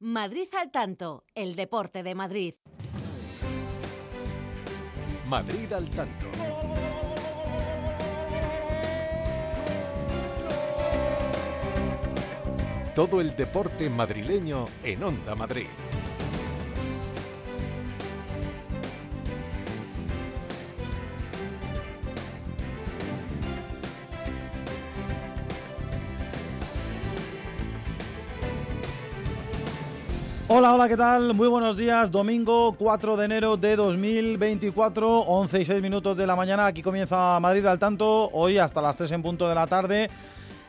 Madrid al tanto, el deporte de Madrid. Madrid al tanto. Todo el deporte madrileño en Onda Madrid. Hola, hola, ¿qué tal? Muy buenos días. Domingo 4 de enero de 2024, 11 y 6 minutos de la mañana. Aquí comienza Madrid al tanto. Hoy hasta las 3 en punto de la tarde.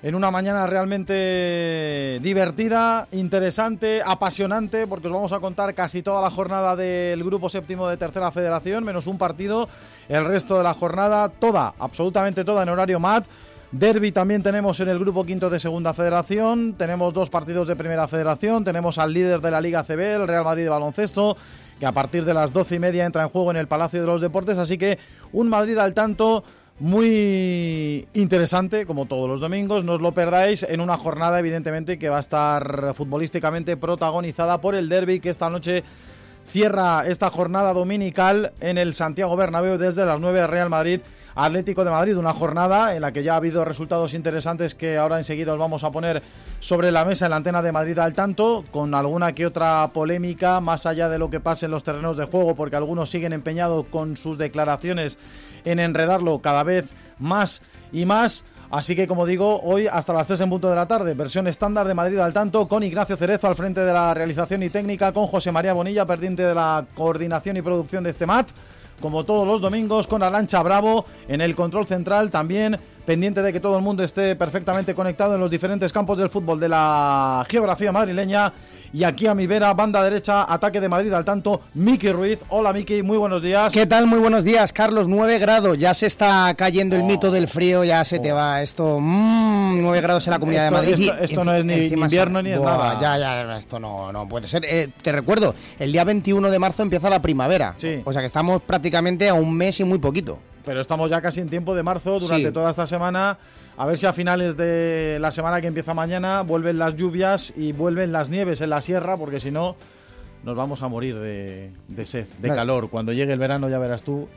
En una mañana realmente divertida, interesante, apasionante, porque os vamos a contar casi toda la jornada del grupo séptimo de Tercera Federación, menos un partido. El resto de la jornada, toda, absolutamente toda en horario MAT. Derby también tenemos en el grupo quinto de Segunda Federación, tenemos dos partidos de Primera Federación, tenemos al líder de la Liga CB, el Real Madrid de baloncesto, que a partir de las doce y media entra en juego en el Palacio de los Deportes, así que un Madrid al tanto muy interesante, como todos los domingos, no os lo perdáis, en una jornada evidentemente que va a estar futbolísticamente protagonizada por el Derby que esta noche cierra esta jornada dominical en el Santiago Bernabéu desde las 9 Real Madrid Atlético de Madrid, una jornada en la que ya ha habido resultados interesantes que ahora enseguida os vamos a poner sobre la mesa en la antena de Madrid al tanto, con alguna que otra polémica más allá de lo que pase en los terrenos de juego, porque algunos siguen empeñados con sus declaraciones en enredarlo cada vez más y más. Así que, como digo, hoy hasta las 3 en punto de la tarde, versión estándar de Madrid al tanto, con Ignacio Cerezo al frente de la realización y técnica, con José María Bonilla, pendiente de la coordinación y producción de este mat como todos los domingos, con Alancha Bravo en el control central, también pendiente de que todo el mundo esté perfectamente conectado en los diferentes campos del fútbol de la geografía madrileña. Y aquí a mi vera, banda derecha, ataque de Madrid al tanto, Miki Ruiz. Hola Miki, muy buenos días. ¿Qué tal? Muy buenos días, Carlos. 9 grados, ya se está cayendo el oh. mito del frío, ya se te oh. va esto. Mmm, 9 grados en la comunidad de Madrid. Esto, no es ni invierno ni es nada. Ya, ya, esto no, no puede ser. Eh, te recuerdo, el día 21 de marzo empieza la primavera. Sí. O sea que estamos prácticamente a un mes y muy poquito. Pero estamos ya casi en tiempo de marzo, durante toda esta semana. A ver si a finales de la semana que empieza mañana vuelven las lluvias y vuelven las nieves en la sierra, porque si no, nos vamos a morir de, sed, de calor. Cuando llegue el verano ya verás tú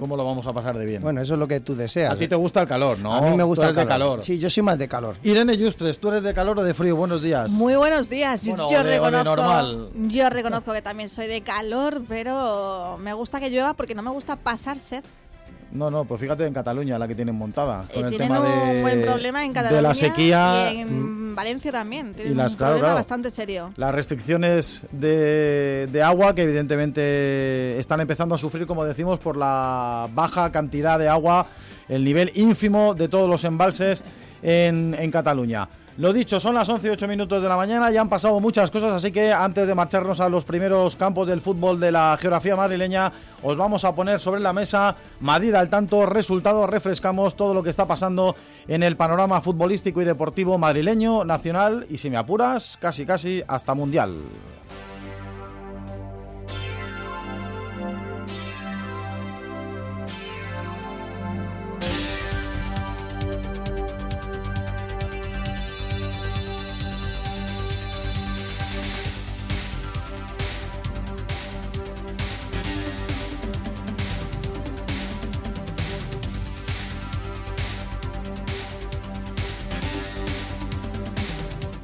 cómo lo vamos a pasar de bien. Bueno, eso es lo que tú deseas. A ti te gusta el calor, ¿no? A mí me gusta el calor. de calor. Sí, yo soy más de calor. Irene Justres, ¿tú eres de calor o de frío? Buenos días. Muy buenos días. yo, reconozco, normal. yo reconozco que también soy de calor, pero me gusta que llueva porque no me gusta pasar sed. No, no, pues fíjate en Cataluña la que tienen montada. Con el tema de, un buen problema en Cataluña. De la sequía. Y en Valencia también. Tienen y las, un problema bastante serio. Las restricciones de, de, agua que evidentemente están empezando a sufrir, como decimos, por la baja cantidad de agua, el nivel ínfimo de todos los embalses en, en Cataluña. Lo dicho, son las 11 y 8 minutos de la mañana, ya han pasado muchas cosas, así que antes de marcharnos a los primeros campos del fútbol de la geografía madrileña, os vamos a poner sobre la mesa Madrid al tanto, resultados, refrescamos todo lo que está pasando en el panorama futbolístico y deportivo madrileño, nacional y si me apuras, casi casi hasta mundial.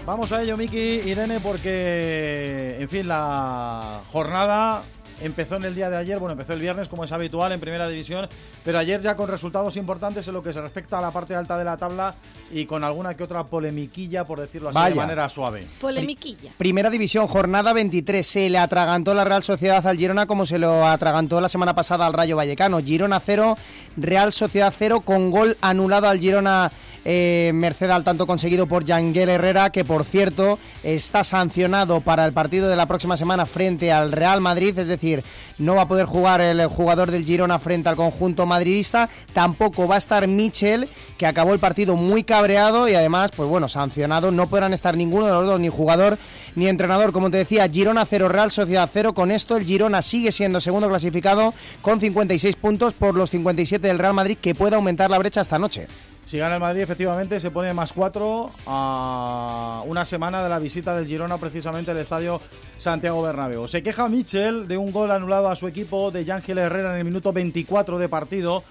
Vamos a ello, Miki, Irene, porque, en fin, la jornada empezó en el día de ayer, bueno, empezó el viernes como es habitual en primera división, pero ayer ya con resultados importantes en lo que se respecta a la parte alta de la tabla y con alguna que otra polemiquilla, por decirlo así de manera suave. Polemiquilla. Primera división, jornada 23, se le atragantó la Real Sociedad al Girona como se lo atragantó la semana pasada al Rayo Vallecano. Girona 0, Real Sociedad 0 con gol anulado al Girona eh, merced al tanto conseguido por Yanguel Herrera, que por cierto está sancionado para el partido de la próxima semana frente al Real Madrid, es decir, no va a poder jugar el jugador del Girona frente al conjunto madridista, tampoco va a estar Michel, que acabó el partido muy cabreado y además, pues bueno, sancionado, no podrán estar ninguno de los dos, ni jugador ni entrenador, como te decía, Girona 0, Real Sociedad 0, con esto el Girona sigue siendo segundo clasificado con 56 puntos por los 57 del Real Madrid, que puede aumentar la brecha esta noche. Si gana el Madrid, efectivamente, se pone más cuatro a una semana de la visita del Girona, precisamente al estadio Santiago Bernabéu. Se queja Michel de un gol anulado a su equipo de Yángel Herrera en el minuto 24 de partido.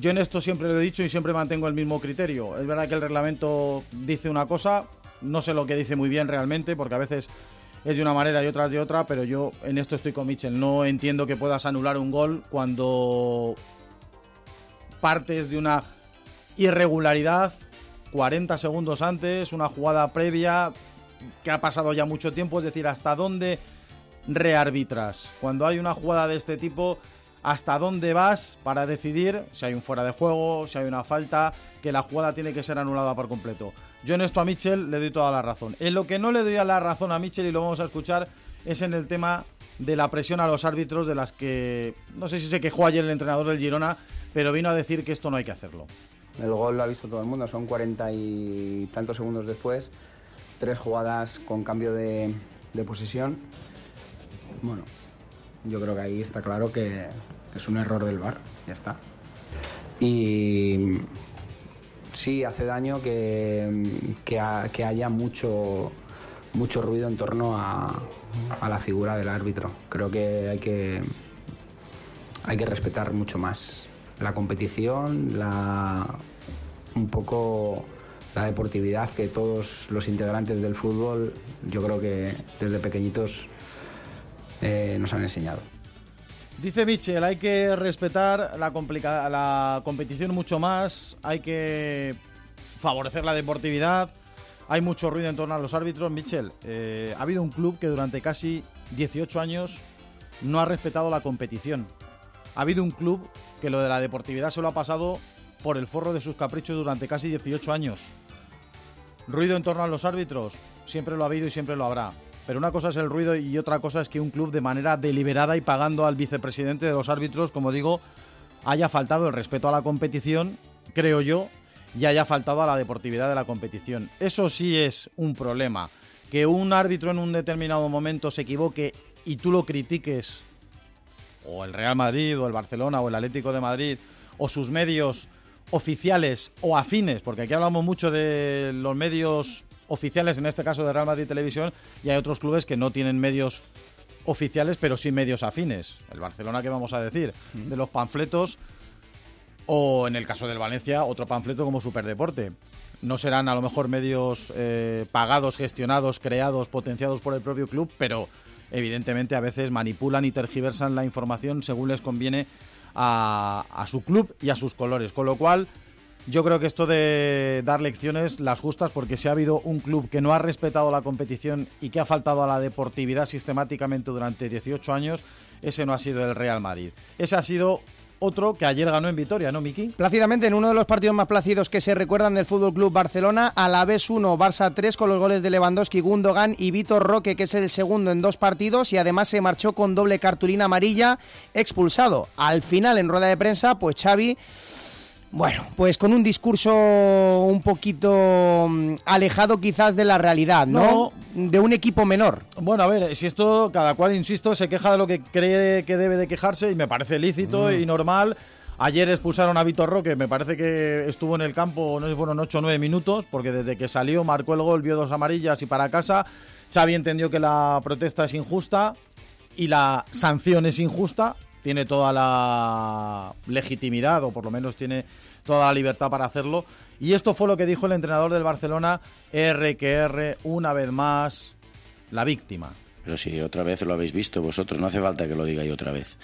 Yo en esto siempre lo he dicho y siempre mantengo el mismo criterio. Es verdad que el reglamento dice una cosa, no sé lo que dice muy bien realmente, porque a veces es de una manera y otras de otra, pero yo en esto estoy con Michel. No entiendo que puedas anular un gol cuando partes de una irregularidad 40 segundos antes, una jugada previa que ha pasado ya mucho tiempo, es decir, hasta dónde rearbitras. Cuando hay una jugada de este tipo, hasta dónde vas para decidir si hay un fuera de juego, si hay una falta, que la jugada tiene que ser anulada por completo. Yo en esto a Mitchell le doy toda la razón. En lo que no le doy a la razón a Mitchell y lo vamos a escuchar es en el tema de la presión a los árbitros de las que no sé si se quejó ayer el entrenador del Girona, pero vino a decir que esto no hay que hacerlo. El gol lo ha visto todo el mundo, son cuarenta y tantos segundos después, tres jugadas con cambio de, de posesión. Bueno, yo creo que ahí está claro que es un error del VAR, ya está. Y sí hace daño que, que, ha- que haya mucho, mucho ruido en torno a, a la figura del árbitro. Creo que hay que, hay que respetar mucho más la competición, la, un poco la deportividad que todos los integrantes del fútbol, yo creo que desde pequeñitos eh, nos han enseñado. Dice Mitchell, hay que respetar la, la competición mucho más, hay que favorecer la deportividad, hay mucho ruido en torno a los árbitros. Mitchell, eh, ha habido un club que durante casi 18 años no ha respetado la competición. Ha habido un club que lo de la deportividad se lo ha pasado por el forro de sus caprichos durante casi 18 años. Ruido en torno a los árbitros, siempre lo ha habido y siempre lo habrá. Pero una cosa es el ruido y otra cosa es que un club de manera deliberada y pagando al vicepresidente de los árbitros, como digo, haya faltado el respeto a la competición, creo yo, y haya faltado a la deportividad de la competición. Eso sí es un problema. Que un árbitro en un determinado momento se equivoque y tú lo critiques, o el Real Madrid, o el Barcelona, o el Atlético de Madrid, o sus medios oficiales o afines, porque aquí hablamos mucho de los medios oficiales, en este caso de Real Madrid Televisión, y hay otros clubes que no tienen medios oficiales, pero sí medios afines. El Barcelona, ¿qué vamos a decir? De los panfletos, o en el caso del Valencia, otro panfleto como Superdeporte. No serán a lo mejor medios eh, pagados, gestionados, creados, potenciados por el propio club, pero evidentemente a veces manipulan y tergiversan la información según les conviene a, su club y a sus colores. Con lo cual, yo creo que esto de dar lecciones las justas, porque si ha habido un club que no ha respetado la competición y que ha faltado a la deportividad sistemáticamente durante 18 años, ese no ha sido el Real Madrid. Ese ha sido otro que ayer ganó en Vitoria, ¿no, Miki? Plácidamente, en uno de los partidos más plácidos que se recuerdan del Fútbol Club Barcelona, a la vez 1, Barça 3, con los goles de Lewandowski, Gundogan y Vitor Roque, que es el segundo en dos partidos, y además se marchó con doble cartulina amarilla, expulsado. Al final, en rueda de prensa, pues Xavi. Bueno, pues con un discurso un poquito mm, alejado quizás de la realidad, ¿no? De un equipo menor. Bueno, a ver, si esto, cada cual, insisto, se queja de lo que cree que debe de quejarse y me parece lícito y normal. Ayer expulsaron a Vitor Roque, me parece que estuvo en el campo, no sé si fueron 8 o 9 minutos, porque desde que salió marcó el gol, vio dos amarillas y para casa. Xavi entendió que la protesta es injusta y la sanción es injusta. Tiene toda la legitimidad, o por lo menos tiene toda la libertad para hacerlo. Y esto fue lo que dijo el entrenador del Barcelona, R que R, una vez más, la víctima. Pero si otra vez lo habéis visto vosotros, no hace falta que lo diga otra vez.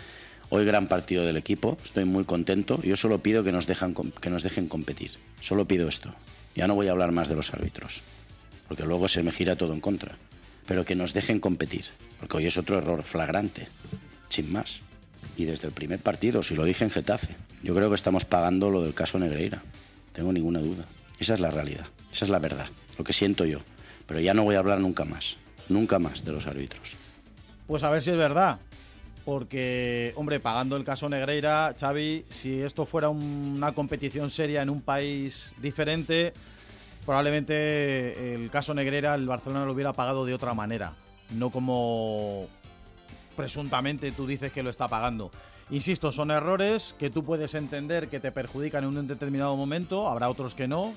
Hoy gran partido del equipo, estoy muy contento. Yo solo pido que nos, dejan, que nos dejen competir. Solo pido esto. Ya no voy a hablar más de los árbitros, porque luego se me gira todo en contra. Pero que nos dejen competir, porque hoy es otro error flagrante, sin más. Y desde el primer partido, si lo dije en Getafe, yo creo que estamos pagando lo del caso Negreira. Tengo ninguna duda. Esa es la realidad, esa es la verdad, lo que siento yo. Pero ya no voy a hablar nunca más, nunca más de los árbitros. Pues a ver si es verdad. Porque, hombre, pagando el caso Negreira, Xavi, si esto fuera un- una competición seria en un país diferente, probablemente el caso Negreira el Barcelona lo hubiera pagado de otra manera. No como presuntamente tú dices que lo está pagando. Insisto, son errores que tú puedes entender que te perjudican en un determinado momento, habrá otros que no,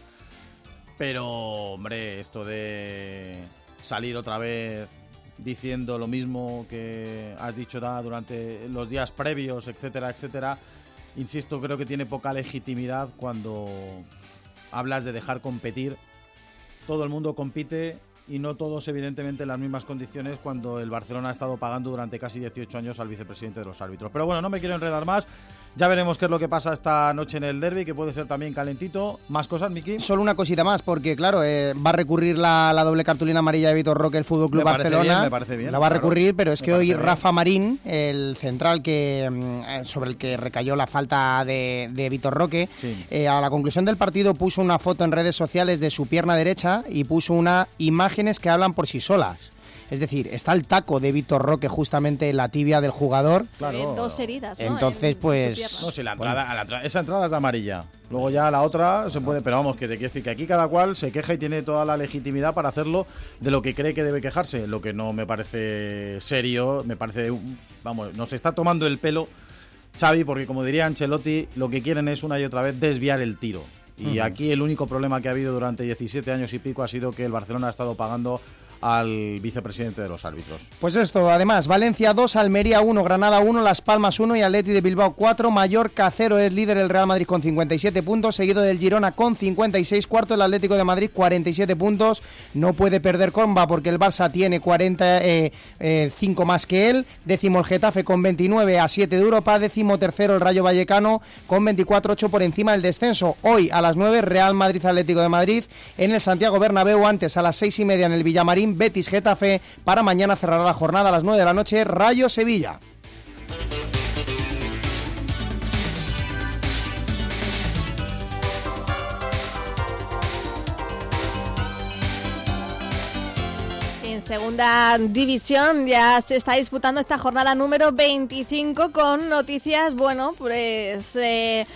pero hombre, esto de salir otra vez diciendo lo mismo que has dicho da, durante los días previos, etcétera, etcétera, insisto, creo que tiene poca legitimidad cuando hablas de dejar competir. Todo el mundo compite y no todos evidentemente en las mismas condiciones cuando el Barcelona ha estado pagando durante casi 18 años al vicepresidente de los árbitros. Pero bueno, no me quiero enredar más. Ya veremos qué es lo que pasa esta noche en el derby, que puede ser también calentito. ¿Más cosas, Miki? Solo una cosita más, porque claro, eh, va a recurrir la, doble cartulina amarilla de Vitor Roque el Fútbol Club Barcelona. me parece bien. La va a recurrir, pero es que hoy Rafa Marín, el central que mm, eh, sobre el que recayó la falta de, de Vitor Roque, eh, a la conclusión del partido puso una foto en redes sociales de su pierna derecha y puso unas imágenes que hablan por sí solas. Es decir, está el taco de Víctor Roque justamente en la tibia del jugador. Claro. dos heridas. ¿no? Entonces, pues. No, si la entrada, esa entrada es de amarilla. Luego ya la otra se puede, pero vamos, que te quiero decir que aquí cada cual se queja y tiene toda la legitimidad para hacerlo de lo que cree que debe quejarse. Lo que no me parece serio, me parece, vamos, nos está tomando el pelo Xavi, porque como diría Ancelotti, lo que quieren es una y otra vez desviar el tiro. Y aquí el único problema que ha habido durante 17 años y pico ha sido que el Barcelona ha estado pagando al vicepresidente de los árbitros. Pues esto, además, Valencia 2, Almería 1, Granada 1, Las Palmas 1 y Atleti de Bilbao 4, Mallorca 0 es líder el Real Madrid con 57 puntos, seguido del Girona con 56, cuarto el Atlético de Madrid 47 puntos, no puede perder comba porque el Barça tiene 45 eh, eh, más que él, décimo el Getafe con 29 a 7 de Europa, décimo tercero el Rayo Vallecano con 24, 8 por encima del descenso. Hoy a las 9 Real Madrid Atlético de Madrid en el Santiago Bernabéu, antes a las 6 y media en el Villamarín Betis Getafe. Para mañana cerrará la jornada a las 9 de la noche, Rayo Sevilla. En segunda división ya se está disputando esta jornada número 25 con noticias, bueno, pues eh,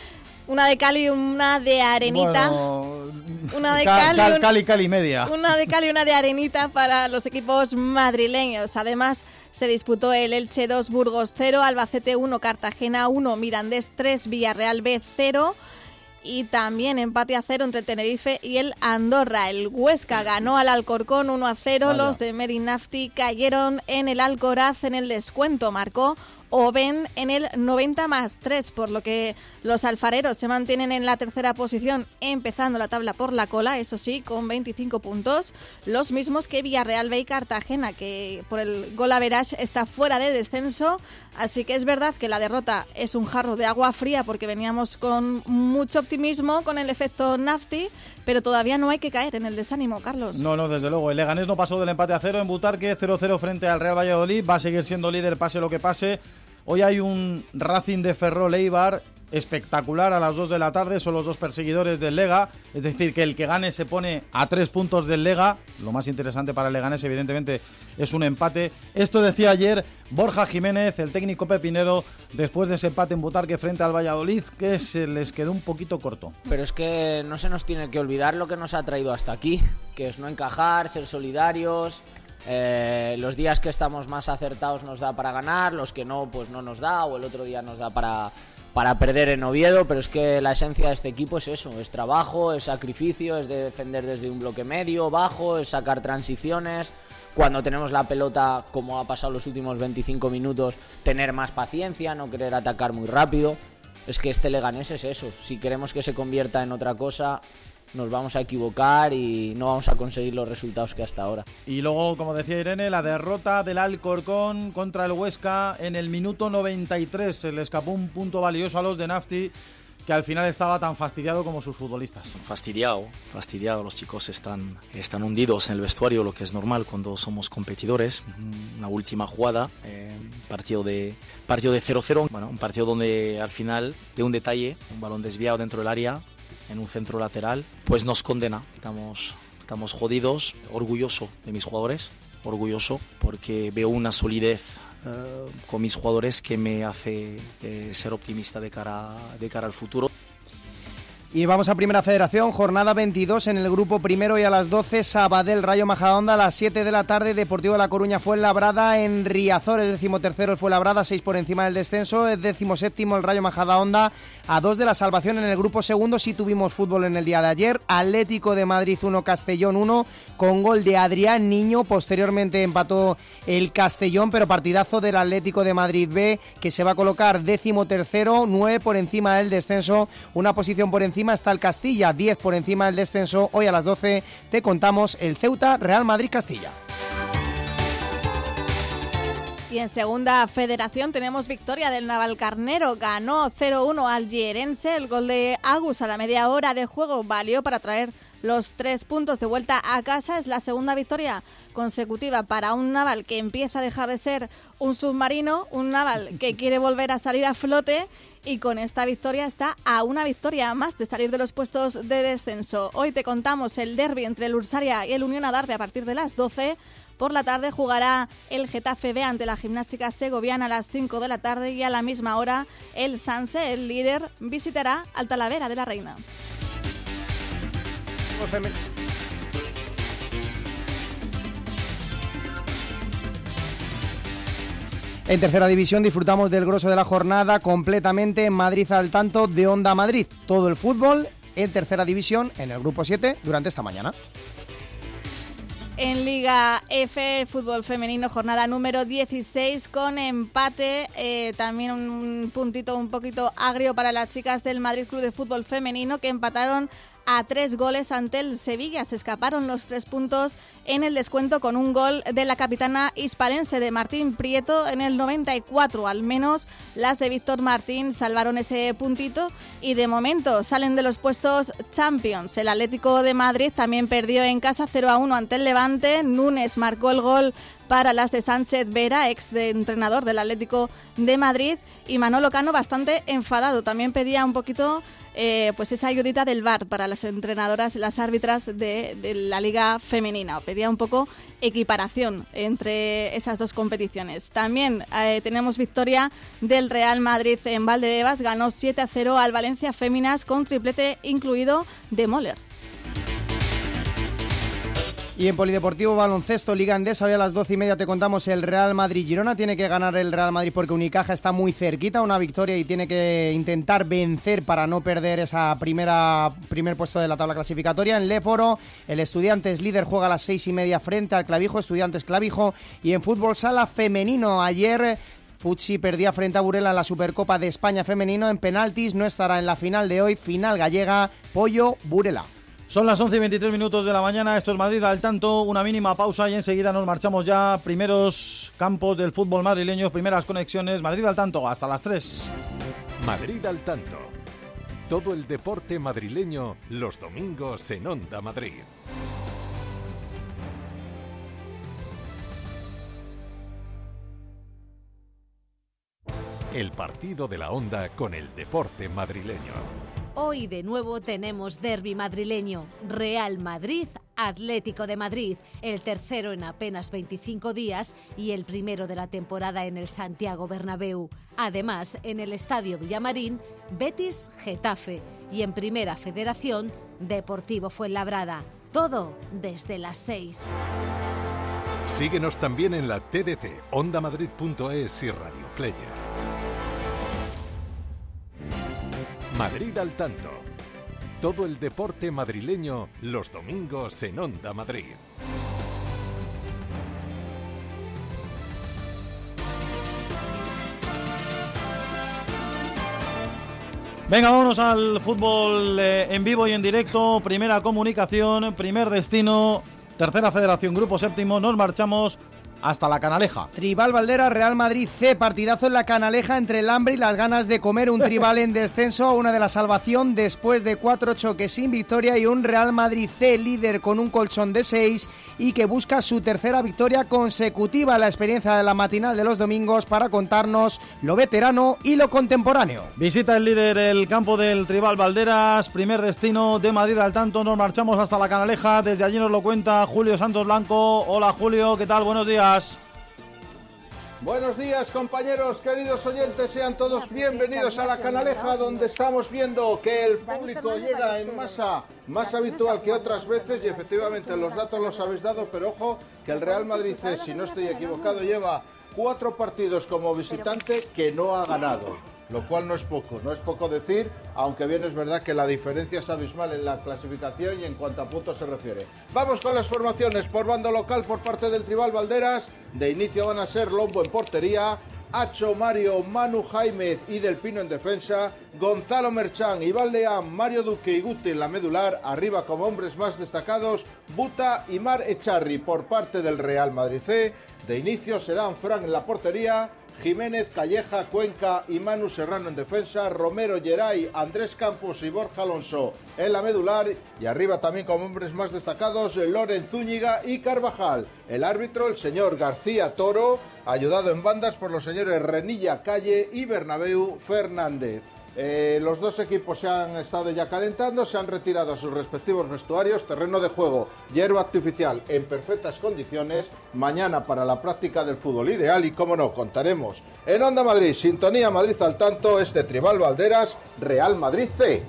una de cal y una de arenita. una de cal, cal, cal, y media. Una de cal y una de arenita para los equipos madrileños. Además, se disputó el Elche 2, Burgos 0, Albacete 1, Cartagena 1, Mirandés 3, Villarreal B 0 y también empate a cero entre Tenerife y el Andorra. El Huesca ganó al Alcorcón 1 a 0. Los de Medinafti cayeron en el Alcoraz en el descuento. Marcó Oben en el 90 más 3, por lo que los alfareros se mantienen en la tercera posición, empezando la tabla por la cola, eso sí, con 25 puntos, los mismos que Villarreal B y Cartagena, que por el gol average está fuera de descenso, así que es verdad que la derrota es un jarro de agua fría porque veníamos con mucho optimismo con el efecto Nafti, pero todavía no hay que caer en el desánimo, Carlos. No, no, desde luego. El Leganés no pasó del empate a cero en Butarque, 0-0 frente al Real Valladolid. Va a seguir siendo líder, pase lo que pase. Hoy hay un Racing de Ferrol Eibar espectacular a las 2 de la tarde, son los dos perseguidores del Lega, es decir, que el que gane se pone a tres puntos del Lega, lo más interesante para el Leganés evidentemente es un empate. Esto decía ayer Borja Jiménez, el técnico pepinero, después de ese empate en Butarque frente al Valladolid, que se les quedó un poquito corto. Pero es que no se nos tiene que olvidar lo que nos ha traído hasta aquí, que es no encajar, ser solidarios, eh, los días que estamos más acertados nos da para ganar, los que no, pues no nos da, o el otro día nos da para, para perder en Oviedo, pero es que la esencia de este equipo es eso, es trabajo, es sacrificio, es de defender desde un bloque medio, bajo, es sacar transiciones, cuando tenemos la pelota, como ha pasado los últimos 25 minutos, tener más paciencia, no querer atacar muy rápido. Es que este Leganés es eso, si queremos que se convierta en otra cosa, nos vamos a equivocar y no vamos a conseguir los resultados que hasta ahora. Y luego, como decía Irene, la derrota del Alcorcón contra el Huesca en el minuto 93. Se le escapó un punto valioso a los de Nafti que al final estaba tan fastidiado como sus futbolistas. Fastidiado, fastidiado. Los chicos están, están hundidos en el vestuario, lo que es normal cuando somos competidores. Una última jugada, eh, partido de partido de 0-0, bueno, un partido donde al final de un detalle, un balón desviado dentro del área, en un centro lateral, pues nos condena. Estamos, estamos jodidos, orgulloso de mis jugadores, orgulloso porque veo una solidez eh, con mis jugadores que me hace eh, ser optimista de cara, de cara al futuro. Y vamos a Primera Federación, jornada 22 en el grupo primero y a las 12 Sabadell Rayo Majadahonda, a las 7 de la tarde Deportivo de La Coruña fue labrada en Riazor, el décimo tercero fue labrada, 6 por encima del descenso, el décimo séptimo el Rayo Majadahonda, a 2 de la salvación en el grupo segundo, sí tuvimos fútbol en el día de ayer, Atlético de Madrid 1, Castellón 1, con gol de Adrián Niño, posteriormente empató el Castellón, pero partidazo del Atlético de Madrid B, que se va a colocar décimo tercero, 9 por encima del descenso, una posición por encima está el Castilla, 10 por encima del descenso. Hoy a las 12 te contamos el Ceuta Real Madrid Castilla. Y en segunda federación tenemos victoria del Navalcarnero. Ganó 0-1 al Llerense. El gol de Agus a la media hora de juego valió para traer los tres puntos de vuelta a casa. Es la segunda victoria consecutiva para un Naval que empieza a dejar de ser un submarino, un Naval que quiere volver a salir a flote y con esta victoria está a una victoria más de salir de los puestos de descenso. Hoy te contamos el derby entre el Ursaria y el Unión Adarve a partir de las 12. Por la tarde jugará el Getafe B ante la gimnástica segoviana a las 5 de la tarde y a la misma hora el Sanse, el líder, visitará al Talavera de la Reina. En tercera división disfrutamos del grosso de la jornada completamente Madrid al tanto de Onda Madrid. Todo el fútbol en tercera división en el grupo 7 durante esta mañana. En Liga F, fútbol femenino, jornada número 16 con empate. Eh, también un puntito un poquito agrio para las chicas del Madrid Club de Fútbol Femenino que empataron a tres goles ante el Sevilla. Se escaparon los tres puntos en el descuento con un gol de la capitana hispalense de Martín Prieto en el 94. Al menos las de Víctor Martín salvaron ese puntito y de momento salen de los puestos Champions. El Atlético de Madrid también perdió en casa 0 a 1 ante el Levante. Núñez marcó el gol para las de Sánchez Vera, ex de entrenador del Atlético de Madrid, y Manolo Cano bastante enfadado. También pedía un poquito eh, pues esa ayudita del VAR para las entrenadoras, las árbitras de, la liga femenina. Pedía un poco equiparación entre esas dos competiciones. También eh, tenemos victoria del Real Madrid en Valdebebas, ganó 7 a 0 al Valencia Féminas con triplete incluido de Moller. Y en Polideportivo Baloncesto, Liga Andesa, hoy a las doce y media te contamos el Real Madrid-Girona. Tiene que ganar el Real Madrid porque Unicaja está muy cerquita, una victoria y tiene que intentar vencer para no perder esa primera primer puesto de la tabla clasificatoria. En Léforo, el Estudiantes líder juega a las seis y media frente al Clavijo, Estudiantes Clavijo. Y en fútbol sala femenino, ayer Futsi perdía frente a Burela en la Supercopa de España femenino en penaltis, no estará en la final de hoy, final gallega, Pollo Burela. Son las 11 y 23 minutos de la mañana, esto es Madrid al tanto, una mínima pausa y enseguida nos marchamos ya. Primeros campos del fútbol madrileño, primeras conexiones, Madrid al tanto, hasta las 3. Madrid al tanto. Todo el deporte madrileño los domingos en Onda Madrid. El partido de la Onda con el deporte madrileño. Hoy de nuevo tenemos derby madrileño, Real Madrid, Atlético de Madrid, el tercero en apenas 25 días y el primero de la temporada en el Santiago Bernabéu. Además, en el Estadio Villamarín, Betis Getafe y en Primera Federación, Deportivo Fuenlabrada. Todo desde las 6. Síguenos también en la TDT, ondamadrid.es y Radio Player. Madrid al tanto. Todo el deporte madrileño los domingos en Onda Madrid. Venga, vámonos al fútbol eh, en vivo y en directo. Primera comunicación, primer destino, tercera federación, grupo séptimo. Nos marchamos hasta la Canaleja. Tribal Valdera, Real Madrid C, partidazo en la Canaleja entre el hambre y las ganas de comer. Un tribal en descenso, una de la salvación después de cuatro choques sin victoria y un Real Madrid C líder con un colchón de seis y que busca su tercera victoria consecutiva. La experiencia de la matinal de los domingos para contarnos lo veterano y lo contemporáneo. Visita el líder el campo del Tribal Valderas, primer destino de Madrid al tanto. Nos marchamos hasta la Canaleja. Desde allí nos lo cuenta Julio Santos Blanco. Hola Julio, ¿qué tal? Buenos días. Buenos días compañeros, queridos oyentes, sean todos bienvenidos a la canaleja donde estamos viendo que el público llega en masa más habitual que otras veces y efectivamente los datos los habéis dado, pero ojo que el Real Madrid, si no estoy equivocado, lleva cuatro partidos como visitante que no ha ganado lo cual no es poco, no es poco decir, aunque bien es verdad que la diferencia es abismal en la clasificación y en cuanto a puntos se refiere. Vamos con las formaciones por bando local por parte del Tribal Valderas. De inicio van a ser Lombo en portería, Hacho, Mario, Manu Jaime y Del Pino en defensa, Gonzalo Merchán, Iván Leán, Mario Duque y Guti en la medular, arriba como hombres más destacados, Buta y Mar Echarri por parte del Real Madrid C. De inicio serán Fran en la portería, Jiménez, Calleja, Cuenca y Manu Serrano en defensa, Romero, Geray, Andrés Campos y Borja Alonso en la medular y arriba también como hombres más destacados Loren Zúñiga y Carvajal. El árbitro, el señor García Toro, ayudado en bandas por los señores Renilla Calle y Bernabeu Fernández. Eh, los dos equipos se han estado ya calentando, se han retirado a sus respectivos vestuarios, terreno de juego, hierba artificial en perfectas condiciones. Mañana para la práctica del fútbol ideal y, como no, contaremos en Onda Madrid, Sintonía Madrid al tanto, este Tribal Valderas, Real Madrid C.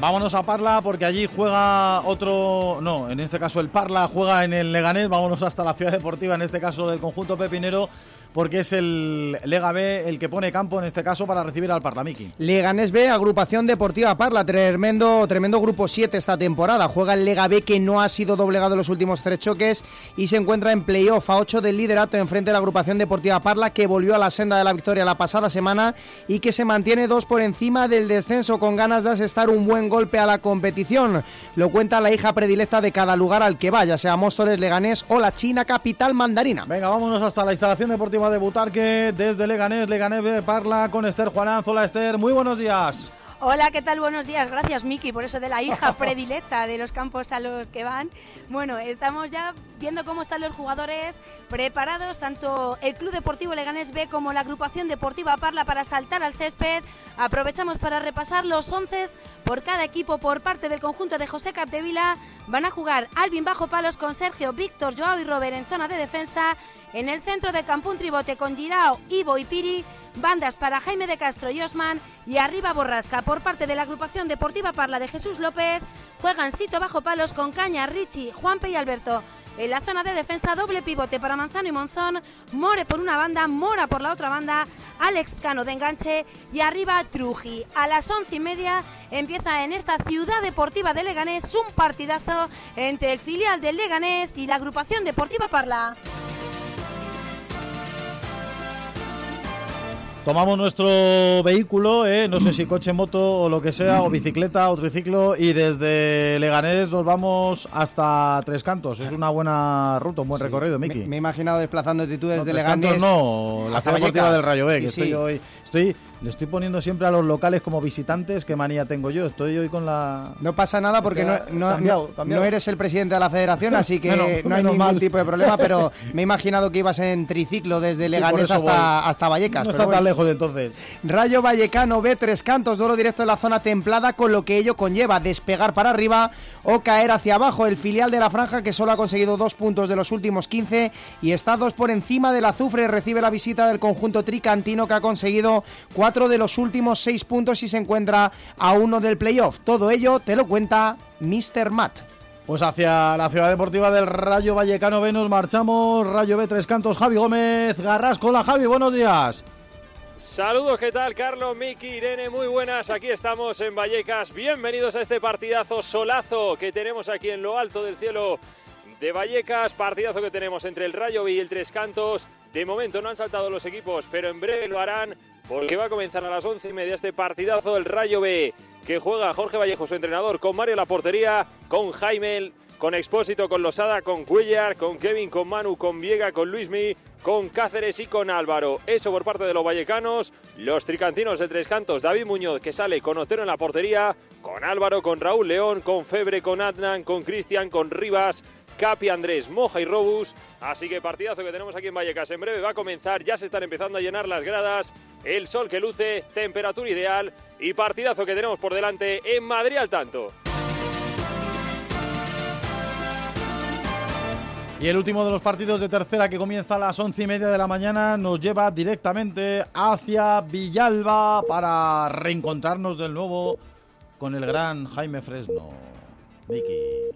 Vámonos a Parla porque allí juega otro, no, en este caso el Parla juega en el Leganés, vámonos hasta la ciudad deportiva, en este caso del conjunto pepinero, porque es el Lega B el que pone campo en este caso para recibir al Parlamiki. Leganés B, agrupación deportiva Parla, tremendo, tremendo grupo 7 esta temporada. Juega el Lega B que no ha sido doblegado en los últimos tres choques y se encuentra en playoff a 8 del liderato enfrente de la agrupación deportiva Parla que volvió a la senda de la victoria la pasada semana y que se mantiene dos por encima del descenso con ganas de asestar un buen golpe a la competición. Lo cuenta la hija predilecta de cada lugar al que vaya, sea Móstoles, Leganés o la China capital mandarina. Venga, vámonos hasta la instalación deportiva de Butarque desde Leganés. Leganés Parla con Esther Juanán. Hola Esther, muy buenos días. Hola, ¿qué tal? Buenos días. Gracias, Miki, por eso de la hija predilecta de los campos a los que van. Bueno, estamos ya viendo cómo están los jugadores preparados, tanto el Club Deportivo Leganés B como la agrupación deportiva Parla para saltar al césped. Aprovechamos para repasar los 11 por cada equipo por parte del conjunto de José Capdevila. Van a jugar Alvin bajo palos con Sergio, Víctor, Joao y Robert en zona de defensa. En el centro de campo un tribote con Girao, Ivo y Piri bandas para Jaime de Castro y Osman y arriba Borrasca por parte de la agrupación deportiva Parla de Jesús López. Juegan Sito bajo palos con Caña, Richie, Juanpe y Alberto. En la zona de defensa doble pivote para Manzano y Monzón, More por una banda, Mora por la otra banda, Alex Cano de enganche y arriba Truji. A las once y media empieza en esta ciudad deportiva de Leganés un partidazo entre el filial del Leganés y la agrupación deportiva Parla. Tomamos nuestro vehículo, ¿eh? no sé si coche, moto o lo que sea, o bicicleta o triciclo, y desde Leganés nos vamos hasta Tres Cantos. Es una buena ruta, un buen recorrido, Miki. Me, he imaginado desplazando tú desde Tres Leganés. Cantos no, la hasta ciudad deportiva del Rayo B, que Sí, estoy hoy. Estoy, le estoy poniendo siempre a los locales como visitantes, qué manía tengo yo. Estoy hoy con la. No pasa nada porque no, no- Cambiado, no- cambiado. no eres el presidente de la federación, así que no hay ningún mal. tipo de problema, pero me he imaginado que ibas en triciclo desde Leganés hasta, hasta Vallecas. No está tan bueno. lejos entonces. Rayo Vallecano B, tres cantos, duelo directo en la zona templada, con lo que ello conlleva despegar para arriba o caer hacia abajo. El filial de la franja, que solo ha conseguido dos puntos de los últimos 15 y está dos por encima del azufre, recibe la visita del conjunto tricantino, que ha conseguido cuatro de los últimos seis puntos y se encuentra a uno del playoff. Todo ello te lo cuenta Mr. Matt. Pues hacia la ciudad deportiva del Rayo Vallecano B nos marchamos. Rayo B, Tres Cantos, Javi Gómez, Garrasco. Hola Javi, buenos días. Saludos, ¿qué tal? Carlos, Miki, Irene, muy buenas. Aquí estamos en Vallecas. Bienvenidos a este partidazo solazo que tenemos aquí en lo alto del cielo de Vallecas. Partidazo que tenemos entre el Rayo B y el Tres Cantos. De momento no han saltado los equipos, pero en breve lo harán porque va a comenzar a las once y media este partidazo del Rayo B que juega Jorge Vallejo, su entrenador, con Mario la portería, con Jaime, con Expósito, con Losada, con Cuellar, con Kevin, con Manu, con Viega, con Luismi, con Cáceres y con Álvaro. Eso por parte de los vallecanos. Los tricantinos de Tres Cantos, David Muñoz, que sale con Otero en la portería, con Álvaro, con Raúl León, con Febre, con Adnan, con Cristian, con Rivas, Capi, Andrés, Moja y Robus. Así que partidazo que tenemos aquí en Vallecas. En breve va a comenzar, ya se están empezando a llenar las gradas. El sol que luce, temperatura ideal y partidazo que tenemos por delante en Madrid al tanto. Y el último de los partidos de tercera que comienza a las once y media de la mañana nos lleva directamente hacia Villalba para reencontrarnos de nuevo con el gran Jaime Fresno.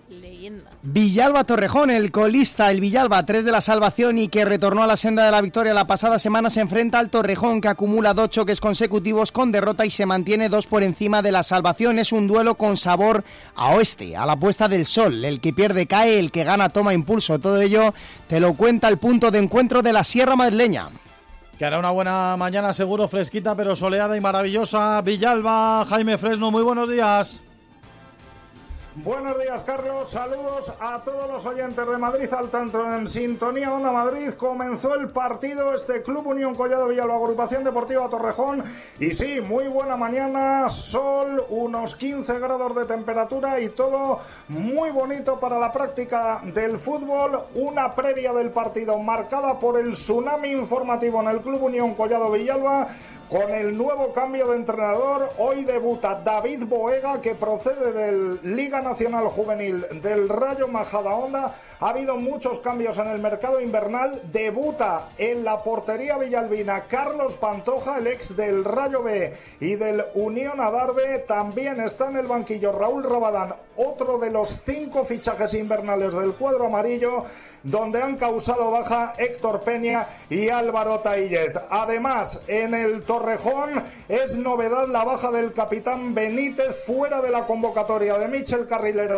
Leyenda. Villalba Torrejón, el colista, el Villalba 3 de la salvación y que retornó a la senda de la victoria la pasada semana, se enfrenta al Torrejón que acumula dos choques consecutivos con derrota y se mantiene dos por encima de la salvación. Es un duelo con sabor a oeste, a la puesta del sol. El que pierde cae, el que gana toma impulso. Todo ello te lo cuenta el punto de encuentro de la Sierra Madrileña. Que hará una buena mañana, seguro fresquita, pero soleada y maravillosa. Villalba, Jaime Fresno, muy buenos días. Buenos días, Carlos. Saludos a todos los oyentes de Madrid al tanto en Sintonía Onda Madrid. Comenzó el partido este Club Unión Collado Villalba, Agrupación Deportiva Torrejón. Y sí, muy buena mañana, sol, unos 15 grados de temperatura y todo muy bonito para la práctica del fútbol. Una previa del partido marcada por el tsunami informativo en el Club Unión Collado Villalba con el nuevo cambio de entrenador. Hoy debuta David Boega, que procede del Liga Nacional Juvenil del Rayo Majadahonda. Ha habido muchos cambios en el mercado invernal. Debuta en la portería villalbina Carlos Pantoja, el ex del Rayo B y del Unión Adarve. También está en el banquillo Raúl Rabadán, otro de los cinco fichajes invernales del cuadro amarillo, donde han causado baja Héctor Peña y Álvaro Taillet. Además, en el Torrejón es novedad la baja del capitán Benítez fuera de la convocatoria de Michel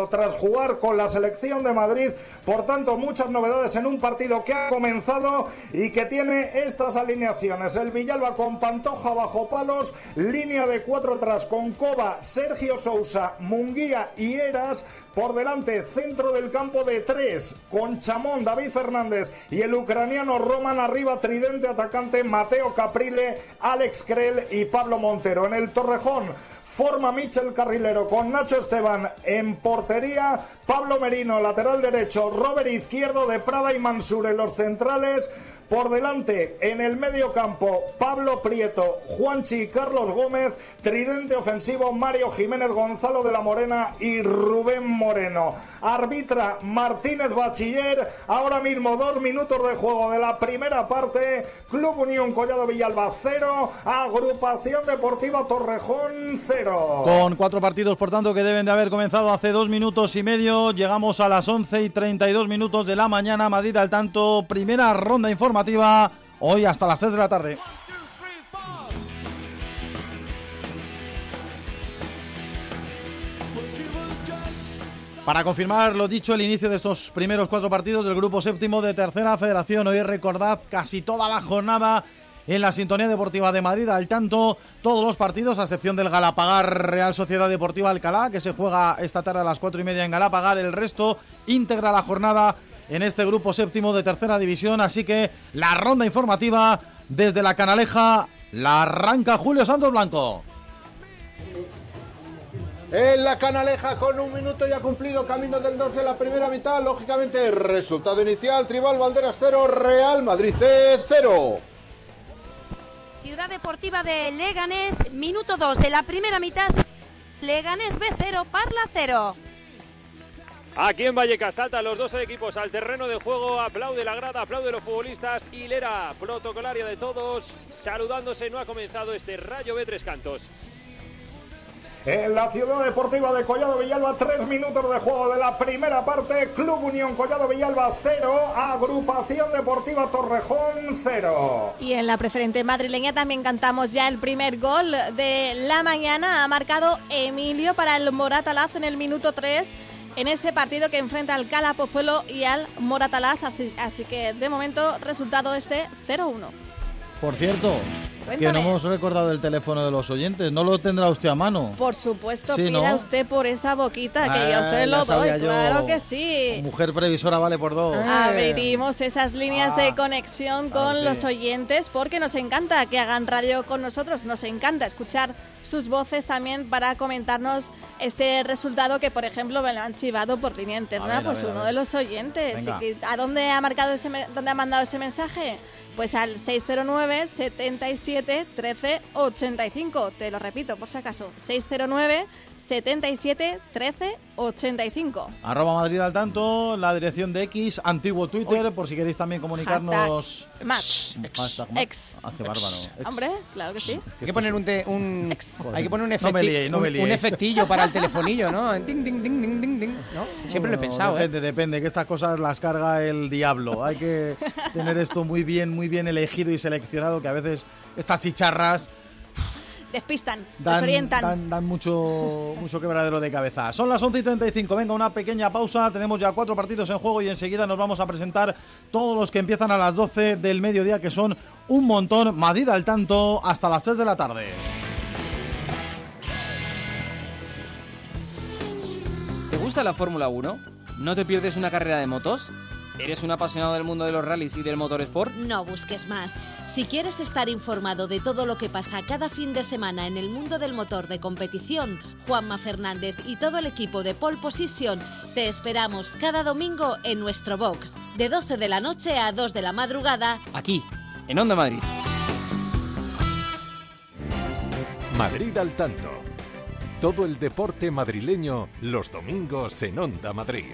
Tras jugar con la selección de Madrid. Por tanto, muchas novedades en un partido que ha comenzado y que tiene estas alineaciones. El Villalba con Pantoja bajo palos, línea de cuatro atrás con Coba, Sergio Sousa, Munguía y Eras. Por delante, centro del campo de tres, con Chamón, David Fernández y el ucraniano Roman arriba, tridente atacante Mateo Caprile, Alex Krell y Pablo Montero. En el Torrejón forma Michel Carrilero con Nacho Esteban en portería, Pablo Merino lateral derecho, Robert Izquierdo de Prada y Mansur en los centrales. Por delante, en el medio campo, Pablo Prieto, Juanchi Carlos Gómez, tridente ofensivo, Mario Jiménez Gonzalo de la Morena y Rubén Moreno. Arbitra Martínez Bachiller, ahora mismo dos minutos de juego de la primera parte, Club Unión Collado Villalba 0, Agrupación Deportiva Torrejón 0. Con cuatro partidos, por tanto, que deben de haber comenzado hace dos minutos y medio, llegamos a las 11 y 32 minutos de la mañana, Madrid al tanto, primera ronda informativa hoy hasta las 3 de la tarde. Para confirmar lo dicho, el inicio de estos primeros cuatro partidos del grupo séptimo de Tercera Federación. Hoy recordad casi toda la jornada en la Sintonía Deportiva de Madrid. Al tanto, todos los partidos, a excepción del Galapagar Real Sociedad Deportiva Alcalá, que se juega esta tarde a las cuatro y media en Galapagar. El resto integra la jornada en este grupo séptimo de tercera división. Así que la ronda informativa desde la Canaleja la arranca Julio Santos Blanco. En la Canaleja con un minuto ya cumplido, camino del 2 de la primera mitad. Lógicamente, resultado inicial: Tribal Valderas 0, Real Madrid C 0. Ciudad Deportiva de Leganés, minuto 2 de la primera mitad. Leganés B 0, Parla 0. Aquí en Vallecas saltan los dos equipos al terreno de juego, aplaude la grada, aplaude los futbolistas, hilera protocolaria de todos, saludándose, no ha comenzado este Rayo B Tres Cantos. En la ciudad deportiva de Collado Villalba, tres minutos de juego de la primera parte. Club Unión Collado Villalba 0, Agrupación Deportiva Torrejón 0. Y en la preferente madrileña también cantamos ya el primer gol de la mañana. Ha marcado Emilio para el Moratalaz en el minuto 3 en ese partido que enfrenta al Cala Pozuelo y al Moratalaz. Así que de momento resultado este 0-1. Por cierto, que no hemos recordado el teléfono de los oyentes. ¿No lo tendrá usted a mano? Por supuesto, pida usted por esa boquita, que yo se lo doy. Claro que sí. Mujer previsora vale por dos. Abrimos esas líneas de Ah. conexión con los oyentes porque nos encanta que hagan radio con nosotros. Nos encanta escuchar sus voces también para comentarnos este resultado que, por ejemplo, me lo han chivado por línea interna, ver, pues ver, uno de los oyentes. Venga. ¿Y que- ¿A dónde ha marcado ese, dónde ha mandado ese mensaje? Pues al 609 77 13 85. Te lo repito, por si acaso. 609 77 13 85. Arroba Madrid al tanto, la dirección de X, antiguo Twitter, por si queréis también comunicarnos. Hashtag Max. Hashtag Max. Ex. Ah, qué bárbaro. Ex. Hombre, claro que sí. Hay que poner un, te- un- hay que poner un, No me efecti- liéis, no me un- un liéis. efectillo para el telefonillo, ¿no? Ding, ding, ding, ding, ding, ding, ¿no? Siempre lo he Bueno, pensado, ¿eh? Depende, depende, que estas cosas las carga el diablo. Hay que tener esto muy bien, muy bien elegido y seleccionado, que a veces estas chicharras Despistan, dan, desorientan. dan, dan mucho, mucho quebradero de cabeza. Son las 11 y 35, venga, una pequeña pausa. Tenemos ya cuatro partidos en juego y enseguida nos vamos a presentar todos los que empiezan a las 12 del mediodía, que son un montón. Madrid al tanto hasta las 3 de la tarde. ¿Te gusta la Fórmula 1? ¿No te pierdes una carrera de motos? ¿Eres un apasionado del mundo de los rallies y del motorsport? No busques más. Si quieres estar informado de todo lo que pasa cada fin de semana en el mundo del motor de competición, Juanma Fernández y todo el equipo de Pole Position te esperamos cada domingo en nuestro box, de 12 de la noche a 2 de la madrugada. Aquí, en Onda Madrid. Madrid al tanto. Todo el deporte madrileño los domingos en Onda Madrid.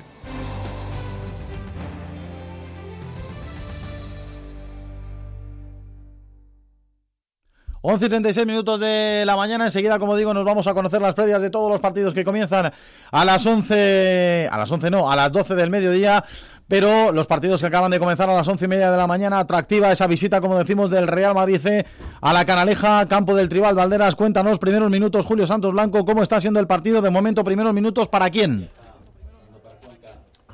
11 y 36 minutos de la mañana. Enseguida, como digo, nos vamos a conocer las previas de todos los partidos que comienzan a las 11. A las 11 no, a las 12 del mediodía. Pero los partidos que acaban de comenzar a las once y media de la mañana, atractiva esa visita, como decimos, del Real Madrid a la Canaleja, campo del Tribal Valderas. Cuéntanos, primeros minutos, Julio Santos Blanco, ¿cómo está siendo el partido? De momento, primeros minutos, ¿para quién?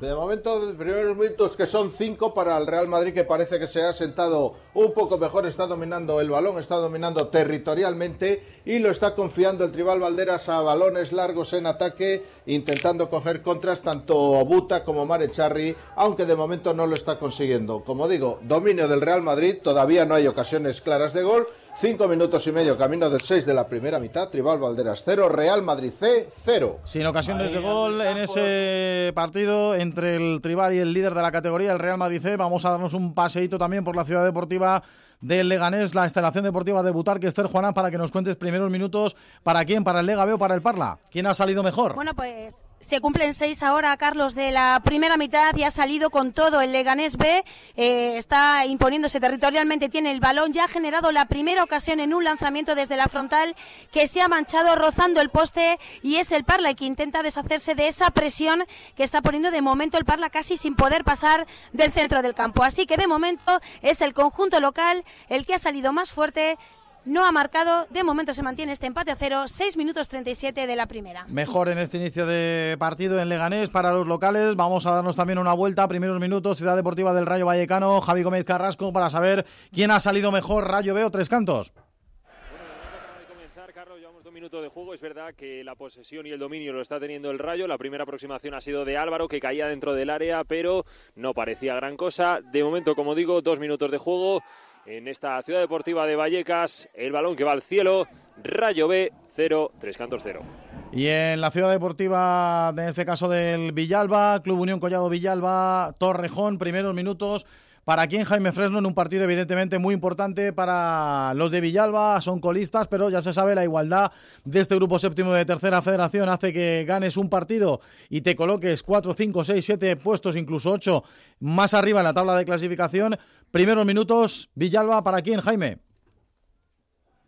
De momento, de primeros minutos que son cinco para el Real Madrid, que parece que se ha sentado un poco mejor, está dominando el balón, está dominando territorialmente y lo está confiando el Tribal Valderas a balones largos en ataque, intentando coger contras tanto Buta como Marecharri, aunque de momento no lo está consiguiendo. Como digo, dominio del Real Madrid, todavía no hay ocasiones claras de gol. Cinco minutos y medio camino del 6 de la primera mitad, Tribal Valderas 0, Real Madrid C 0. Sin ocasiones de gol en ese partido entre el Tribal y el líder de la categoría, el Real Madrid C. Vamos a darnos un paseíto también por la ciudad deportiva del Leganés, la instalación deportiva de Butarque, Esther Juanán, para que nos cuentes primeros minutos. ¿Para quién? ¿Para el Lega B o para el Parla? ¿Quién ha salido mejor? Bueno, pues se cumplen seis ahora, Carlos, de la primera mitad y ha salido con todo. El Leganés B eh, está imponiéndose territorialmente, tiene el balón, ya ha generado la primera ocasión en un lanzamiento desde la frontal que se ha manchado rozando el poste y es el Parla que intenta deshacerse de esa presión que está poniendo de momento el Parla casi sin poder pasar del centro del campo. Así que de momento es el conjunto local el que ha salido más fuerte. No ha marcado, de momento se mantiene este empate a cero, 6 minutos 37 de la primera. Mejor en este inicio de partido en Leganés para los locales. Vamos a darnos también una vuelta, primeros minutos, Ciudad Deportiva del Rayo Vallecano, Javi Gómez Carrasco, para saber quién ha salido mejor, Rayo B o Tres Cantos. Un minuto de juego, es verdad que la posesión y el dominio lo está teniendo el Rayo. La primera aproximación ha sido de Álvaro, que caía dentro del área, pero no parecía gran cosa. De momento, como digo, dos minutos de juego en esta ciudad deportiva de Vallecas. El balón que va al cielo. Rayo B 0, Tres Cantos 0. Y en la ciudad deportiva, en este caso del Villalba, Club Unión Collado Villalba, Torrejón, primeros minutos. ¿Para quién Jaime Fresno en un partido evidentemente muy importante para los de Villalba? Son colistas, pero ya se sabe la igualdad de este grupo séptimo de tercera federación hace que ganes un partido y te coloques 4, 5, 6, 7 puestos, incluso 8 más arriba en la tabla de clasificación. Primeros minutos, Villalba, ¿para quién Jaime?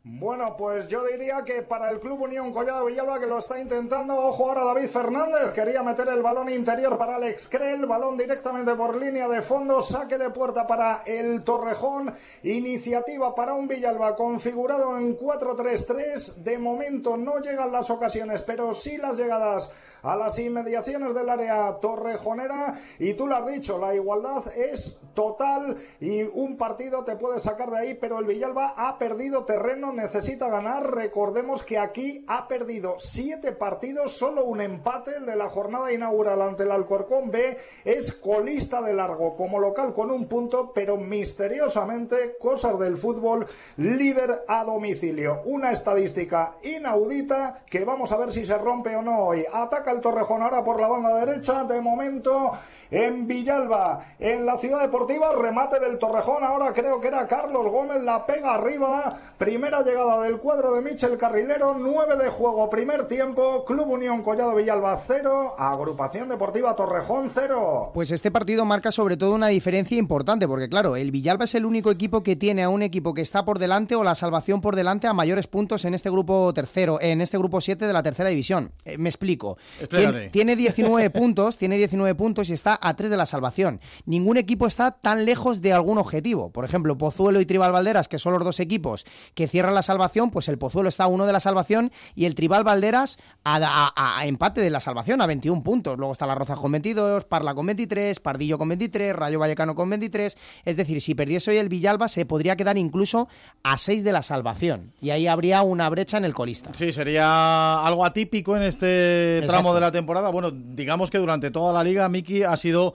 Bueno, pues yo diría que para el Club Unión Collado Villalba que lo está intentando, ojo ahora David Fernández, quería meter el balón interior para Alex Krell, balón directamente por línea de fondo, saque de puerta para el Torrejón, iniciativa para un Villalba configurado en 4-3-3, de momento no llegan las ocasiones, pero sí las llegadas a las inmediaciones del área torrejonera y tú lo has dicho, la igualdad es total y un partido te puede sacar de ahí, pero el Villalba ha perdido terreno necesita ganar. Recordemos que aquí ha perdido siete partidos, solo un empate, el de la jornada inaugural ante el Alcorcón B. Es colista de largo como local con un punto, pero misteriosamente, cosas del fútbol, líder a domicilio. Una estadística inaudita que vamos a ver si se rompe o no hoy. Ataca el Torrejón ahora por la banda derecha, de momento en Villalba, en la ciudad deportiva, remate del Torrejón. Ahora creo que era Carlos Gómez, la pega arriba. Primera la llegada del cuadro de Michel Carrilero, 9 de juego, primer tiempo, Club Unión Collado Villalba 0, Agrupación Deportiva Torrejón 0. Pues este partido marca sobre todo una diferencia importante, porque claro, el Villalba es el único equipo que tiene a un equipo que está por delante o la salvación por delante a mayores puntos en este grupo tercero, en este grupo 7 de la tercera división. Eh, me explico. Tien- Tiene 19 puntos, tiene 19 puntos y está a 3 de la salvación. Ningún equipo está tan lejos de algún objetivo. Por ejemplo, Pozuelo y Tribal Valderas, que son los dos equipos que cierran la salvación, pues el Pozuelo está a uno de la salvación y el Tribal Valderas a, a- a empate de la salvación, a 21 puntos. Luego está la Roza con 22, Parla con 23, Pardillo con 23, Rayo Vallecano con 23. Es decir, si perdiese hoy el Villalba, se podría quedar incluso a 6 de la salvación. Y ahí habría una brecha en el colista. Sí, sería algo atípico en este Exacto. tramo de la temporada. Bueno, digamos que durante toda la liga, Miki, ha sido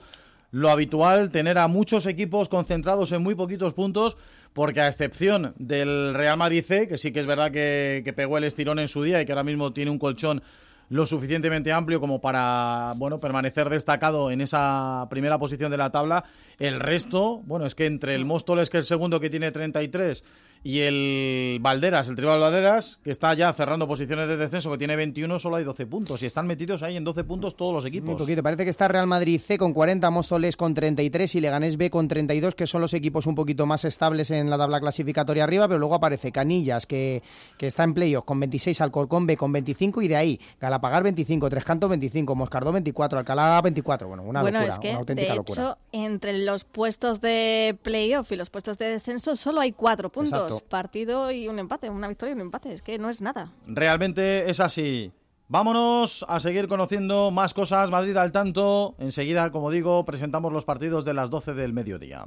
lo habitual tener a muchos equipos concentrados en muy poquitos puntos, porque a excepción del Real Madrid C, que sí que es verdad que, que pegó el estirón en su día y que ahora mismo tiene un colchón lo suficientemente amplio como para bueno permanecer destacado en esa primera posición de la tabla. El resto, bueno, es que entre el Móstoles, que es el segundo que tiene 33, y el Valderas, el Tribal Valderas, que está ya cerrando posiciones de descenso, que tiene 21, solo hay 12 puntos. Y están metidos ahí en 12 puntos todos los Muy equipos. poquito. Parece que está Real Madrid C con 40, Móstoles con 33 y Leganés B con 32, que son los equipos un poquito más estables en la tabla clasificatoria arriba, pero luego aparece Canillas, que, que está en playoff con 26, Alcorcón B con 25 y de ahí Galapagar 25, Trescanto 25, Moscardó 24, Alcalá 24. Bueno, una bueno, locura, es que, una auténtica de locura. hecho, entre los puestos de playoff y los puestos de descenso solo hay cuatro puntos. Exacto. Partido y un empate, una victoria y un empate. Es que no es nada. Realmente es así. Vámonos a seguir conociendo más cosas. Madrid al tanto. Enseguida, como digo, presentamos los partidos de las 12 del mediodía.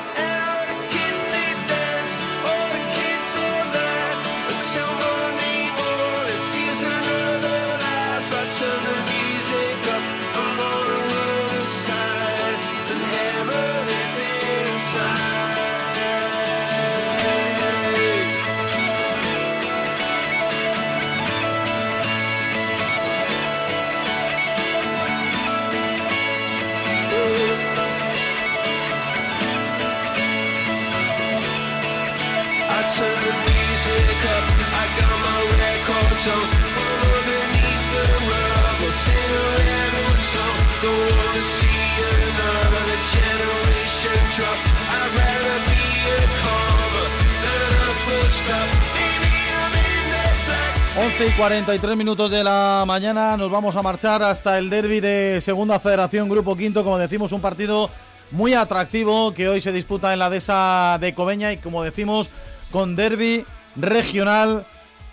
11 y 43 minutos de la mañana nos vamos a marchar hasta el derby de Segunda Federación Grupo Quinto, como decimos, un partido muy atractivo que hoy se disputa en la dehesa de Cobeña y como decimos con derby regional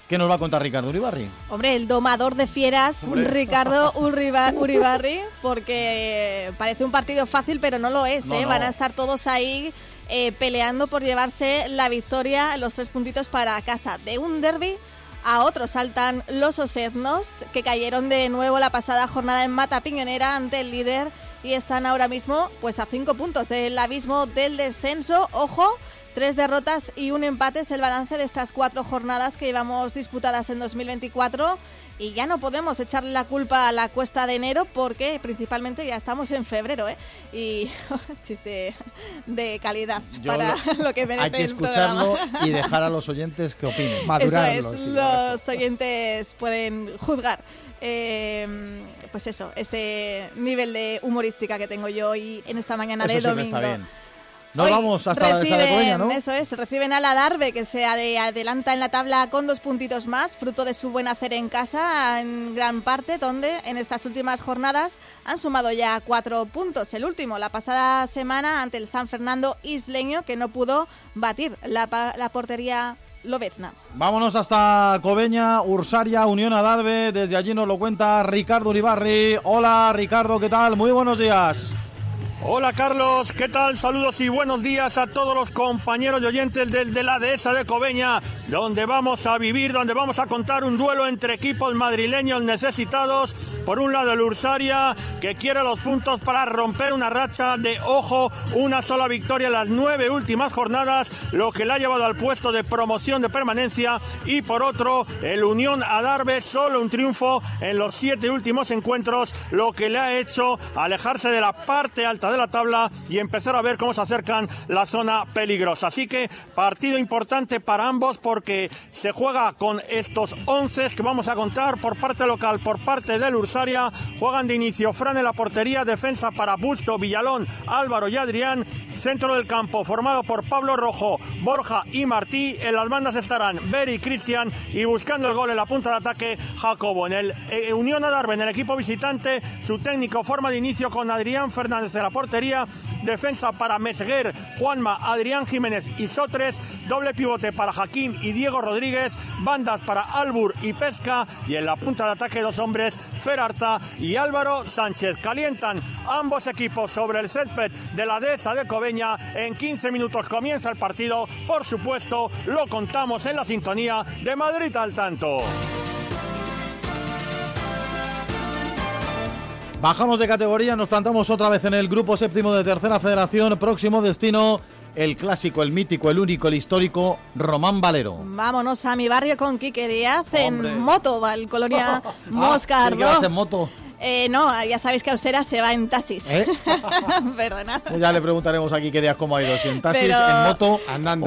que nos va a contar Ricardo Uribarri. Hombre, el domador de fieras, Hombre. Ricardo Uriba- Uribarri, porque parece un partido fácil, pero no lo es. No, ¿eh? no. Van a estar todos ahí eh, peleando por llevarse la victoria, los tres puntitos para casa. De un derby a otro saltan los osednos, que cayeron de nuevo la pasada jornada en Mata Piñonera ante el líder y están ahora mismo pues a cinco puntos del abismo del descenso. Ojo, Tres derrotas y un empate es el balance de estas cuatro jornadas que llevamos disputadas en 2024 y ya no podemos echarle la culpa a la cuesta de enero porque principalmente ya estamos en febrero, ¿eh? Y chiste de calidad Yo para lo, que merece Hay que el escucharlo y dejar a los oyentes que opinen. Eso es, los oyentes pueden juzgar. eh, pues eso, este nivel de humorística que tengo yo hoy en esta mañana Eso de domingo. está bien. Nos Hoy vamos hasta la dehesa de Cobeña, ¿no? Eso es, reciben a la Darbe, que se ade- adelanta en la tabla con dos puntitos más, fruto de su buen hacer en casa, en gran parte, donde en estas últimas jornadas han sumado ya cuatro puntos. El último, la pasada semana, ante el San Fernando isleño, que no pudo batir la, la portería lobezna. Vámonos hasta Cobeña, Ursaria, Unión Adarve. Desde allí nos lo cuenta Ricardo Uribarri. Hola Ricardo, ¿qué tal? Muy buenos días. Hola Carlos, ¿qué tal? Saludos y buenos días a todos los compañeros y oyentes de la dehesa de Cobeña, donde vamos a vivir, donde vamos a contar un duelo entre equipos madrileños necesitados. Por un lado el Ursaria, que quiere los puntos para romper una racha de ojo, una sola victoria en las nueve últimas jornadas, lo que le ha llevado al puesto de promoción de permanencia. Y por otro, el Unión Adarve, solo un triunfo en los siete últimos encuentros, lo que le ha hecho alejarse de la parte alta de la tabla y empezar a ver cómo se acercan la zona peligrosa. Así que partido importante para ambos porque se juega con estos 11 que vamos a contar por parte local, por parte del Ursaria. Juegan de inicio Fran en la portería, defensa para Busto, Villalón, Álvaro y Adrián. Centro del campo formado por Pablo Rojo, Borja y Martí. En las bandas estarán Beri, Cristian y buscando el gol en la punta de ataque Jacobo. En el eh, Unión Adarve, en el equipo visitante, su técnico forma de inicio con Adrián Fernández de la portería, defensa para Meseguer, Juanma, Adrián Jiménez y Sotres, doble pivote para Jaquín y Diego Rodríguez, bandas para Albur y Pesca y en la punta de ataque dos hombres, Ferarta y Álvaro Sánchez. Calientan ambos equipos sobre el césped de la dehesa de Cobeña. En 15 minutos comienza el partido. Por supuesto, lo contamos en la sintonía de Madrid al tanto. Bajamos de categoría, nos plantamos otra vez en el grupo séptimo de tercera federación. Próximo destino, el clásico, el mítico, el único, el histórico, Román Valero. Vámonos a mi barrio con Quique Díaz Hombre. en moto, va el Colonia Ah. ¿qué vas en moto? Eh, no, ya sabéis que Ausera se va en taxis. ¿Eh? Perdona. Pues ya le preguntaremos aquí qué días cómo ha ido, si en taxis, Pero- en moto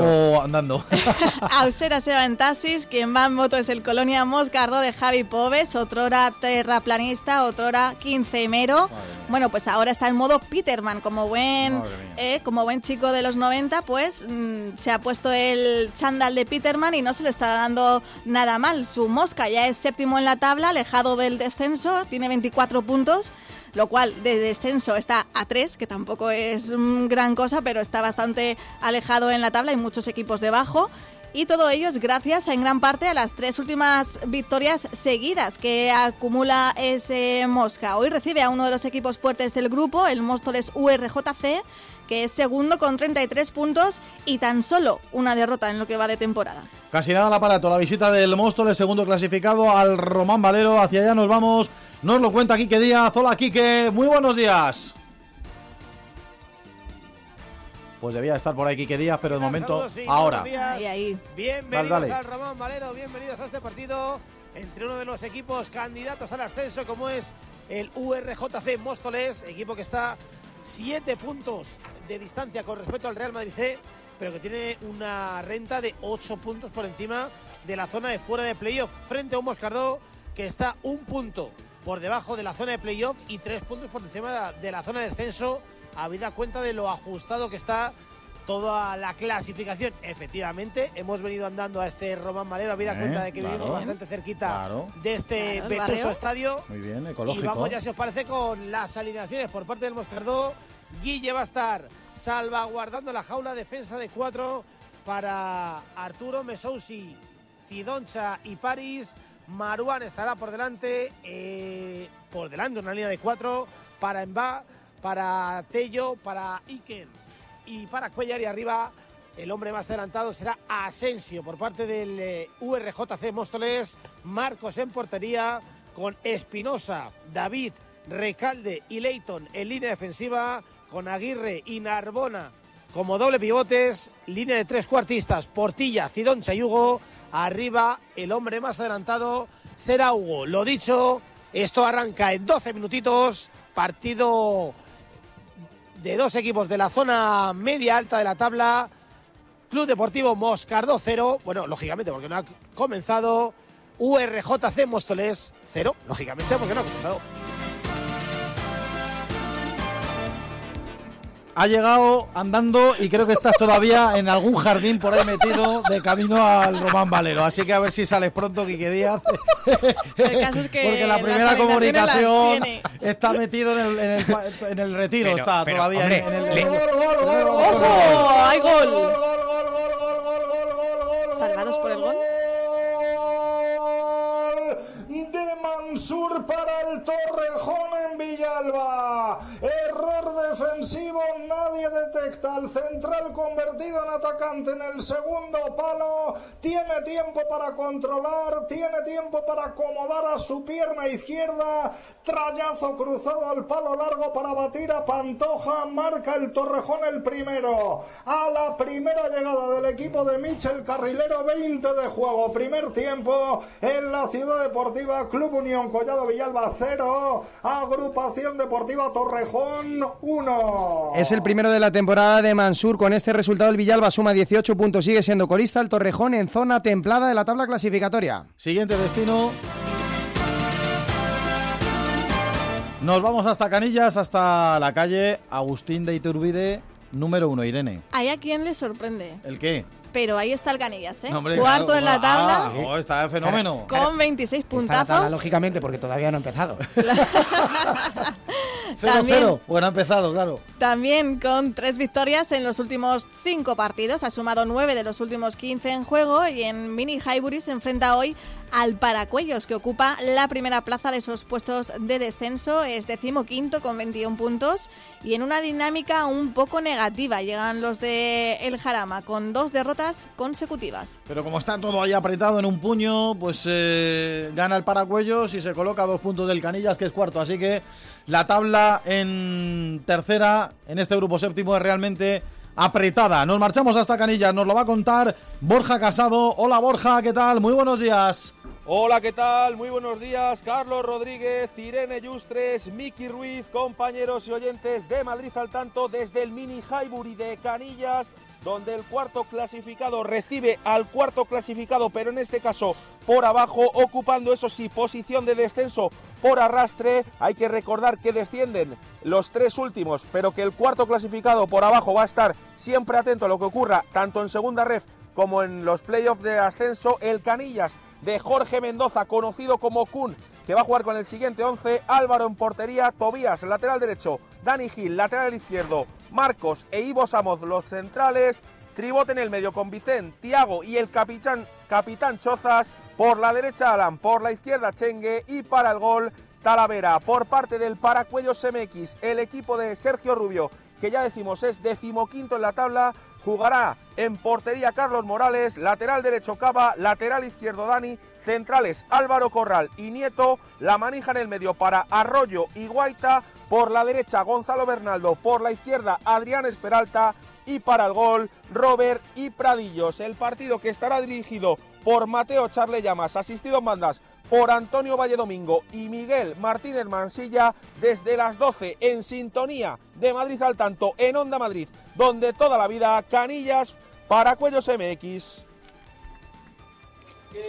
o andando. Ausera se va en taxis, quien va en moto es el Colonia Moscardo de Javi Pobes, otrora terraplanista, otrora quincemero. Bueno, pues ahora está en modo Peterman, como buen, eh, como buen chico de los 90, pues mm, se ha puesto el chándal de Peterman y no se le está dando nada mal. Su Mosca ya es séptimo en la tabla, alejado del descenso, tiene 24 puntos lo cual de descenso está a 3, que tampoco es mm, gran cosa, pero está bastante alejado en la tabla, hay muchos equipos debajo. Y todo ello es gracias en gran parte a las tres últimas victorias seguidas que acumula ese Mosca. Hoy recibe a uno de los equipos fuertes del grupo, el Móstoles URJC, que es segundo con 33 puntos y tan solo una derrota en lo que va de temporada. Casi nada al aparato, la visita del Móstoles, segundo clasificado al Román Valero. Hacia allá nos vamos. Nos lo cuenta Quique Díaz. Hola Quique, muy buenos días. Pues debía estar por ahí Quique Díaz, pero de momento, Saludos y ahora. Ahí, ahí. Bienvenidos Dale, dale. al Ramón Valero, bienvenidos a este partido entre uno de los equipos candidatos al ascenso como es el URJC Móstoles, equipo que está siete puntos de distancia con respecto al Real Madrid C, pero que tiene una renta de ocho puntos por encima de la zona de fuera de playoff, frente a un Moscardó que está un punto por debajo de la zona de playoff y tres puntos por encima de la zona de descenso, habida cuenta de lo ajustado que está toda la clasificación. Efectivamente, hemos venido andando a este Román Valero, habida Eh, cuenta de que claro. vivimos bastante cerquita Claro. de este Claro, vetusto estadio. Muy bien, Y ecológico. vamos ya, si os parece, con las alineaciones por parte del Moscardó. Guille va a estar salvaguardando la jaula, defensa de cuatro para Arturo Mesousi, Cidoncha y París. Maruán estará por delante, eh, por delante una línea de cuatro para Emba, para Tello, para Iker y para Cuellar. Y arriba el hombre más adelantado será Asensio por parte del eh, URJC Móstoles, Marcos en portería con Espinosa, David, Recalde y Leighton en línea defensiva, con Aguirre y Narbona como doble pivotes, línea de tres cuartistas, Portilla, Cidoncha y Hugo, arriba el hombre más adelantado será Hugo. Lo dicho, esto arranca en 12 minutitos, partido de dos equipos de la zona media alta de la tabla. Club Deportivo Moscardo 0. Bueno, lógicamente, porque no ha comenzado. URJC Móstoles 0. Lógicamente, porque no ha comenzado. Ha llegado andando y creo que estás todavía en algún jardín por ahí metido de camino al Román Valero. Así que a ver si sales pronto, Quique Díaz. El caso es que Porque la primera comunicación está metido en el, en el pa- en el retiro, Pero- está pero, todavía hombre, en el... le- ¡Ojo! ¡Hay gol! Salvados por el gol. Mansur para el Torrejón en Villalba. Error defensivo, nadie detecta al central convertido en atacante en el segundo palo. Tiene tiempo para controlar, tiene tiempo para acomodar a su pierna izquierda. Trayazo cruzado al palo largo para batir a Pantoja. Marca el Torrejón el primero. A la primera llegada del equipo de Michel Carrilero, 20 de juego. Primer tiempo en la Ciudad Deportiva Club Unión Collado Villalba 0. Agrupación Deportiva Torrejón 1. Es el primero de la temporada de Mansur. Con este resultado, el Villalba suma 18 puntos. Sigue siendo colista el Torrejón en zona templada de la tabla clasificatoria. Siguiente destino. Nos vamos hasta Canillas, hasta la calle Agustín de Iturbide, número uno, Irene. ¿Hay a quién le sorprende? ¿El qué? Pero ahí está el Canillas, ¿eh? No, hombre, Cuarto claro, en la tabla. ah, oh, está de fenómeno. Con 26 Está en la tabla, puntazos. lógicamente, porque todavía no ha empezado. Cero, También- cero. Bueno, ha empezado, claro. También con tres victorias en los últimos cinco partidos. Ha sumado nueve de los últimos 15 en juego y en Mini Highbury se enfrenta hoy al Paracuellos, que ocupa la primera plaza de esos puestos de descenso. Es decimoquinto con 21 puntos y en una dinámica un poco negativa. Llegan los de El Jarama con dos derrotas consecutivas. Pero como está todo ahí apretado en un puño, pues eh, gana el Paracuellos y se coloca dos puntos del Canillas, que es cuarto. Así que la tabla en tercera, en este grupo séptimo, es realmente apretada. Nos marchamos hasta Canillas, nos lo va a contar Borja Casado. Hola Borja, ¿qué tal? Muy buenos días. Hola, ¿qué tal? Muy buenos días, Carlos Rodríguez, Irene Yustres, Miki Ruiz, compañeros y oyentes de Madrid al tanto desde el Mini Highbury de Canillas, donde el cuarto clasificado recibe al cuarto clasificado, pero en este caso por abajo, ocupando eso sí, posición de descenso por arrastre. Hay que recordar que descienden los tres últimos, pero que el cuarto clasificado por abajo va a estar siempre atento a lo que ocurra, tanto en segunda ref como en los playoffs de ascenso. El Canillas de Jorge Mendoza, conocido como Kun, que va a jugar con el siguiente 11, Álvaro en portería, Tobías, lateral derecho, Dani Gil, lateral izquierdo, Marcos e Ivo Samoz, los centrales, Tribote en el medio con Vicente, Tiago y el capitán, capitán Chozas, por la derecha Alan, por la izquierda Chengue y para el gol Talavera. Por parte del Paracuellos MX, el equipo de Sergio Rubio, que ya decimos es decimoquinto en la tabla, jugará en portería Carlos Morales, lateral derecho Cava, lateral izquierdo Dani, centrales Álvaro Corral y Nieto, la manija en el medio para Arroyo y Guaita, por la derecha Gonzalo Bernaldo, por la izquierda Adrián Esperalta y para el gol Robert y Pradillos. El partido que estará dirigido por Mateo Charle Llamas, asistido en bandas por Antonio Valledomingo y Miguel Martínez Mansilla desde las 12 en sintonía de Madrid al tanto en Onda Madrid, donde toda la vida Canillas para Cuellos MX. Gol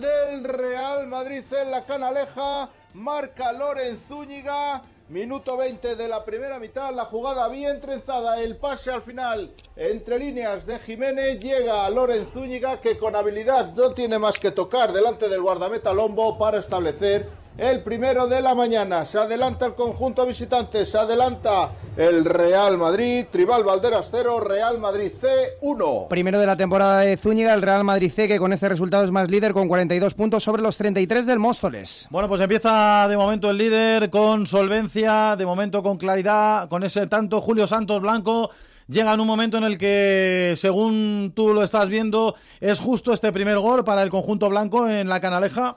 del Real Madrid en la canaleja. Marca Loren Zúñiga. Minuto 20 de la primera mitad. La jugada bien trenzada. El pase al final entre líneas de Jiménez. Llega a Loren Zúñiga que con habilidad no tiene más que tocar delante del guardameta Lombo para establecer el primero de la mañana. Se adelanta el conjunto visitante. Se adelanta el Real Madrid. Tribal Valderas 0. Real Madrid C 1. Primero de la temporada de Zúñiga, el Real Madrid C, que con este resultado es más líder con 42 puntos sobre los 33 del Móstoles. Bueno, pues empieza de momento el líder con solvencia, de momento con claridad, con ese tanto Julio Santos Blanco. Llega en un momento en el que, según tú lo estás viendo, es justo este primer gol para el conjunto blanco en la canaleja.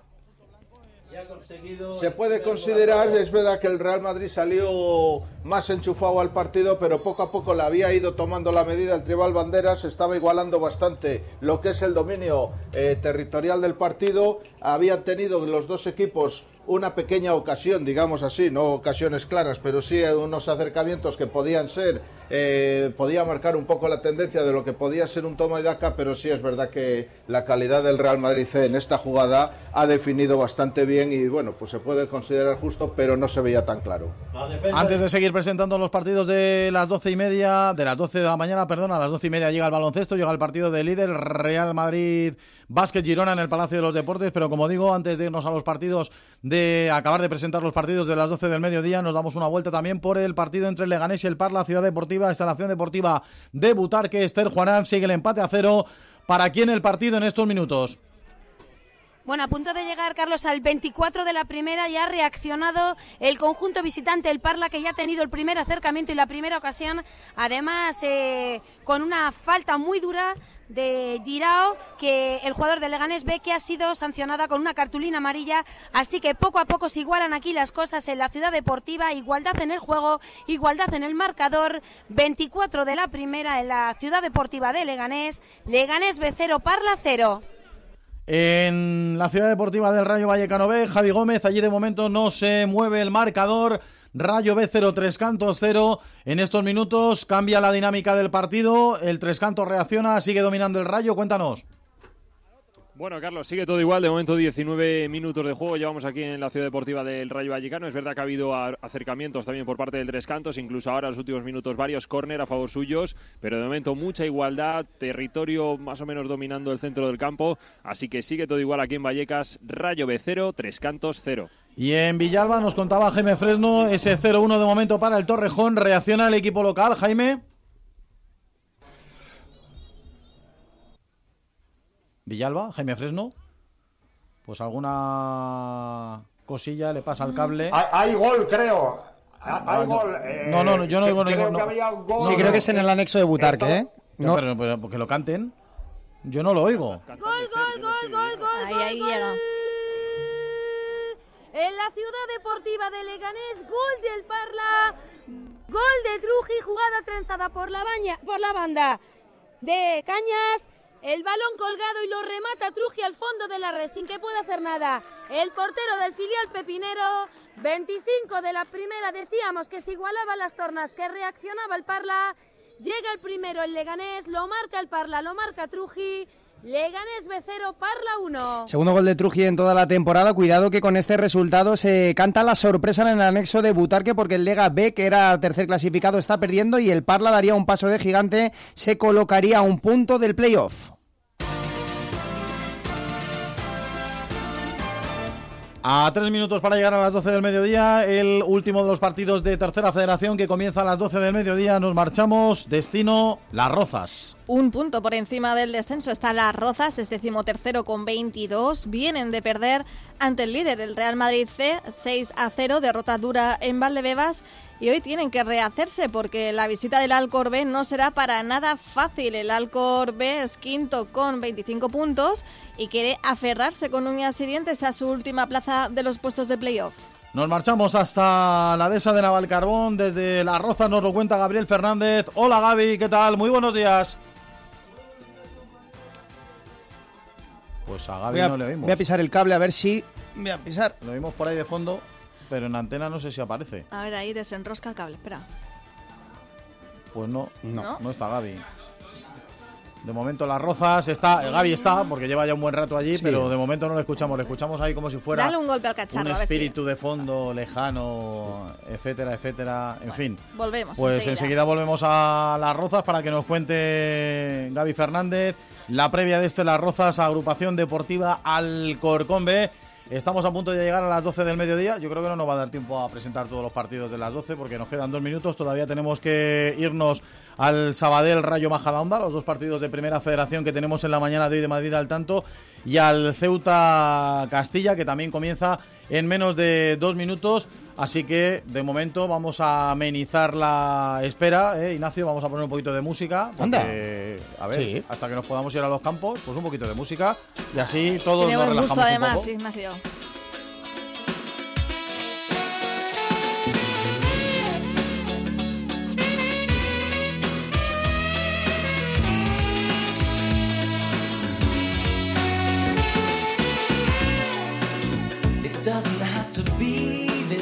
Se puede considerar, es verdad que el Real Madrid salió más enchufado al partido, pero poco a poco le había ido tomando la medida. El Tribal Banderas, estaba igualando bastante lo que es el dominio eh, territorial del partido, habían tenido los dos equipos una pequeña ocasión, digamos así, no ocasiones claras, pero sí unos acercamientos que podían ser, eh, podía marcar un poco la tendencia de lo que podía ser un toma y daca, pero sí es verdad que la calidad del Real Madrid C en esta jugada ha definido bastante bien y bueno, pues se puede considerar justo, pero no se veía tan claro. Antes de seguir presentando los partidos de las doce y media, de las 12 de la mañana, perdón, a las doce y media llega el baloncesto, llega el partido de líder Real Madrid Básquet Girona en el Palacio de los Deportes, pero como digo, antes de irnos a los partidos, de acabar de presentar los partidos de las 12 del mediodía, nos damos una vuelta también por el partido entre Leganés y el Parla, Ciudad Deportiva, instalación deportiva de Butarque, Esther Juanán, sigue el empate a cero. ¿Para quién el partido en estos minutos? Bueno, a punto de llegar, Carlos, al 24 de la primera ya ha reaccionado el conjunto visitante, el Parla, que ya ha tenido el primer acercamiento y la primera ocasión, además eh, con una falta muy dura de Girao, que el jugador de Leganés ve que ha sido sancionada con una cartulina amarilla, así que poco a poco se igualan aquí las cosas en la ciudad deportiva, igualdad en el juego, igualdad en el marcador, 24 de la primera en la ciudad deportiva de Leganés, Leganés B0, Parla 0. En la ciudad deportiva del Rayo Vallecano B, Javi Gómez, allí de momento no se mueve el marcador. Rayo B0, tres cantos 0. En estos minutos cambia la dinámica del partido. El tres cantos reacciona, sigue dominando el Rayo. Cuéntanos. Bueno, Carlos, sigue todo igual. De momento, 19 minutos de juego. Llevamos aquí en la Ciudad Deportiva del Rayo Vallecano. Es verdad que ha habido acercamientos también por parte del Tres Cantos, incluso ahora en los últimos minutos varios córner a favor suyos, pero de momento mucha igualdad, territorio más o menos dominando el centro del campo. Así que sigue todo igual aquí en Vallecas. Rayo B0, Tres Cantos 0. Y en Villalba nos contaba Jaime Fresno, ese 0-1 de momento para el Torrejón. Reacciona el equipo local, Jaime. Villalba, Jaime Fresno. Pues alguna cosilla le pasa al cable. Hay, gol, creo. Hay, gol. Eh, no, no, yo no digo creo que había gol. Sí, creo que es en el anexo de Butarque, ¿eh? No, pero, pero, que lo canten. Yo no lo oigo. Gol, gol, gol, gol, gol. Ahí, ahí llega. En la ciudad deportiva de Leganés, gol del Parla. Gol de Truji, jugada trenzada por la, baña, por la banda de Cañas. El balón colgado y lo remata Truji al fondo de la red sin que pueda hacer nada. El portero del filial Pepinero, 25 de la primera, decíamos que se igualaba las tornas, que reaccionaba el Parla. Llega el primero el Leganés, lo marca el Parla, lo marca Truji. Leganés B0, Parla 1. Segundo gol de Truji en toda la temporada. Cuidado que con este resultado se canta la sorpresa en el anexo de Butarque porque el Lega B, que era tercer clasificado, está perdiendo y el Parla daría un paso de gigante, se colocaría a un punto del playoff. A tres minutos para llegar a las 12 del mediodía, el último de los partidos de Tercera Federación que comienza a las 12 del mediodía. Nos marchamos, destino Las Rozas. Un punto por encima del descenso está Las Rozas, es decimotercero con 22. Vienen de perder ante el líder, el Real Madrid C, 6 a 0, derrota dura en Valdebebas y hoy tienen que rehacerse porque la visita del Alcor B no será para nada fácil. El Alcor B es quinto con 25 puntos y quiere aferrarse con uñas y dientes a su última plaza de los puestos de playoff. Nos marchamos hasta la dehesa de Navalcarbón. Desde La Roza nos lo cuenta Gabriel Fernández. Hola Gaby, ¿qué tal? Muy buenos días. Pues a Gaby no le oímos. Voy a pisar el cable a ver si. Voy a pisar. Lo vimos por ahí de fondo pero en antena no sé si aparece. A ver, ahí desenrosca el cable, espera. Pues no, no, no, está Gaby. De momento las rozas está, Gaby está, porque lleva ya un buen rato allí, pero de momento no lo escuchamos, le escuchamos ahí como si fuera Dale un, golpe al cacharro, un espíritu de fondo lejano, etcétera, etcétera, en fin. Volvemos. Pues enseguida. volvemos a las rozas para que nos cuente Gaby Fernández la previa de este Las Rozas, agrupación deportiva Alcorcón B. Estamos a punto de llegar a las 12 del mediodía. Yo creo que no nos va a dar tiempo a presentar todos los partidos de las 12 porque nos quedan dos minutos. Todavía tenemos que irnos al Sabadell Rayo Majadahonda, los dos partidos de Primera Federación que tenemos en la mañana de hoy de Madrid al tanto, y al Ceuta Castilla que también comienza en menos de dos minutos. Así que de momento vamos a amenizar la espera, ¿eh, Ignacio. Vamos a poner un poquito de música. Porque, a ver, hasta que nos podamos ir a los campos, pues un poquito de música. Y así todos nos relajamos. Gusto, además, un poco. Ignacio. doesn't have to be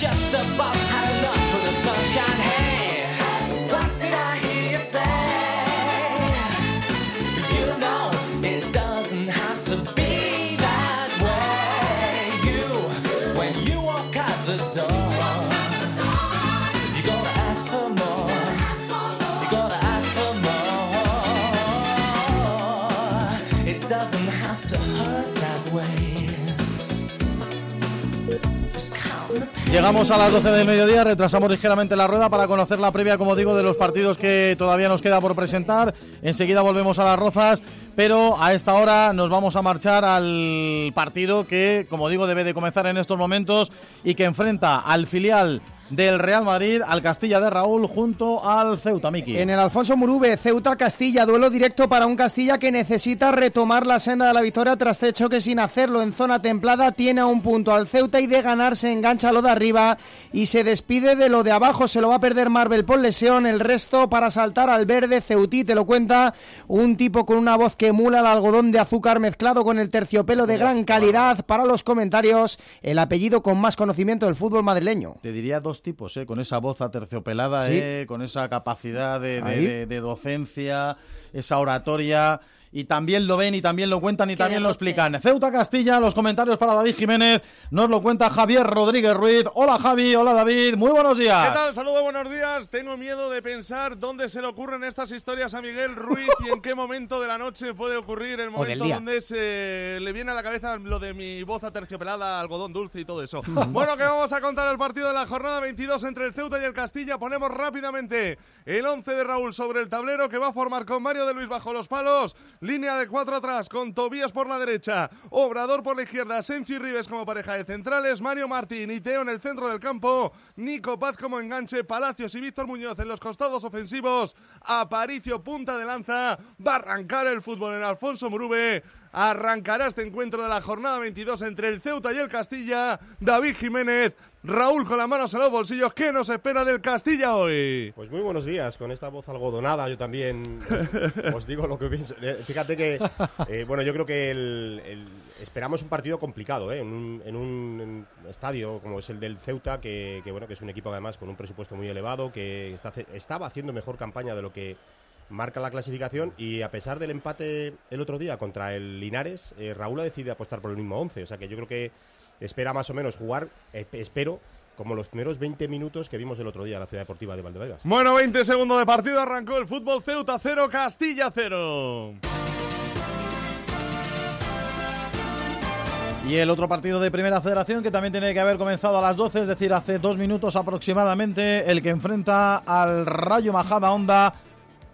just about had enough for the sunshine. Hey, what did I hear you say? You know it doesn't have to be that way. You, when you walk out the door, you gotta ask for more. You gotta ask for more. It doesn't have to hurt that way. Llegamos a las 12 del mediodía, retrasamos ligeramente la rueda para conocer la previa, como digo, de los partidos que todavía nos queda por presentar. Enseguida volvemos a las rozas, pero a esta hora nos vamos a marchar al partido que, como digo, debe de comenzar en estos momentos y que enfrenta al filial del Real Madrid al Castilla de Raúl junto al Ceuta Miki. En el Alfonso Murube, Ceuta Castilla, duelo directo para un Castilla que necesita retomar la senda de la victoria tras hecho que sin hacerlo en zona templada tiene a un punto al Ceuta y de ganar se engancha lo de arriba y se despide de lo de abajo, se lo va a perder Marvel por lesión, el resto para saltar al verde, Ceutí te lo cuenta, un tipo con una voz que emula el algodón de azúcar mezclado con el terciopelo de gran calidad para los comentarios, el apellido con más conocimiento del fútbol madrileño. Te diría dos tipos, ¿eh? con esa voz aterciopelada, Sí. ¿eh? con esa capacidad de, de- Ahí. de- de docencia, esa oratoria. Y también lo ven y también lo cuentan y también lo explican. Ceuta Castilla, los comentarios para David Jiménez. Nos lo cuenta Javier Rodríguez Ruiz. Hola Javi, hola David, muy buenos días. ¿Qué tal? Saludos, buenos días. Tengo miedo de pensar dónde se le ocurren estas historias a Miguel Ruiz y en qué momento de la noche puede ocurrir el momento donde se le viene a la cabeza lo de mi voz aterciopelada, algodón dulce y todo eso. bueno, que vamos a contar el partido de la jornada 22 entre el Ceuta y el Castilla. Ponemos rápidamente el 11 de Raúl sobre el tablero que va a formar con Mario de Luis bajo los palos, línea de cuatro atrás con Tobías por la derecha, Obrador por la izquierda, Sencio y Rives como pareja de centrales, Mario Martín y Teo en el centro del campo, Nico Paz como enganche, Palacios y Víctor Muñoz en los costados ofensivos, Aparicio punta de lanza, va a arrancar el fútbol en Alfonso Murube. Arrancará este encuentro de la jornada 22 entre el Ceuta y el Castilla. David Jiménez, Raúl con las manos en los bolsillos. ¿Qué nos espera del Castilla hoy? Pues muy buenos días, con esta voz algodonada yo también eh, os digo lo que pienso. Eh, Fíjate que, eh, bueno, yo creo que el- el- esperamos un partido complicado, ¿eh? en, un, en un estadio como es el del Ceuta, que, que, bueno, que es un equipo además con un presupuesto muy elevado, que está, estaba haciendo mejor campaña de lo que marca la clasificación y a pesar del empate el otro día contra el Linares, eh, Raúl ha decidido apostar por el mismo 11, o sea que yo creo que espera más o menos jugar, eh, espero, como los primeros 20 minutos que vimos el otro día en la Ciudad Deportiva de Valdebebas. Bueno, 20 segundos de partido. Arrancó el fútbol Ceuta 0, Castilla 0. Y el otro partido de Primera Federación que también tiene que haber comenzado a las 12, es decir, hace dos minutos aproximadamente, el que enfrenta al Rayo Majada Onda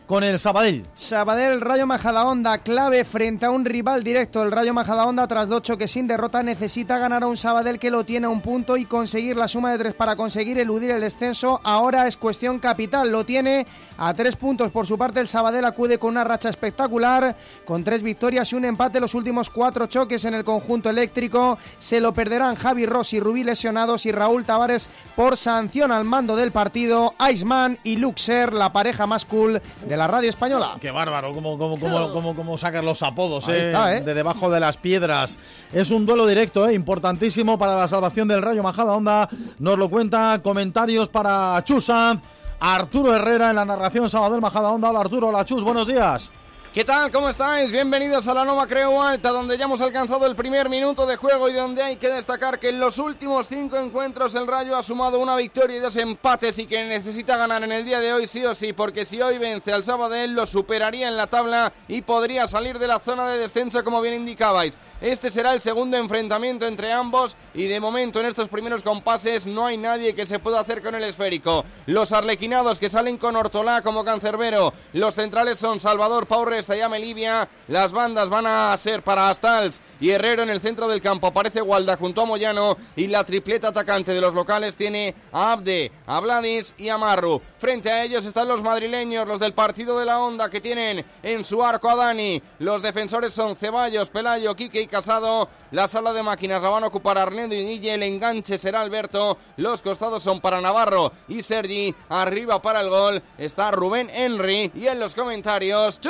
con el Sabadell. Sabadell, Rayo Majadahonda, clave frente a un rival directo. El Rayo Majadahonda, tras ocho que sin derrota, necesita ganar a un Sabadell que lo tiene a un punto y conseguir la suma de tres para conseguir eludir el descenso. Ahora es cuestión capital. Lo tiene a tres puntos. Por su parte, el Sabadell acude con una racha espectacular, con tres victorias y un empate. Los últimos cuatro choques en el conjunto eléctrico se lo perderán Javi Rossi, Rubí lesionados y Raúl Tavares por sanción al mando del partido. Iceman y Luxer, la pareja más cool de la radio española. Qué bárbaro, cómo, cómo, cómo, cómo, cómo sacan los apodos, eh, está, ¿eh? de debajo de las piedras. Es un duelo directo, eh, importantísimo para la salvación del Rayo Majada Onda. Nos lo cuenta, comentarios para Chusan, Arturo Herrera en la narración Sabadell Majada Onda. Hola Arturo, hola Chus, buenos días. ¿Qué tal? ¿Cómo estáis? Bienvenidos a la Nova Creu Alta, donde ya hemos alcanzado el primer minuto de juego y donde hay que destacar que en los últimos cinco encuentros el Rayo ha sumado una victoria y dos empates y que necesita ganar en el día de hoy sí o sí, porque si hoy vence al Sabadell lo superaría en la tabla y podría salir de la zona de descenso como bien indicabais. Este será el segundo enfrentamiento entre ambos y de momento en estos primeros compases no hay nadie que se pueda hacer con el esférico. Los arlequinados que salen con Hortolá como cancerbero, los centrales son Salvador Paurres y Melivia, las bandas van a ser para Astals y Herrero en el centro del campo, aparece Walda junto a Moyano y la tripleta atacante de los locales tiene a Abde, a Vladis y a Marru. Frente a ellos están los madrileños, los del partido de la onda que tienen en su arco a Dani. Los defensores son Ceballos, Pelayo, Quique y Casado. La sala de máquinas la van a ocupar Arnedo y Guille. El enganche será Alberto. Los costados son para Navarro y Sergi. Arriba para el gol está Rubén Henry. Y en los comentarios,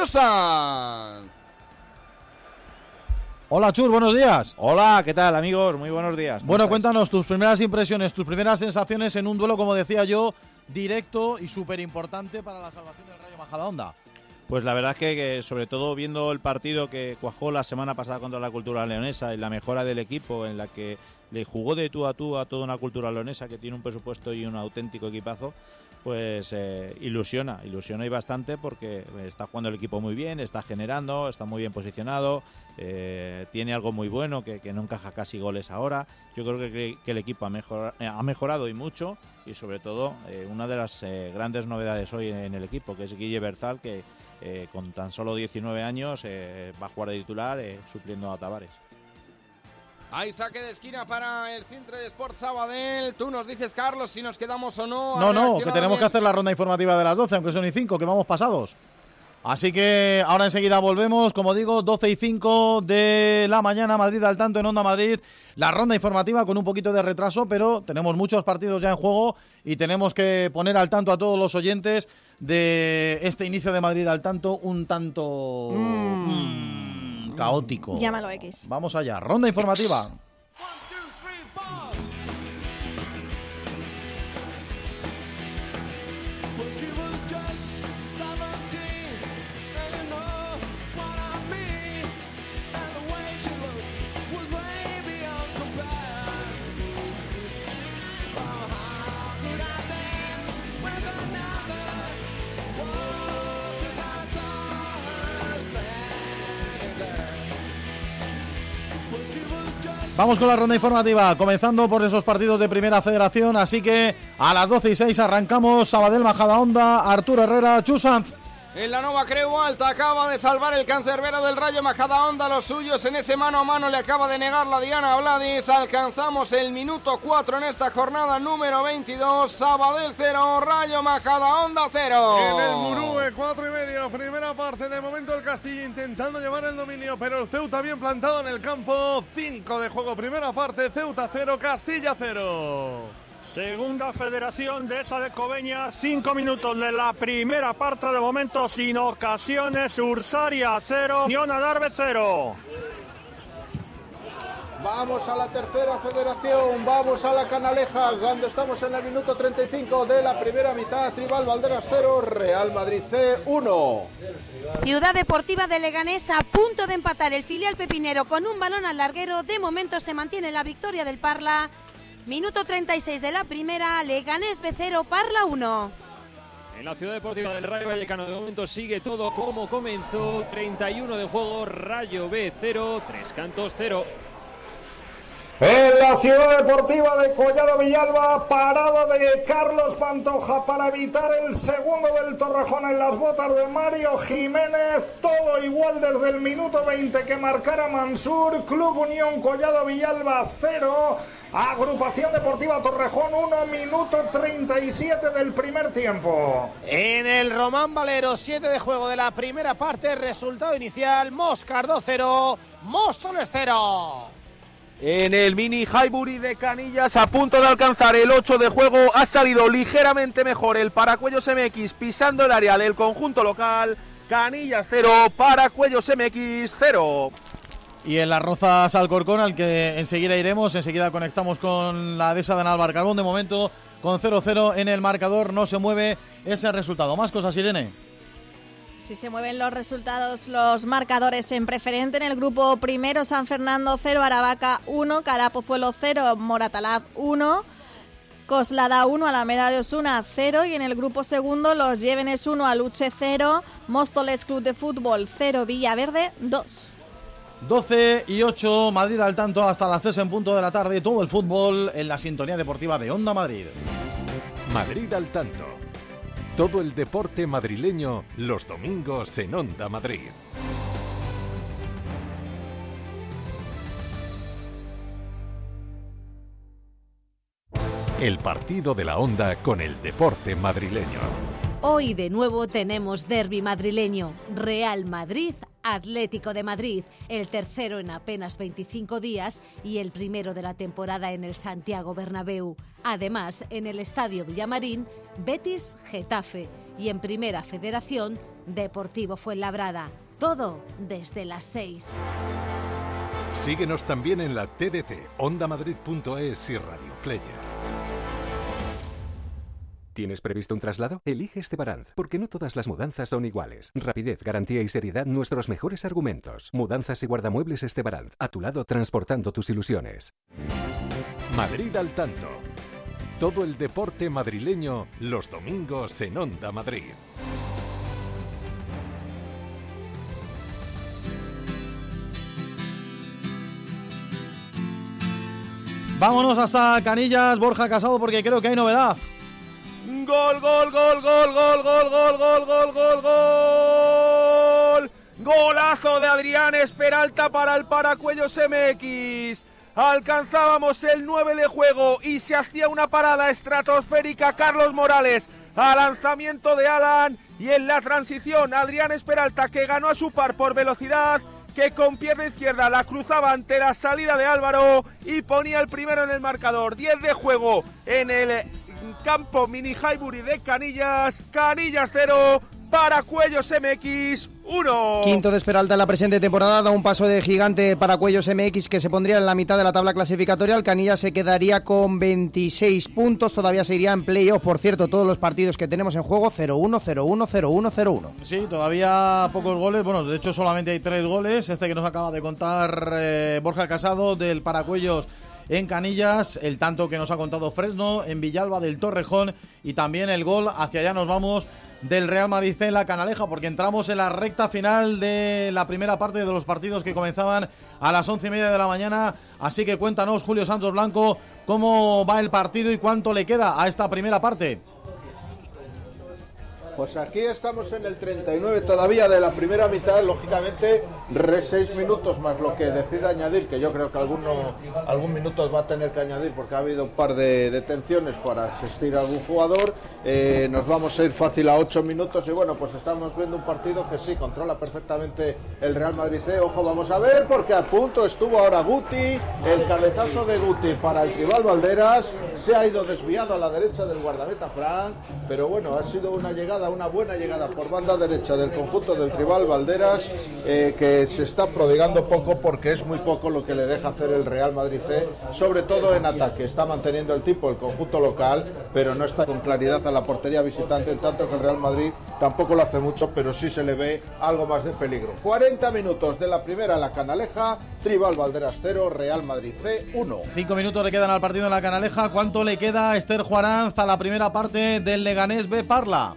Hola Chus, buenos días. Hola, ¿qué tal amigos? Muy buenos días. ¿Cómo Bueno, estáis? cuéntanos tus primeras impresiones, tus primeras sensaciones en un duelo, como decía yo, directo y súper importante para la salvación del Rayo Majada Onda. Pues la verdad es que, que, sobre todo viendo el partido que cuajó la semana pasada contra la cultura leonesa y la mejora del equipo en la que le jugó de tú a tú a toda una cultura leonesa que tiene un presupuesto y un auténtico equipazo, pues eh, ilusiona, ilusiona y bastante porque está jugando el equipo muy bien, está generando, está muy bien posicionado, eh, tiene algo muy bueno que, no encaja casi goles ahora. Yo creo que, el equipo ha, mejor- eh, ha mejorado y mucho y sobre todo eh, una de las eh, grandes novedades hoy en, el equipo que es Guille Berzal que eh, con tan solo 19 años eh, va a jugar de titular eh, supliendo a Tavares. Hay saque de esquina para el Centro de Sport Sabadell. Tú nos dices, Carlos, si nos quedamos o no. No, no, que tenemos que hacer la ronda informativa de las 12, aunque son y 5, que vamos pasados. Así que ahora enseguida volvemos, como digo, 12 y 5 de la mañana, Madrid al tanto en Onda Madrid. La ronda informativa con un poquito de retraso, pero tenemos muchos partidos ya en juego y tenemos que poner al tanto a todos los oyentes de este inicio de Madrid al tanto un tanto mm, caótico. Llámalo X. Vamos allá, ronda informativa. Vamos con la ronda informativa, comenzando por esos partidos de Primera Federación, así que a las 12 y 6 arrancamos Sabadell Majadahonda, Arturo Herrera, Chusanz. En la nueva Creu Alta acaba de salvar el cancerbero del Rayo Majadahonda. Los suyos en ese mano a mano le acaba de negar la Diana Vladis. Alcanzamos el minuto 4 en esta jornada número 22. Sabadell 0, Rayo Majadahonda 0. En el Murúe, cuatro y medio, primera parte. De momento el Castillo intentando llevar el dominio, pero el Ceuta bien plantado en el campo. Cinco de juego, primera parte. Ceuta 0, Castilla 0. Segunda federación de esa de Cobeña, cinco minutos de la primera parte de momento sin ocasiones, Ursaria cero, Unión Adarve cero. Vamos a la tercera federación, vamos a la Canaleja, donde estamos en el minuto 35 de la primera mitad. Tribal Valderas 0, Real Madrid C 1. Ciudad Deportiva de Leganés a punto de empatar el filial pepinero con un balón al larguero. De momento se mantiene la victoria del Parla. Minuto 36 de la primera, Leganés B0, Parla 1. En la ciudad deportiva del Rayo Vallecano de momento sigue todo como comenzó. 31 de juego, Rayo B 0, tres cantos 0. En la ciudad deportiva de Collado Villalba, parada de Carlos Pantoja para evitar el segundo del Torrejón en las botas de Mario Jiménez. Todo igual desde el minuto 20 que marcara Mansur. Club Unión Collado Villalba 0. Agrupación Deportiva Torrejón 1. Minuto 37 del primer tiempo. En el Román Valero, 7 de juego de la primera parte, resultado inicial, Moscardo 0, Móstoles 0. En el mini Highbury de Canillas, a punto de alcanzar el 8 de juego, ha salido ligeramente mejor el Paracuellos MX pisando el área del conjunto local. Canillas 0, Paracuellos MX 0. Y en las Rozas Alcorcón, al que enseguida iremos, enseguida conectamos con la dehesa de Álvaro Carbón. De momento, con 0-0 en el marcador, no se mueve ese resultado. Más cosas, Irene. Si se mueven los resultados, los marcadores en preferente en el grupo primero, San Fernando 0, Aravaca 1, Carapozuelo 0, Moratalaz 1, Coslada 1, Alameda de Osuna 0 y en el grupo segundo los Llévenes 1, Aluche 0, Móstoles Club de Fútbol 0, Villaverde 2. 12 y 8, Madrid al tanto hasta las 3 en punto de la tarde. Todo el fútbol en la sintonía deportiva de Onda Madrid. Madrid al tanto. Todo el deporte madrileño los domingos en Onda Madrid. El partido de la Onda con el deporte madrileño. Hoy de nuevo tenemos derby madrileño, Real Madrid, Atlético de Madrid, el tercero en apenas 25 días y el primero de la temporada en el Santiago Bernabéu. Además, en el Estadio Villamarín, Betis Getafe y en Primera Federación, Deportivo Fuenlabrada. Todo desde las 6. Síguenos también en la TDT, ondamadrid.es y Radio Player. ¿Tienes previsto un traslado? Elige Estebaranz, porque no todas las mudanzas son iguales. Rapidez, garantía y seriedad, nuestros mejores argumentos. Mudanzas y guardamuebles Estebaranz, a tu lado transportando tus ilusiones. Madrid al tanto. Todo el deporte madrileño los domingos en Onda Madrid. Vámonos hasta Canillas, Borja Casado, porque creo que hay novedad. Gol, gol, gol, gol, gol, gol, gol, gol, gol, gol, gol. Golazo de Adrián Esperalta para el Paracuellos MX. Alcanzábamos el 9 de juego y se hacía una parada estratosférica Carlos Morales a lanzamiento de Alan y en la transición Adrián Esperalta que ganó a su par por velocidad que con pierna izquierda la cruzaba ante la salida de Álvaro y ponía el primero en el marcador. 10 de juego en el campo Mini Highbury de Canillas. Canillas 0, para Cuellos MX 1. Quinto de Esperalta en la presente temporada, da un paso de gigante para Cuellos MX que se pondría en la mitad de la tabla clasificatoria. El Canilla se quedaría con 26 puntos, todavía se iría en playoff. Por cierto, todos los partidos que tenemos en juego 0-1, 0-1, 0-1, 0-1. Sí, todavía pocos goles. Bueno, de hecho solamente hay tres goles. Este que nos acaba de contar eh, Borja Casado del Paracuellos en Canillas, el tanto que nos ha contado Fresno, en Villalba del Torrejón y también el gol hacia allá nos vamos del Real Madrid en la Canaleja, porque entramos en la recta final de la primera parte de los partidos que comenzaban a las once y media de la mañana. Así que cuéntanos, Julio Santos Blanco, cómo va el partido y cuánto le queda a esta primera parte. Pues aquí estamos en el 39 todavía de la primera mitad, lógicamente, re seis minutos más lo que decida añadir, que yo creo que alguno, algún minuto va a tener que añadir porque ha habido un par de detenciones para asistir a algún jugador. Eh, nos vamos a ir fácil a ocho minutos y bueno, pues estamos viendo un partido que sí, controla perfectamente el Real Madrid. C. Ojo, vamos a ver porque a punto estuvo ahora Guti, el cabezazo de Guti para el rival Valderas, se ha ido desviado a la derecha del guardameta Frank, pero bueno, ha sido una llegada una buena llegada por banda derecha del conjunto del rival Valderas, eh, que se está prodigando poco porque es muy poco lo que le deja hacer el Real Madrid C, sobre todo en ataque. Está manteniendo el tipo el conjunto local, pero no está con claridad a la portería visitante, en tanto que el Real Madrid tampoco lo hace mucho, pero sí se le ve algo más de peligro. 40 minutos de la primera la Canaleja, Tribal Valderas 0, Real Madrid C 1. Cinco minutos le quedan al partido en la Canaleja. ¿Cuánto le queda Esther Juaranz a la primera parte del Leganés B Parla?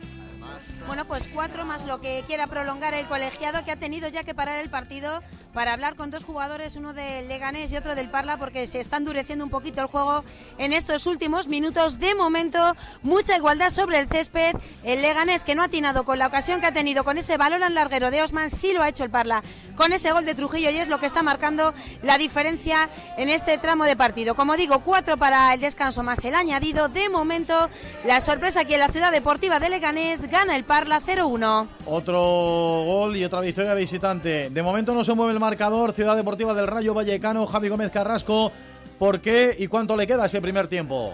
Bueno, pues cuatro más lo que quiera prolongar el colegiado que ha tenido ya que parar el partido para hablar con dos jugadores, uno del Leganés y otro del Parla, porque se está endureciendo un poquito el juego en estos últimos minutos. De momento, mucha igualdad sobre el césped. El Leganés que no ha atinado con la ocasión que ha tenido con ese balón al larguero de Osman, sí lo ha hecho el Parla con ese gol de Trujillo y es lo que está marcando la diferencia en este tramo de partido. Como digo, cuatro para el descanso más el añadido. De momento, la sorpresa aquí en la ciudad deportiva de Leganés gana el Parla 0-1. Otro gol y otra victoria visitante. De momento no se mueve el marcador. Ciudad Deportiva del Rayo Vallecano, Javi Gómez Carrasco. ¿Por qué y cuánto le queda ese primer tiempo?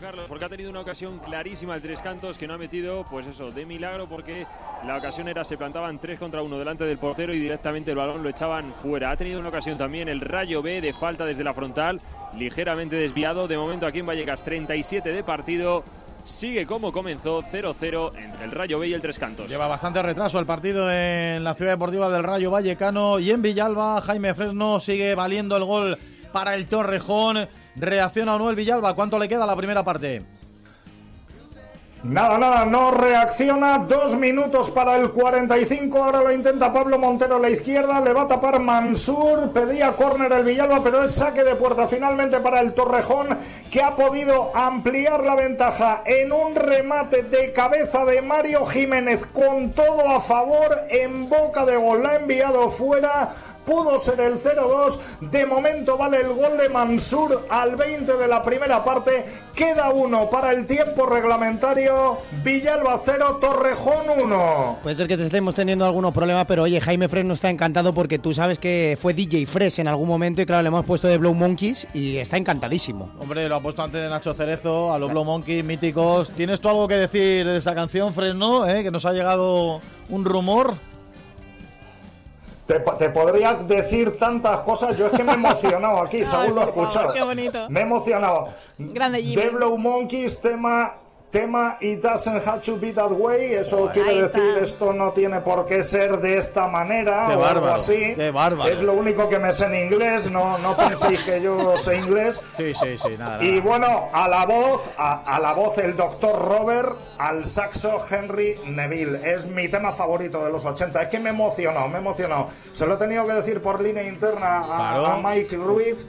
Carlos, porque ha tenido una ocasión clarísima el Tres Cantos que no ha metido, pues eso, de milagro, porque la ocasión era se plantaban tres contra uno delante del portero y directamente el balón lo echaban fuera. Ha tenido una ocasión también el Rayo B de falta desde la frontal, ligeramente desviado. De momento aquí en Vallecas, 37 de partido. Sigue como comenzó 0-0 entre el Rayo B y el Tres Cantos. Lleva bastante retraso el partido en la ciudad deportiva del Rayo Vallecano y en Villalba Jaime Fresno sigue valiendo el gol para el Torrejón. Reacciona o no el Villalba. ¿Cuánto le queda a la primera parte? Nada, nada, no reacciona. Dos minutos para el 45. Ahora lo intenta Pablo Montero a la izquierda. Le va a tapar Mansur. Pedía córner el Villalba, pero es saque de puerta finalmente para el Torrejón, que ha podido ampliar la ventaja en un remate de cabeza de Mario Jiménez con todo a favor en boca de gol. La ha enviado fuera pudo ser el 0-2. De momento vale el gol de Mansur al 20 de la primera parte. Queda uno para el tiempo reglamentario. Villalba 0, Torrejón 1. Puede ser que te estemos teniendo algunos problemas, pero oye, Jaime Fresno está encantado porque tú sabes que fue DJ Fresh en algún momento y claro, le hemos puesto de Blow Monkeys y está encantadísimo. Hombre, lo ha puesto antes de Nacho Cerezo, a los Blow Monkeys míticos. ¿Tienes tú algo que decir de esa canción, Fresno? Eh? Que nos ha llegado un rumor. Te, te, podría decir tantas cosas. Yo es que me he emocionado aquí, según lo he escuchado. Qué bonito. Me he emocionado. Grande Jimmy. The Blow Monkeys, tema Tema It doesn't have to be that way, eso quiere está. decir esto no tiene por qué ser de esta manera Qué o algo bárbaro, así. qué bárbaro. Es lo único que me sé en inglés, no, no penséis que yo sé inglés. Sí, sí, sí, nada. Y nada. bueno, a la voz, a, a la voz el doctor Robert, al saxo Henry Neville. Es mi tema favorito de los 80. Es que me emocionó, me emocionó. Se lo he tenido que decir por línea interna a, Claro. a Mike Ruiz.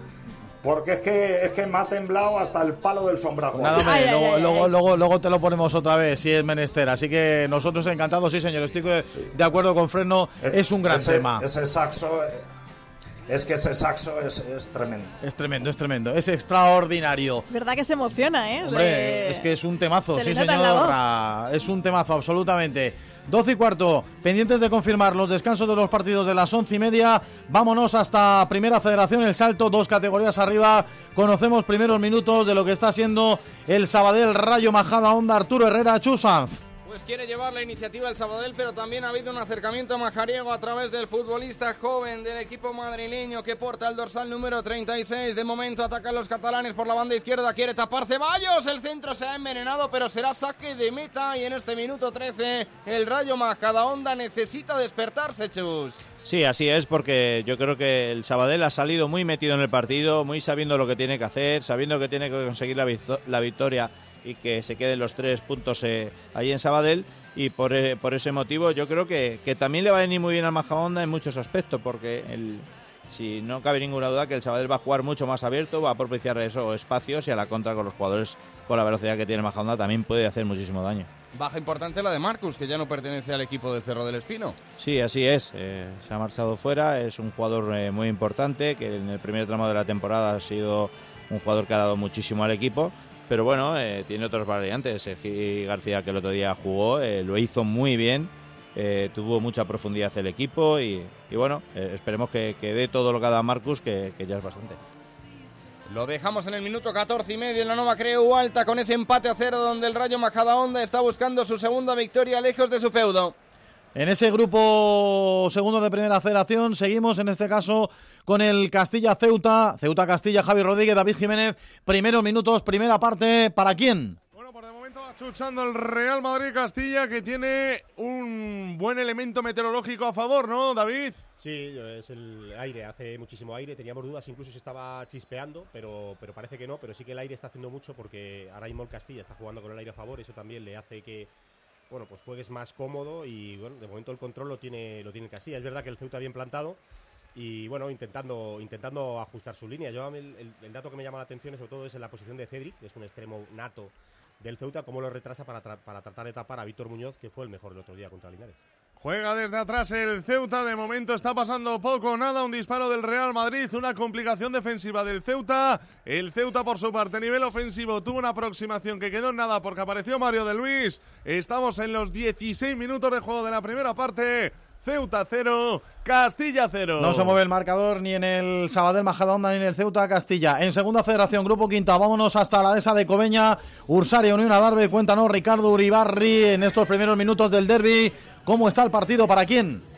Porque es que, es que me ha temblado hasta el palo del sombrajo. Nada, hombre, luego, luego, luego, luego te lo ponemos otra vez si es menester. Así que nosotros encantados, sí, señor. Estoy de de acuerdo con Freno. Es un gran ese, tema. Ese saxo, eh, es que ese saxo es, es tremendo. Es tremendo, es tremendo. Es extraordinario. ¿Verdad que se emociona, eh? Hombre, Le- es que es un temazo, se sí, señor. Es un temazo, absolutamente. 12 y cuarto, pendientes de confirmar los descansos de los partidos de las once y media. Vámonos hasta Primera Federación, el salto, dos categorías arriba. Conocemos primeros minutos de lo que está siendo el Sabadell Rayo Majada Onda Arturo Herrera Chusanz. Pues quiere llevar la iniciativa el Sabadell, pero también ha habido un acercamiento majariego a través del futbolista joven del equipo madrileño que porta el dorsal número 36. De momento atacan los catalanes por la banda izquierda, quiere tapar Ceballos. El centro se ha envenenado, pero será saque de meta. Y en este minuto 13, el Rayo Majadahonda necesita despertarse, Chus. Sí, así es, porque yo creo que el Sabadell ha salido muy metido en el partido, muy sabiendo lo que tiene que hacer, sabiendo que tiene que conseguir la, la victoria y que se queden los tres puntos eh, ahí en Sabadell. Y por, eh, por ese motivo yo creo que, que también le va a venir muy bien al Majadahonda en muchos aspectos, porque el, si no cabe ninguna duda que el Sabadell va a jugar mucho más abierto, va a propiciar eso, espacios y a la contra con los jugadores con la velocidad que tiene Majadahonda también puede hacer muchísimo daño. Baja importante la de Marcus, que ya no pertenece al equipo del Cerro del Espino. Sí, así es. Eh, se ha marchado fuera. Es un jugador eh, muy importante que en el primer tramo de la temporada ha sido un jugador que ha dado muchísimo al equipo. Pero bueno, eh, tiene otras variantes. Sergi García, que el otro día jugó, eh, lo hizo muy bien. eh, tuvo mucha profundidad el equipo y, y bueno, esperemos que, que dé todo lo que dado Marcus, que, que ya es bastante. Lo dejamos en el minuto 14 y medio en la Nova Creu Alta con ese empate a cero donde el Rayo Majadahonda está buscando su segunda victoria lejos de su feudo. En ese grupo segundo de primera federación seguimos en este caso con el Castilla Ceuta, Ceuta Castilla, Javi Rodríguez, David Jiménez, primeros minutos, primera parte, ¿para quién? Chuchando el Real Madrid Castilla que tiene un buen elemento meteorológico a favor, ¿no, David? Sí, es el aire, hace muchísimo aire. Teníamos dudas incluso si estaba chispeando, pero, pero parece que no. Pero sí que el aire está haciendo mucho porque ahora mismo el Castilla está jugando con el aire a favor. Eso también le hace que bueno, pues juegues más cómodo y bueno, de momento el control lo tiene, lo tiene Castilla. Es verdad que el Ceuta bien plantado y bueno, intentando, intentando ajustar su línea. El, dato que me llama la atención sobre todo es en la posición de Cedric, que es un extremo nato del Ceuta, cómo lo retrasa para, para tratar de tapar a Víctor Muñoz, que fue el mejor el otro día contra Linares. Juega desde atrás el Ceuta, de momento está pasando poco, nada, un disparo del Real Madrid, una complicación defensiva del Ceuta. El Ceuta por su parte nivel ofensivo tuvo una aproximación que quedó en nada porque apareció Mario de Luis. Estamos en los 16 minutos de juego de la primera parte. Ceuta 0, Castilla 0. No se mueve el marcador ni en el Sabadell Majadahonda ni en el Ceuta Castilla. En segunda federación, grupo quinta, vámonos hasta la dehesa de Cobeña, Ursaria Unión Adarve. Cuéntanos, Ricardo Uribarri, en estos primeros minutos del derby, ¿cómo está el partido? ¿Para quién?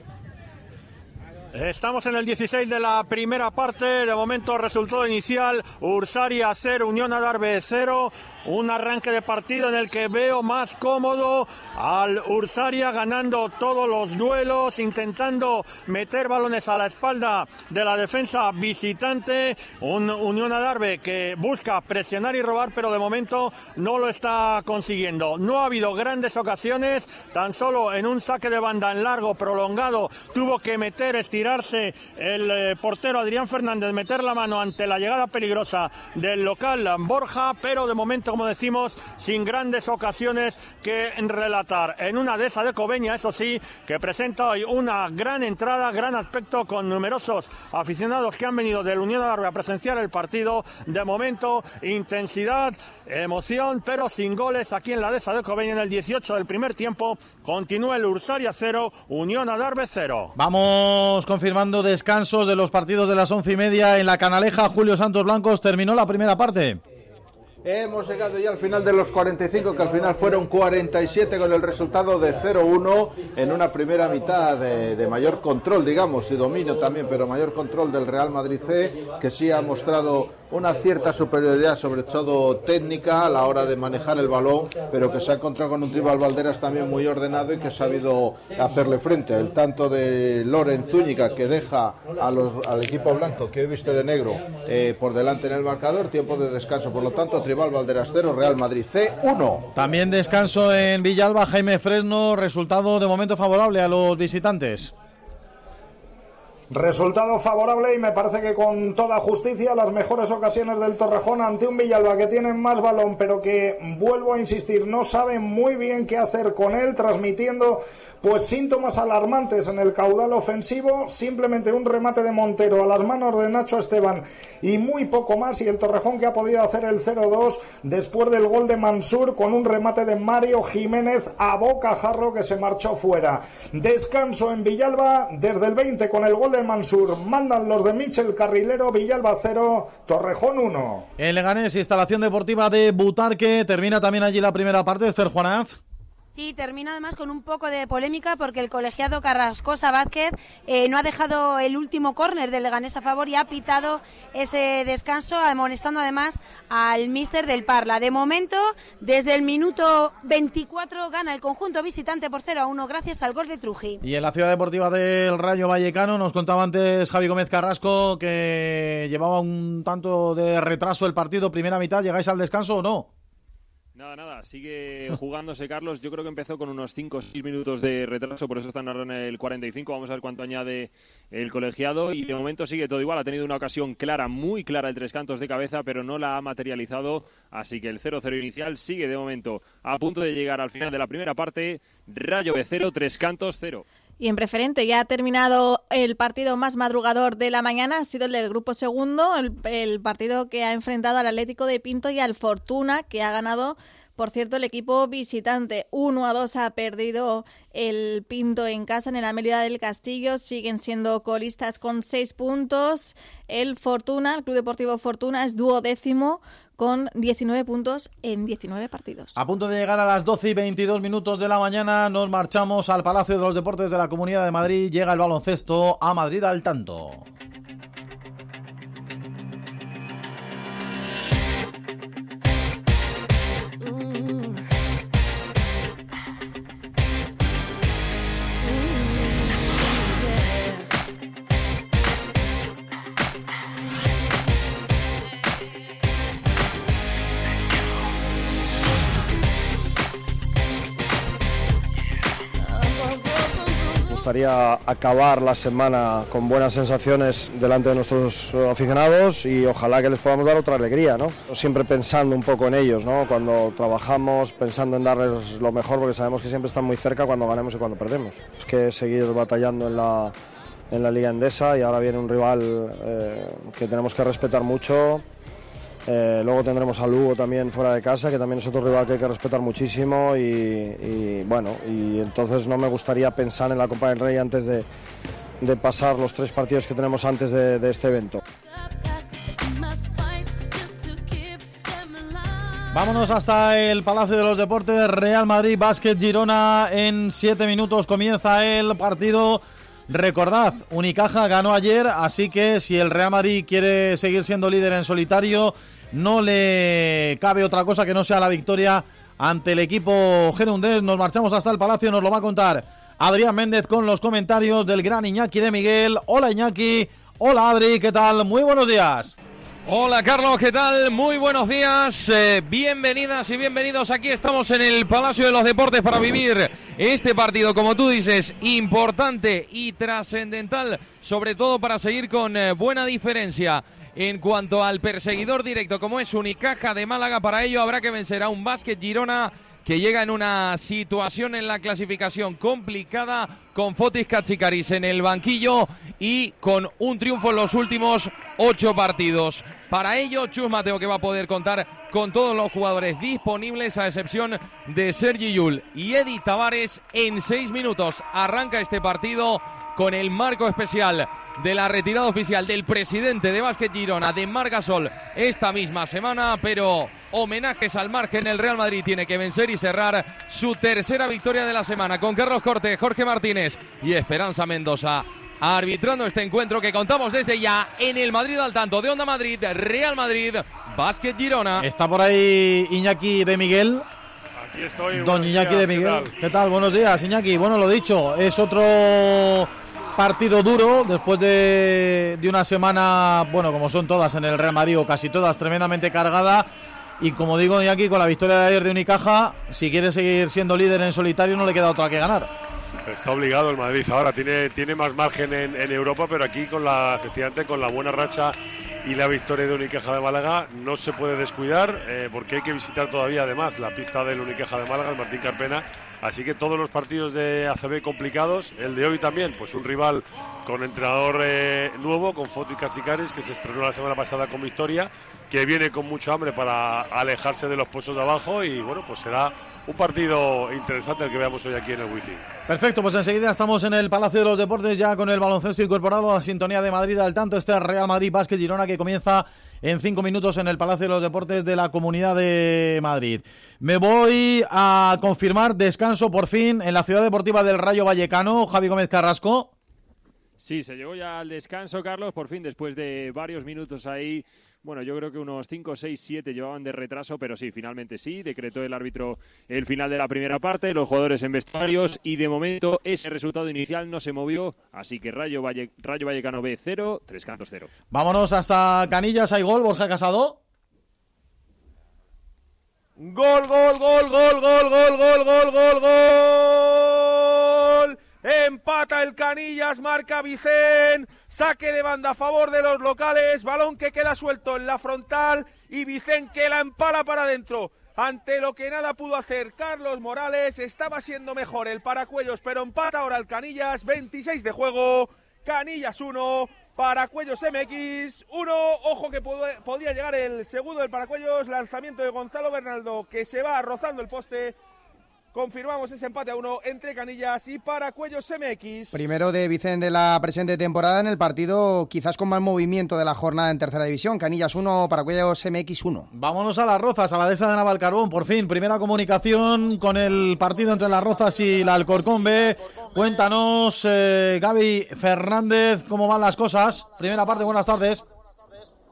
Estamos en el 16 de la primera parte. De momento, resultado inicial: Ursaria 0, Unión Adarve 0. Un arranque de partido en el que veo más cómodo al Ursaria ganando todos los duelos, intentando meter balones a la espalda de la defensa visitante. Un Unión Adarve que busca presionar y robar, pero de momento no lo está consiguiendo. No ha habido grandes ocasiones, tan solo en un saque de banda en largo, prolongado, tuvo que meter, estirarse el eh, portero Adrián Fernández, meter la mano ante la llegada peligrosa del local Borja, pero de momento, como decimos, sin grandes ocasiones que relatar. En una de esas de Cobeña, eso sí, que presenta hoy una gran entrada, gran aspecto con numerosos aficionados que han venido del Unión Adarve a presenciar el partido. De momento, intensidad, emoción, pero sin goles aquí en la dehesa de Cobeña en el 18 del primer tiempo. Continúa el Ursaria 0, Unión Adarve 0. Vamos confirmando descansos de los partidos de las once y media en la Canaleja. Julio Santos Blancos terminó la primera parte. Hemos llegado ya al final de los 45, que al final fueron 47 con el resultado de 0-1 en una primera mitad de, mayor control, digamos, y dominio también, pero mayor control del Real Madrid C, que sí ha mostrado una cierta superioridad, sobre todo técnica, a la hora de manejar el balón, pero que se ha encontrado con un Tribal Valderas también muy ordenado y que ha sabido hacerle frente. El tanto de Loren Zúñiga, que deja a los, al equipo blanco, que he visto de negro, eh, por delante en el marcador, tiempo de descanso. Por lo tanto, Tribal Valderas 0, Real Madrid C 1. También descanso en Villalba, Jaime Fresno, resultado de momento favorable a los visitantes. Resultado favorable y me parece que con toda justicia las mejores ocasiones del Torrejón ante un Villalba que tiene más balón pero que vuelvo a insistir no sabe muy bien qué hacer con él transmitiendo pues síntomas alarmantes en el caudal ofensivo simplemente un remate de Montero a las manos de Nacho Esteban y muy poco más y el Torrejón que ha podido hacer el 0-2 después del gol de Mansur con un remate de Mario Jiménez a boca jarro que se marchó fuera descanso en Villalba desde el 20 con el gol de Mansur. Mandan los de Michel Carrilero, Villalba 0, Torrejón 1. En Leganés, instalación deportiva de Butarque. Termina también allí la primera parte, Esther Juanaz. Sí, termina además con un poco de polémica porque el colegiado Carrascosa Vázquez eh, no ha dejado el último córner del Leganés a favor y ha pitado ese descanso, amonestando además al míster del Parla. De momento, desde el minuto 24 gana el conjunto visitante por 0 a 1 gracias al gol de Truji. Y en la ciudad deportiva del Rayo Vallecano nos contaba antes Javi Gómez Carrasco que llevaba un tanto de retraso el partido, primera mitad. ¿Llegáis al descanso o no? Nada, nada, sigue jugándose Carlos. Yo creo que empezó con unos 5 o 6 minutos de retraso, por eso está en el 45. Vamos a ver cuánto añade el colegiado. Y de momento sigue todo igual. Ha tenido una ocasión clara, muy clara, el tres cantos de cabeza, pero no la ha materializado. Así que el 0-0 inicial sigue de momento a punto de llegar al final de la primera parte. Rayo de 0, tres cantos 0. Y en preferente ya ha terminado el partido más madrugador de la mañana, ha sido el del grupo segundo, el, el, partido que ha enfrentado al Atlético de Pinto y al Fortuna, que ha ganado, por cierto, el equipo visitante. 1 a 2 ha perdido el Pinto en casa en el Amelia del Castillo, siguen siendo colistas con 6 puntos. El Fortuna, el Club Deportivo Fortuna, es duodécimo con 19 puntos en 19 partidos. A punto de llegar a las 12 y 22 minutos de la mañana, nos marchamos al Palacio de los Deportes de la Comunidad de Madrid. Llega el baloncesto a Madrid al tanto. Gustaría acabar la semana con buenas sensaciones delante de nuestros aficionados y ojalá que les podamos dar otra alegría, ¿no? Siempre pensando un poco en ellos, ¿no? Cuando trabajamos, pensando en darles lo mejor, porque sabemos que siempre están muy cerca cuando ganemos y cuando perdemos. Es que seguir batallando en la, en la Liga Endesa y ahora viene un rival eh, que tenemos que respetar mucho. Eh, luego tendremos a Lugo también fuera de casa, que también es otro rival que hay que respetar muchísimo. Y, bueno, y entonces no me gustaría pensar en la Copa del Rey antes de, de pasar los tres partidos que tenemos antes de, de este evento. Vámonos hasta el Palacio de los Deportes, Real Madrid, Básquet Girona. En siete minutos comienza el partido. Recordad, Unicaja ganó ayer, así que si el Real Madrid quiere seguir siendo líder en solitario, no le cabe otra cosa que no sea la victoria ante el equipo gerundés. Nos marchamos hasta el Palacio, nos lo va a contar Adrián Méndez con los comentarios del gran Iñaki de Miguel. Hola Iñaki, hola Adri, ¿qué tal? Muy buenos días. Hola Carlos, ¿qué tal? Muy buenos días, eh, bienvenidas y bienvenidos. Aquí estamos en el Palacio de los Deportes para vivir este partido, como tú dices, importante y trascendental, sobre todo para seguir con eh, buena diferencia. En cuanto al perseguidor directo, como es Unicaja de Málaga, para ello habrá que vencer a un básquet Girona que llega en una situación en la clasificación complicada con Fotis Katsikaris en el banquillo y con un triunfo en los últimos ocho partidos. Para ello, Chus Mateo que va a poder contar con todos los jugadores disponibles, a excepción de Sergi Yul y Eddie Tavares. En seis minutos arranca este partido con el marco especial de la retirada oficial del presidente de Básquet Girona, de Margasol, esta misma semana, pero homenajes al margen, el Real Madrid tiene que vencer y cerrar su tercera victoria de la semana con Carlos Corte, Jorge Martínez y Esperanza Mendoza. Arbitrando este encuentro que contamos desde ya en el Madrid al tanto de Onda Madrid, Real Madrid, Básquet Girona. Está por ahí Iñaki de Miguel. Aquí estoy. Don Iñaki días, de ¿qué Miguel. tal? ¿Qué tal? Buenos días, Iñaki. Bueno, lo dicho, es otro partido duro después de, de una semana, bueno, como son todas en el Real Madrid o casi todas, tremendamente cargada. Y como digo, Iñaki, con la victoria de ayer de Unicaja, si quiere seguir siendo líder en solitario, no le queda otra que ganar. Está obligado el Madrid ahora, tiene, tiene más margen en, en Europa, pero aquí con la, efectivamente con la buena racha y la victoria de Unicaja de Málaga no se puede descuidar eh, porque hay que visitar todavía además la pista del Unicaja de Málaga, el Martín Carpena, así que todos los partidos de ACB complicados, el de hoy también, pues un rival con entrenador eh, nuevo, con Foti Casicaris, que se estrenó la semana pasada con victoria, que viene con mucho hambre para alejarse de los puestos de abajo y bueno, pues será un partido interesante el que veamos hoy aquí en el Wifi. Perfecto, pues enseguida estamos en el Palacio de los Deportes ya con el baloncesto incorporado a la sintonía de Madrid al tanto. Este Real Madrid Básquet Girona que comienza en cinco minutos en el Palacio de los Deportes de la Comunidad de Madrid. Me voy a confirmar descanso por fin en la Ciudad Deportiva del Rayo Vallecano. Javi Gómez Carrasco. Sí, se llegó ya al descanso, Carlos, por fin, después de varios minutos ahí. Bueno, yo creo que unos 5, 6, 7 llevaban de retraso, pero sí, finalmente sí, decretó el árbitro el final de la primera parte, los jugadores en vestuarios y de momento ese resultado inicial no se movió, así que Rayo, Valle, Rayo Vallecano B 0, Tres Cantos 0. Vámonos hasta Canillas, hay gol, Borja Casado. Gol, gol, gol, gol, gol, gol, gol, gol, gol, gol. Empata el Canillas, marca Vicen. Saque de banda a favor de los locales. Balón que queda suelto en la frontal. Y Vicen que la empala para adentro. Ante lo que nada pudo hacer Carlos Morales. Estaba siendo mejor el paracuellos, pero empata ahora el Canillas. 26 de juego. Canillas 1. Paracuellos MX 1. Ojo que pod- podía llegar el segundo del Paracuellos. Lanzamiento de Gonzalo Bernaldo que se va rozando el poste. Confirmamos ese empate a uno entre Canillas y Paracuellos MX. Primero de Vicente de la presente temporada en el partido quizás con más movimiento de la jornada en tercera división. Canillas 1, Paracuellos MX 1. Vámonos a las Rozas, a la dehesa de Navalcarbón, por fin. Primera comunicación con el partido entre las Rozas y la Alcorcón B. Cuéntanos, eh, Gaby Fernández, cómo van las cosas. Primera parte, buenas tardes.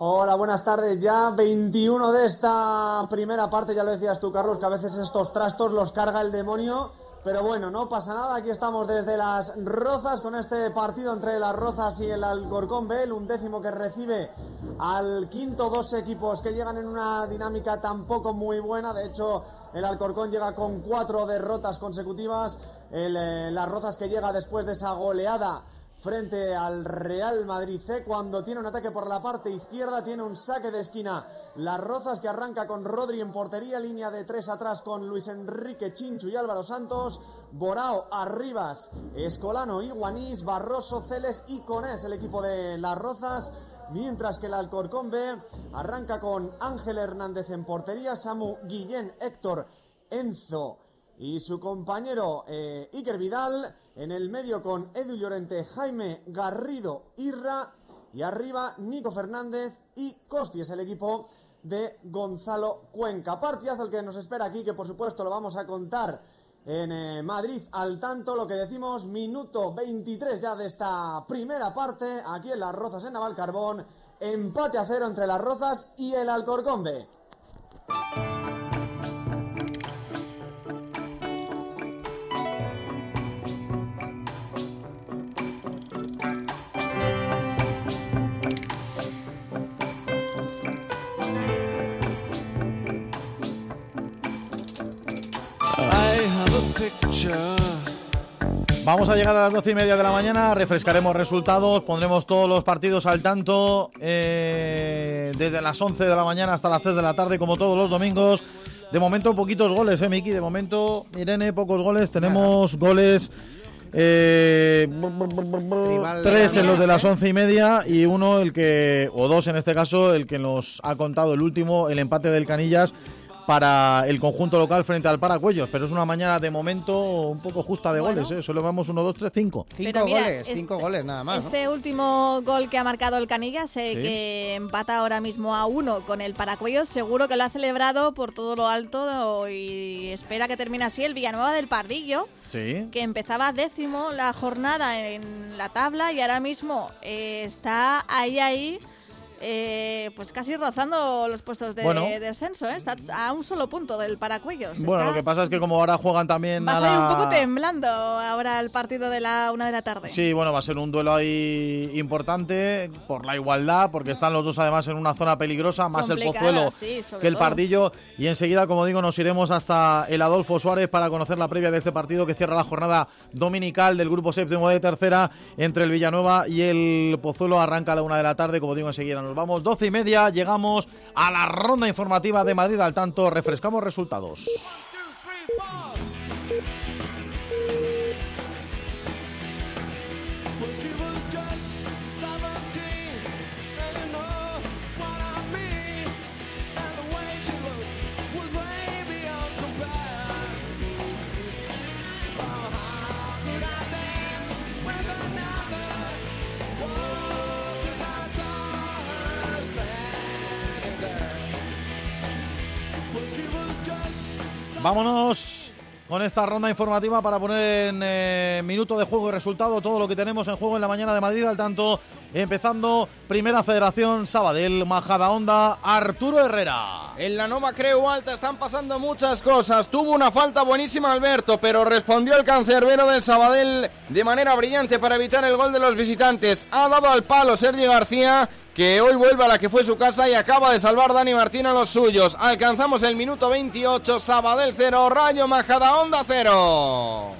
Hola, buenas tardes. Ya 21 de esta primera parte, ya lo decías tú, Carlos, que a veces estos trastos los carga el demonio. Pero bueno, no pasa nada. Aquí estamos desde las Rozas con este partido entre las Rozas y el Alcorcón B, el undécimo que recibe al quinto dos equipos que llegan en una dinámica tampoco muy buena. De hecho, el Alcorcón llega con cuatro derrotas consecutivas. El, eh, las Rozas que llega después de esa goleada frente al Real Madrid C cuando tiene un ataque por la parte izquierda, tiene un saque de esquina. Las Rozas que arranca con Rodri en portería, línea de tres atrás con Luis Enrique Chinchu y Álvaro Santos, Borao, Arribas, Escolano, Iguanís, Barroso, Celes y Conés, el equipo de Las Rozas. Mientras que el Alcorcón B arranca con Ángel Hernández en portería, Samu Guillén, Héctor, Enzo y su compañero eh, Iker Vidal. En el medio con Edu Llorente, Jaime Garrido, Irra. Y arriba Nico Fernández y Costi es el equipo de Gonzalo Cuenca. Partidazo el que nos espera aquí, que por supuesto lo vamos a contar en eh, Madrid al tanto. Lo que decimos, minuto 23 ya de esta primera parte, aquí en Las Rozas en Navalcarbón. Empate a cero entre Las Rozas y el Alcorcón B. Vamos a llegar a las doce y media de la mañana, refrescaremos resultados, pondremos todos los partidos al tanto eh, desde las 11 de la mañana hasta las 3 de la tarde, como todos los domingos. De momento, poquitos goles, ¿eh, Miki? De momento, Irene, pocos goles. Tenemos goles Eh, tres en los de las ¿eh? once y media y uno el que, o dos en este caso, el que nos ha contado el último, el empate del Canillas para el conjunto local frente al Paracuellos. Pero es una mañana de momento un poco justa de Bueno. goles, ¿eh? Solo vamos uno, dos, tres, cinco. Cinco Pero mira, goles, este- cinco goles nada más. ¿no? Este último gol que ha marcado el Canillas, eh, Sí. que empata ahora mismo a uno con el Paracuellos, seguro que lo ha celebrado por todo lo alto y espera que termine así el Villanueva del Pardillo, Sí. que empezaba décimo la jornada en la tabla y ahora mismo eh, está ahí, ahí. Eh, pues casi rozando los puestos de Bueno. descenso, ¿eh? está a un solo punto del Paracuellos. Bueno, Está- lo que pasa es que como ahora juegan también va a la... un poco temblando ahora el partido de la una de la tarde. Sí, bueno, va a ser un duelo ahí importante por la igualdad, porque están los dos además en una zona peligrosa, más el Pozuelo sí, que el todo. Pardillo. Y enseguida, como digo, nos iremos hasta el Adolfo Suárez para conocer la previa de este partido que cierra la jornada dominical del grupo séptimo de tercera entre el Villanueva y el Pozuelo. Arranca a la una de la tarde, como digo, enseguida nos vamos. Doce y media, llegamos a la ronda informativa de Madrid al tanto, refrescamos resultados. Vámonos con esta ronda informativa para poner en eh, minuto de juego y resultado todo lo que tenemos en juego en la mañana de Madrid. Al tanto, empezando Primera Federación Sabadell, Majada Onda, Arturo Herrera. En la Nova Creu Alta están pasando muchas cosas. Tuvo una falta buenísima Alberto, pero respondió el cancerbero del Sabadell de manera brillante para evitar el gol de los visitantes. Ha dado al palo Sergio García, que hoy vuelve a la que fue su casa y acaba de salvar Dani Martín a los suyos. Alcanzamos el minuto 28, Sabadell 0, Rayo Majadahonda 0.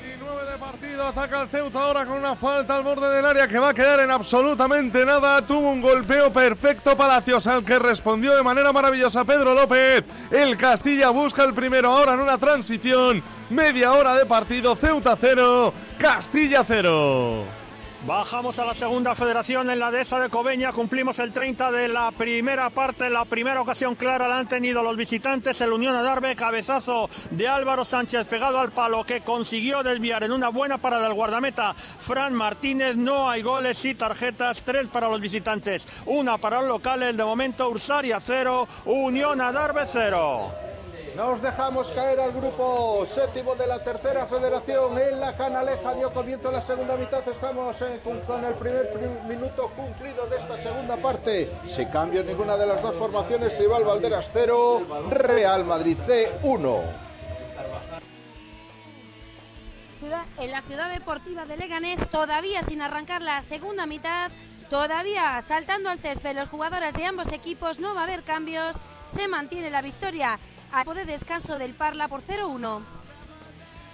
29 de partido, ataca el Ceuta ahora con una falta al borde del área que va a quedar en absolutamente nada. Tuvo un golpeo perfecto Palacios al que respondió de manera maravillosa Pedro López. El Castilla busca el primero ahora en una transición. Media hora de partido, Ceuta 0, Castilla 0. Bajamos a la segunda federación en la dehesa de Cobeña. Cumplimos el 30 de la primera parte. La primera ocasión clara la han tenido los visitantes. El Unión Adarve, cabezazo de Álvaro Sánchez pegado al palo que consiguió desviar en una buena parada del guardameta Fran Martínez. No hay goles y tarjetas. Tres para los visitantes, una para los locales. De momento, Ursaria 0, Unión Adarve 0. Nos dejamos caer al grupo séptimo de la tercera federación en la Canaleja. Dio comienzo la segunda mitad. Estamos eh, con, el primer pri- minuto cumplido de esta segunda parte. Sin cambio en ninguna de las dos formaciones. Tribal Valderas 0, Real Madrid C 1. Ciudad- en la ciudad deportiva de Leganés, todavía sin arrancar la segunda mitad, todavía saltando al césped los jugadores de ambos equipos, no va a haber cambios, se mantiene la victoria a de descanso del Parla por 0-1.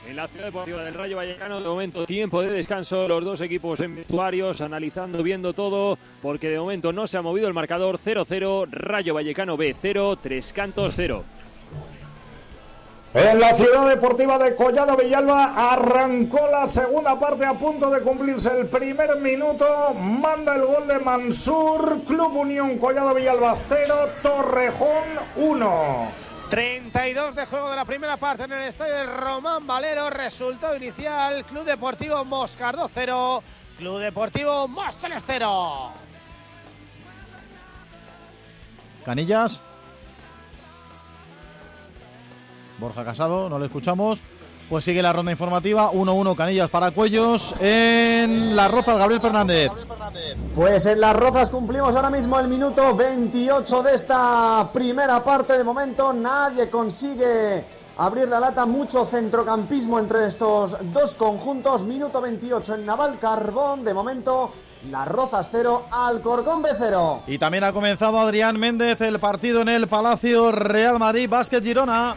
En la ciudad deportiva del Rayo Vallecano, de momento, tiempo de descanso. Los dos equipos en vestuarios, analizando, viendo todo, porque de momento no se ha movido el marcador 0-0. Rayo Vallecano B 0, Tres Cantos 0. En la ciudad deportiva de Collado Villalba arrancó la segunda parte a punto de cumplirse el primer minuto. Manda el gol de Mansur, Club Unión Collado Villalba 0, Torrejón 1. 32 de juego de la primera parte en el estadio de Román Valero. Resultado inicial: Club Deportivo Moscardo 0, Club Deportivo Móstoles 0. Canillas. Borja Casado, no le escuchamos. Pues sigue la ronda informativa. 1-1 Canillas para Cuellos. En la Rozas, Gabriel Fernández. Pues en Las Rozas cumplimos ahora mismo el minuto 28 de esta primera parte. De momento nadie consigue abrir la lata. Mucho centrocampismo entre estos dos conjuntos. Minuto 28 en Naval Carbón. De momento Las Rozas 0, Alcorcón B 0. Y también ha comenzado Adrián Méndez el partido en el Palacio Real Madrid Básquet Girona.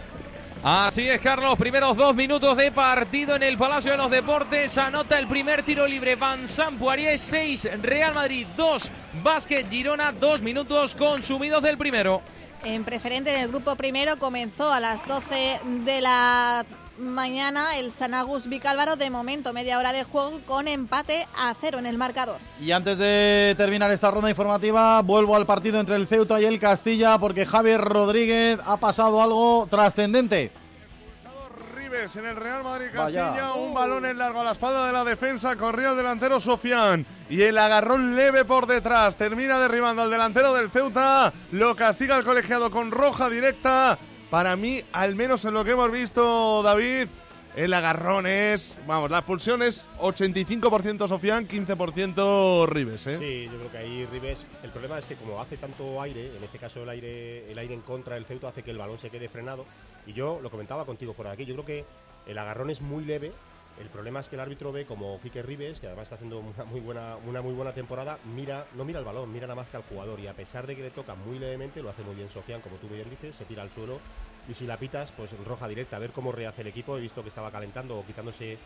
Así es, Carlos. Primeros dos minutos de partido en el Palacio de los Deportes. Anota el primer tiro libre. Van Poirier 6, Real Madrid 2, Básquet Girona. Dos minutos consumidos del primero. En preferente en el grupo primero comenzó a las 12 de la mañana el Sanagus Vicálvaro de momento media hora de juego con empate a cero en el marcador. Y antes de terminar esta ronda informativa, vuelvo al partido entre el Ceuta y el Castilla porque Javier Rodríguez ha pasado algo trascendente. En el Real Madrid Castilla, un balón en largo a la espalda de la defensa, corría el delantero Sofián y el agarrón leve por detrás, termina derribando al delantero del Ceuta, lo castiga el colegiado con roja directa. Para mí, al menos en lo que hemos visto, David, el agarrón es, vamos, la expulsión es 85% Sofián, 15% Ribes, ¿eh? Sí, yo creo que ahí Ribes. El problema es que como hace tanto aire, en este caso el aire, el aire en contra del Ceuta hace que el balón se quede frenado. Y yo lo comentaba contigo por aquí. Yo creo que el agarrón es muy leve. El problema es que el árbitro ve como Quique Ribes, que además está haciendo una muy buena, una muy buena temporada, mira, no mira el balón, mira nada más que al jugador. Y a pesar de que le toca muy levemente, lo hace muy bien Sofián, como tú bien dices, se tira al suelo. Y si la pitas, pues roja directa, a ver cómo rehace el equipo. He visto que estaba calentando o quitándose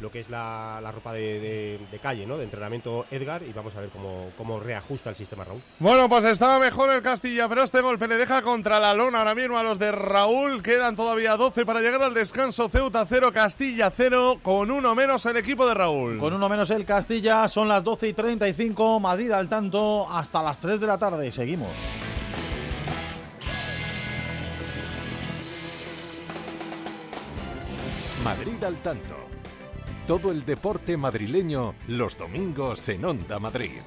lo que es la, la ropa de, de- de calle, ¿no? De entrenamiento Edgar. Y vamos a ver cómo, cómo reajusta el sistema Raúl. Bueno, pues estaba mejor el Castilla, pero este golpe le deja contra la lona ahora mismo a los de Raúl. Quedan todavía 12 para llegar al descanso. Ceuta 0, Castilla 0, con uno menos el equipo de Raúl. Con uno menos el Castilla, son las 12 y 35, Madrid al tanto hasta las 3 de la tarde. Seguimos. Madrid al tanto. Todo el deporte madrileño los domingos en Onda Madrid.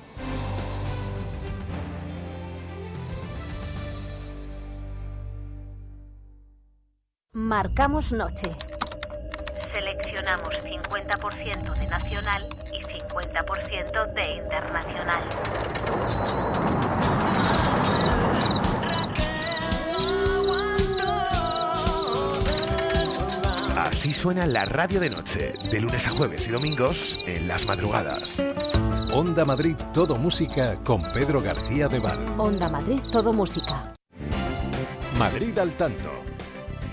Marcamos noche. Seleccionamos 50% de nacional y 50% de internacional. Así suena la radio de noche, de lunes a jueves y domingos en las madrugadas. Onda Madrid Todo Música con Pedro García de Val. Onda Madrid, todo música. Madrid al tanto.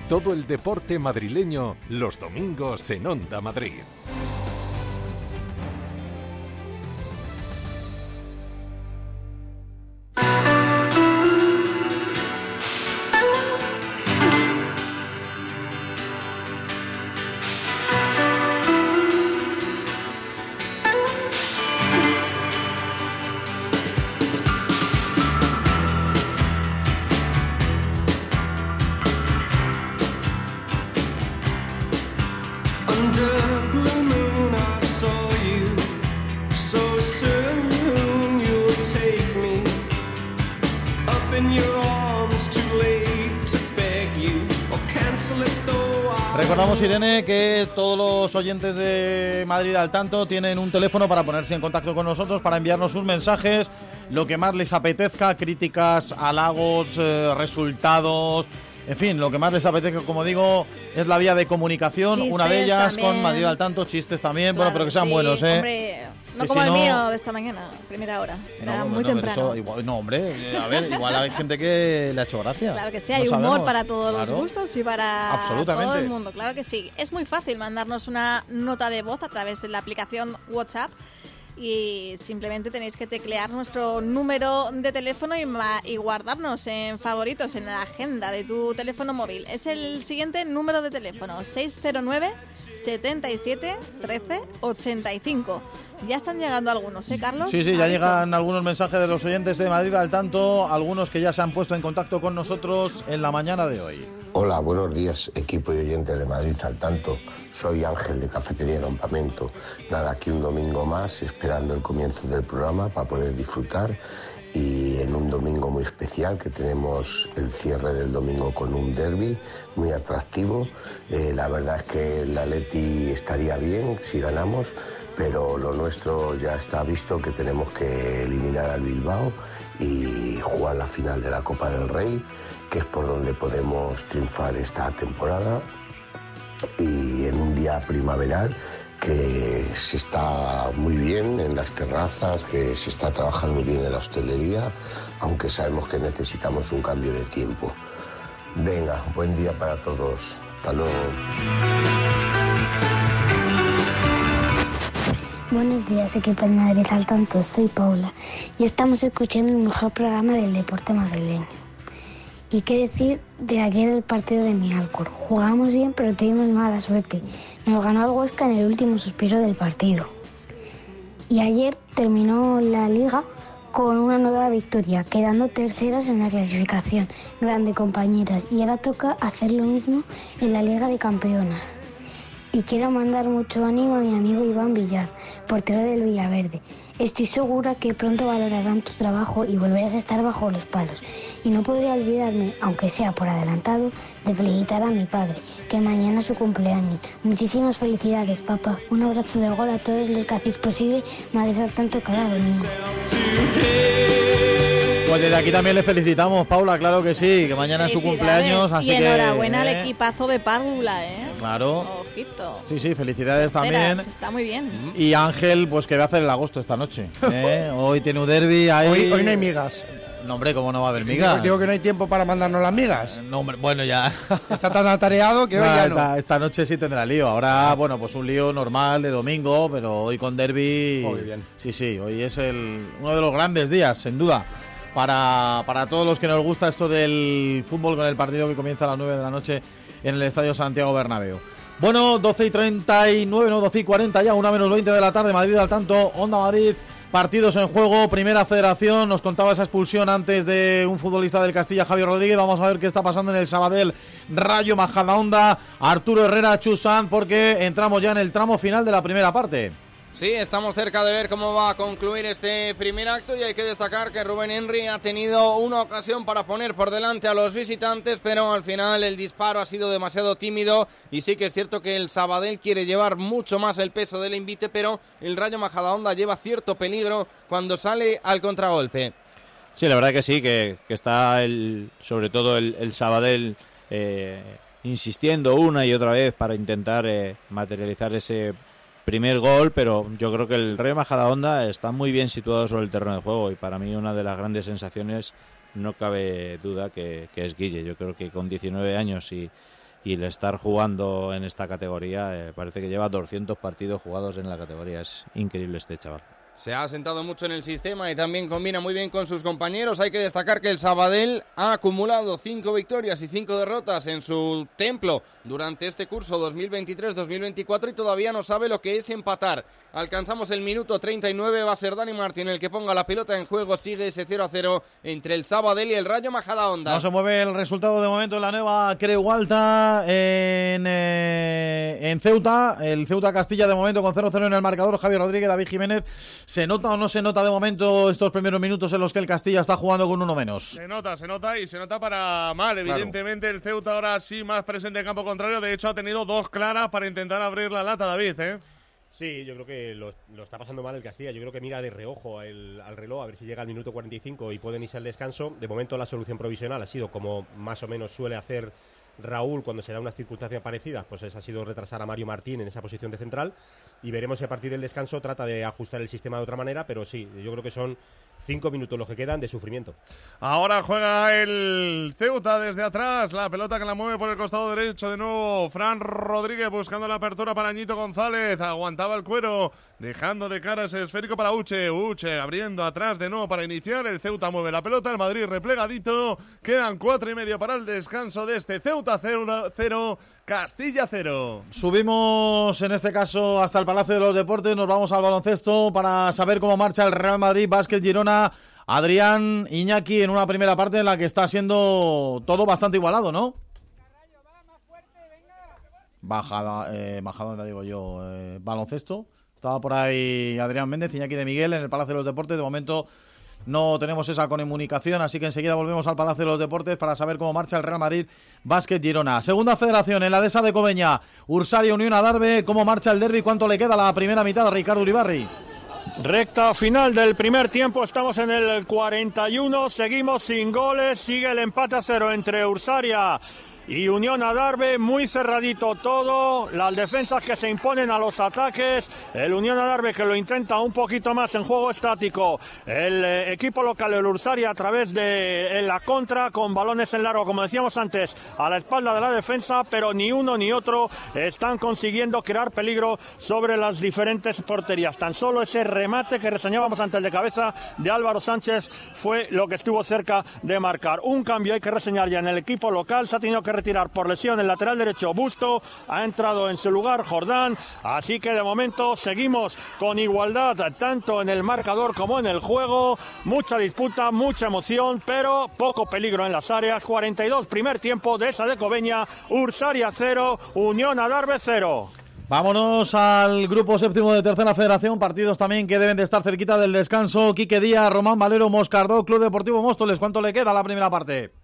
Todo el deporte madrileño los domingos en Onda Madrid. Que todos los oyentes de Madrid al tanto tienen un teléfono para ponerse en contacto con nosotros, para enviarnos sus mensajes, lo que más les apetezca, críticas, halagos, eh, resultados. En fin, lo que más les apetezca, como digo, es la vía de comunicación. una de Chistes ellas también. con Madrid al tanto, chistes también, bueno, Claro, pero que sean sí, buenos, ¿eh? Hombre, no como si el no- mío de esta mañana, primera hora. Era No, muy temprano. eso igual- no, hombre, eh, a ver, igual hay gente que le ha hecho gracia. Claro que sí, hay humor sabemos. para todos Claro. los gustos y para todo el mundo. Claro que sí. Es muy fácil mandarnos una nota de voz a través de la aplicación WhatsApp y simplemente tenéis que teclear nuestro número de teléfono y, y guardarnos en favoritos en la agenda de tu teléfono móvil. Es el siguiente número de teléfono, 609 77 13 85. Ya están llegando algunos, ¿eh, Carlos? Sí, sí, ya llegan algunos mensajes de los oyentes de Madrid al tanto, algunos que ya se han puesto en contacto con nosotros en la mañana de hoy. Hola, buenos días, equipo y oyentes de Madrid al tanto. Soy Ángel de Cafetería Campamento. Nada, aquí un domingo más, esperando el comienzo del programa para poder disfrutar. Y en un domingo muy especial que tenemos el cierre del domingo con un derby muy atractivo. Eh, la verdad es que el Atleti estaría bien si ganamos, pero lo nuestro ya está visto que tenemos que eliminar al Bilbao y jugar la final de la Copa del Rey, que es por donde podemos triunfar esta temporada. Y en un día primaveral que se está muy bien en las terrazas, que se está trabajando bien en la hostelería, aunque sabemos que necesitamos un cambio de tiempo. Venga, buen día para todos. Hasta luego. Buenos días, equipo de Madrid al tanto. Soy Paula y estamos escuchando el mejor programa del deporte madrileño. Y qué decir de ayer el partido de mi Alcor. Jugamos bien, pero tuvimos mala suerte. Nos ganó el Huesca en el último suspiro del partido. Y ayer terminó la liga con una nueva victoria, quedando terceras en la clasificación. Grande compañeras. Y ahora toca hacer lo mismo en la Liga de Campeonas. Y quiero mandar mucho ánimo a mi amigo Iván Villar, portero del Villaverde. Estoy segura que pronto valorarán tu trabajo y volverás a estar bajo los palos. Y no podría olvidarme, aunque sea por adelantado, de felicitar a mi padre, que mañana es su cumpleaños. Muchísimas felicidades, papá. Un abrazo de gol a todos los que hacéis posible Madrid tanto cada domingo. Pues desde aquí también le felicitamos, Paula, claro que sí, que mañana es su cumpleaños, así y que... enhorabuena al eh, equipazo de Párvula, ¿eh? Claro. Ojito. Sí, sí, felicidades Terceras, también. Está muy bien. Y Ángel, pues que va a hacer el agosto esta noche. ¿eh? Hoy tiene un derby ahí. Hoy- hoy no hay migas. No, hombre, ¿cómo no va a haber migas? Digo, digo que no hay tiempo para mandarnos las migas. No, hombre, bueno, ya. Está tan atareado que hoy No, ya no. esta, esta noche sí tendrá lío. Ahora, bueno, pues un lío normal de domingo, pero hoy con derby. Muy bien. Sí, sí, hoy es el, uno de los grandes días, sin duda. Para, para todos los que nos gusta esto del fútbol con el partido que comienza a las 9 de la noche en el Estadio Santiago Bernabéu. Bueno, 12 y 39, no, 12 y 40 ya, una menos 20 de la tarde, Madrid al tanto, Onda Madrid, partidos en juego, primera federación, nos contaba esa expulsión antes de un futbolista del Castilla, Javier Rodríguez, vamos a ver qué está pasando en el Sabadell, Rayo Majadahonda, Arturo Herrera, Chusan, porque entramos ya en el tramo final de la primera parte. Sí, estamos cerca de ver cómo va a concluir este primer acto y hay que destacar que Rubén Henry ha tenido una ocasión para poner por delante a los visitantes, pero al final el disparo ha sido demasiado tímido y sí que es cierto que el Sabadell quiere llevar mucho más el peso del invite, pero el Rayo Majadahonda lleva cierto peligro cuando sale al contragolpe. Sí, la verdad que sí, que, que está el, sobre todo el, el Sabadell eh, insistiendo una y otra vez para intentar eh, materializar ese primer gol, pero yo creo que el Rayo Majadahonda está muy bien situado sobre el terreno de juego y para mí una de las grandes sensaciones no cabe duda que, que es Guille. Yo creo que con 19 años y, y el estar jugando en esta categoría eh, parece que lleva 200 partidos jugados en la categoría. Es increíble este chaval. Se ha asentado mucho en el sistema y también combina muy bien con sus compañeros. Hay que destacar que el Sabadell ha acumulado cinco victorias y cinco derrotas en su templo durante este curso 2023-2024 y todavía no sabe lo que es empatar. Alcanzamos el minuto 39, va a ser Dani Martín el que ponga la pelota en juego. Sigue ese 0 a 0 entre el Sabadell y el Rayo Majadahonda. No se mueve el resultado de momento en la nueva Creu Alta en, eh, en Ceuta. El Ceuta Castilla de momento con 0-0 en el marcador. Javier Rodríguez, David Jiménez. ¿Se nota o no se nota de momento estos primeros minutos en los que el Castilla está jugando con uno menos? Se nota, se nota y se nota para mal. Claro. Evidentemente el Ceuta ahora sí más presente en campo contrario. De hecho ha tenido dos claras para intentar abrir la lata, David. ¿eh? Sí, yo creo que lo, lo está pasando mal el Castilla. Yo creo que mira de reojo el- al reloj a ver si llega al minuto 45 y pueden irse al descanso. De momento la solución provisional ha sido como más o menos suele hacer Raúl cuando se da unas circunstancias parecidas, pues esa ha sido retrasar a Mario Martín en esa posición de central y veremos si a partir del descanso trata de ajustar el sistema de otra manera, pero sí, yo creo que son cinco minutos los que quedan de sufrimiento. Ahora juega el Ceuta desde atrás. La pelota que la mueve por el costado derecho de nuevo. Fran Rodríguez buscando la apertura para Ñito González. Aguantaba el cuero, dejando de cara ese esférico para Uche. Uche abriendo atrás de nuevo para iniciar. El Ceuta mueve la pelota. El Madrid replegadito. Quedan cuatro y medio para el descanso de este Ceuta 0, Castilla 0. Subimos en este caso hasta el Palacio de los Deportes, nos vamos al baloncesto para saber cómo marcha el Real Madrid, Básquet Girona, Adrián Iñaki en una primera parte en la que está siendo todo bastante igualado, ¿no? Bajada, eh, bajada, digo yo, eh, baloncesto. Estaba por ahí Adrián Méndez, Iñaki de Miguel en el Palacio de los Deportes. De momento no tenemos esa comunicación, así que enseguida volvemos al Palacio de los Deportes para saber cómo marcha el Real Madrid Básquet Girona. Segunda federación en la dehesa de Cobeña, Ursaria Unión Adarve, cómo marcha el derby, cuánto le queda la primera mitad a Ricardo Uribarri. Recta final del primer tiempo, estamos en el 41, seguimos sin goles, sigue el empate a cero entre Ursaria y Unión Adarve muy cerradito todo, las defensas que se imponen a los ataques, el Unión Adarve que lo intenta un poquito más en juego estático, el eh, equipo local, el Ursaria a través de la contra con balones en largo, como decíamos antes, a la espalda de la defensa, pero ni uno ni otro están consiguiendo crear peligro sobre las diferentes porterías. Tan solo ese remate que reseñábamos antes de cabeza de Álvaro Sánchez fue lo que estuvo cerca de marcar. Un cambio hay que reseñar ya en el equipo local, se ha tenido que retirar por lesión el lateral derecho Busto, ha entrado en su lugar Jordán, así que de momento seguimos con igualdad tanto en el marcador como en el juego, mucha disputa, mucha emoción, pero poco peligro en las áreas, 42 primer tiempo de esa de Cobeña, Ursaria 0, Unión Adarve 0. Vámonos al grupo séptimo de tercera federación, partidos también que deben de estar cerquita del descanso. Quique Díaz, Román Valero, Moscardó, Club Deportivo Móstoles. ¿Cuánto le queda a la primera parte?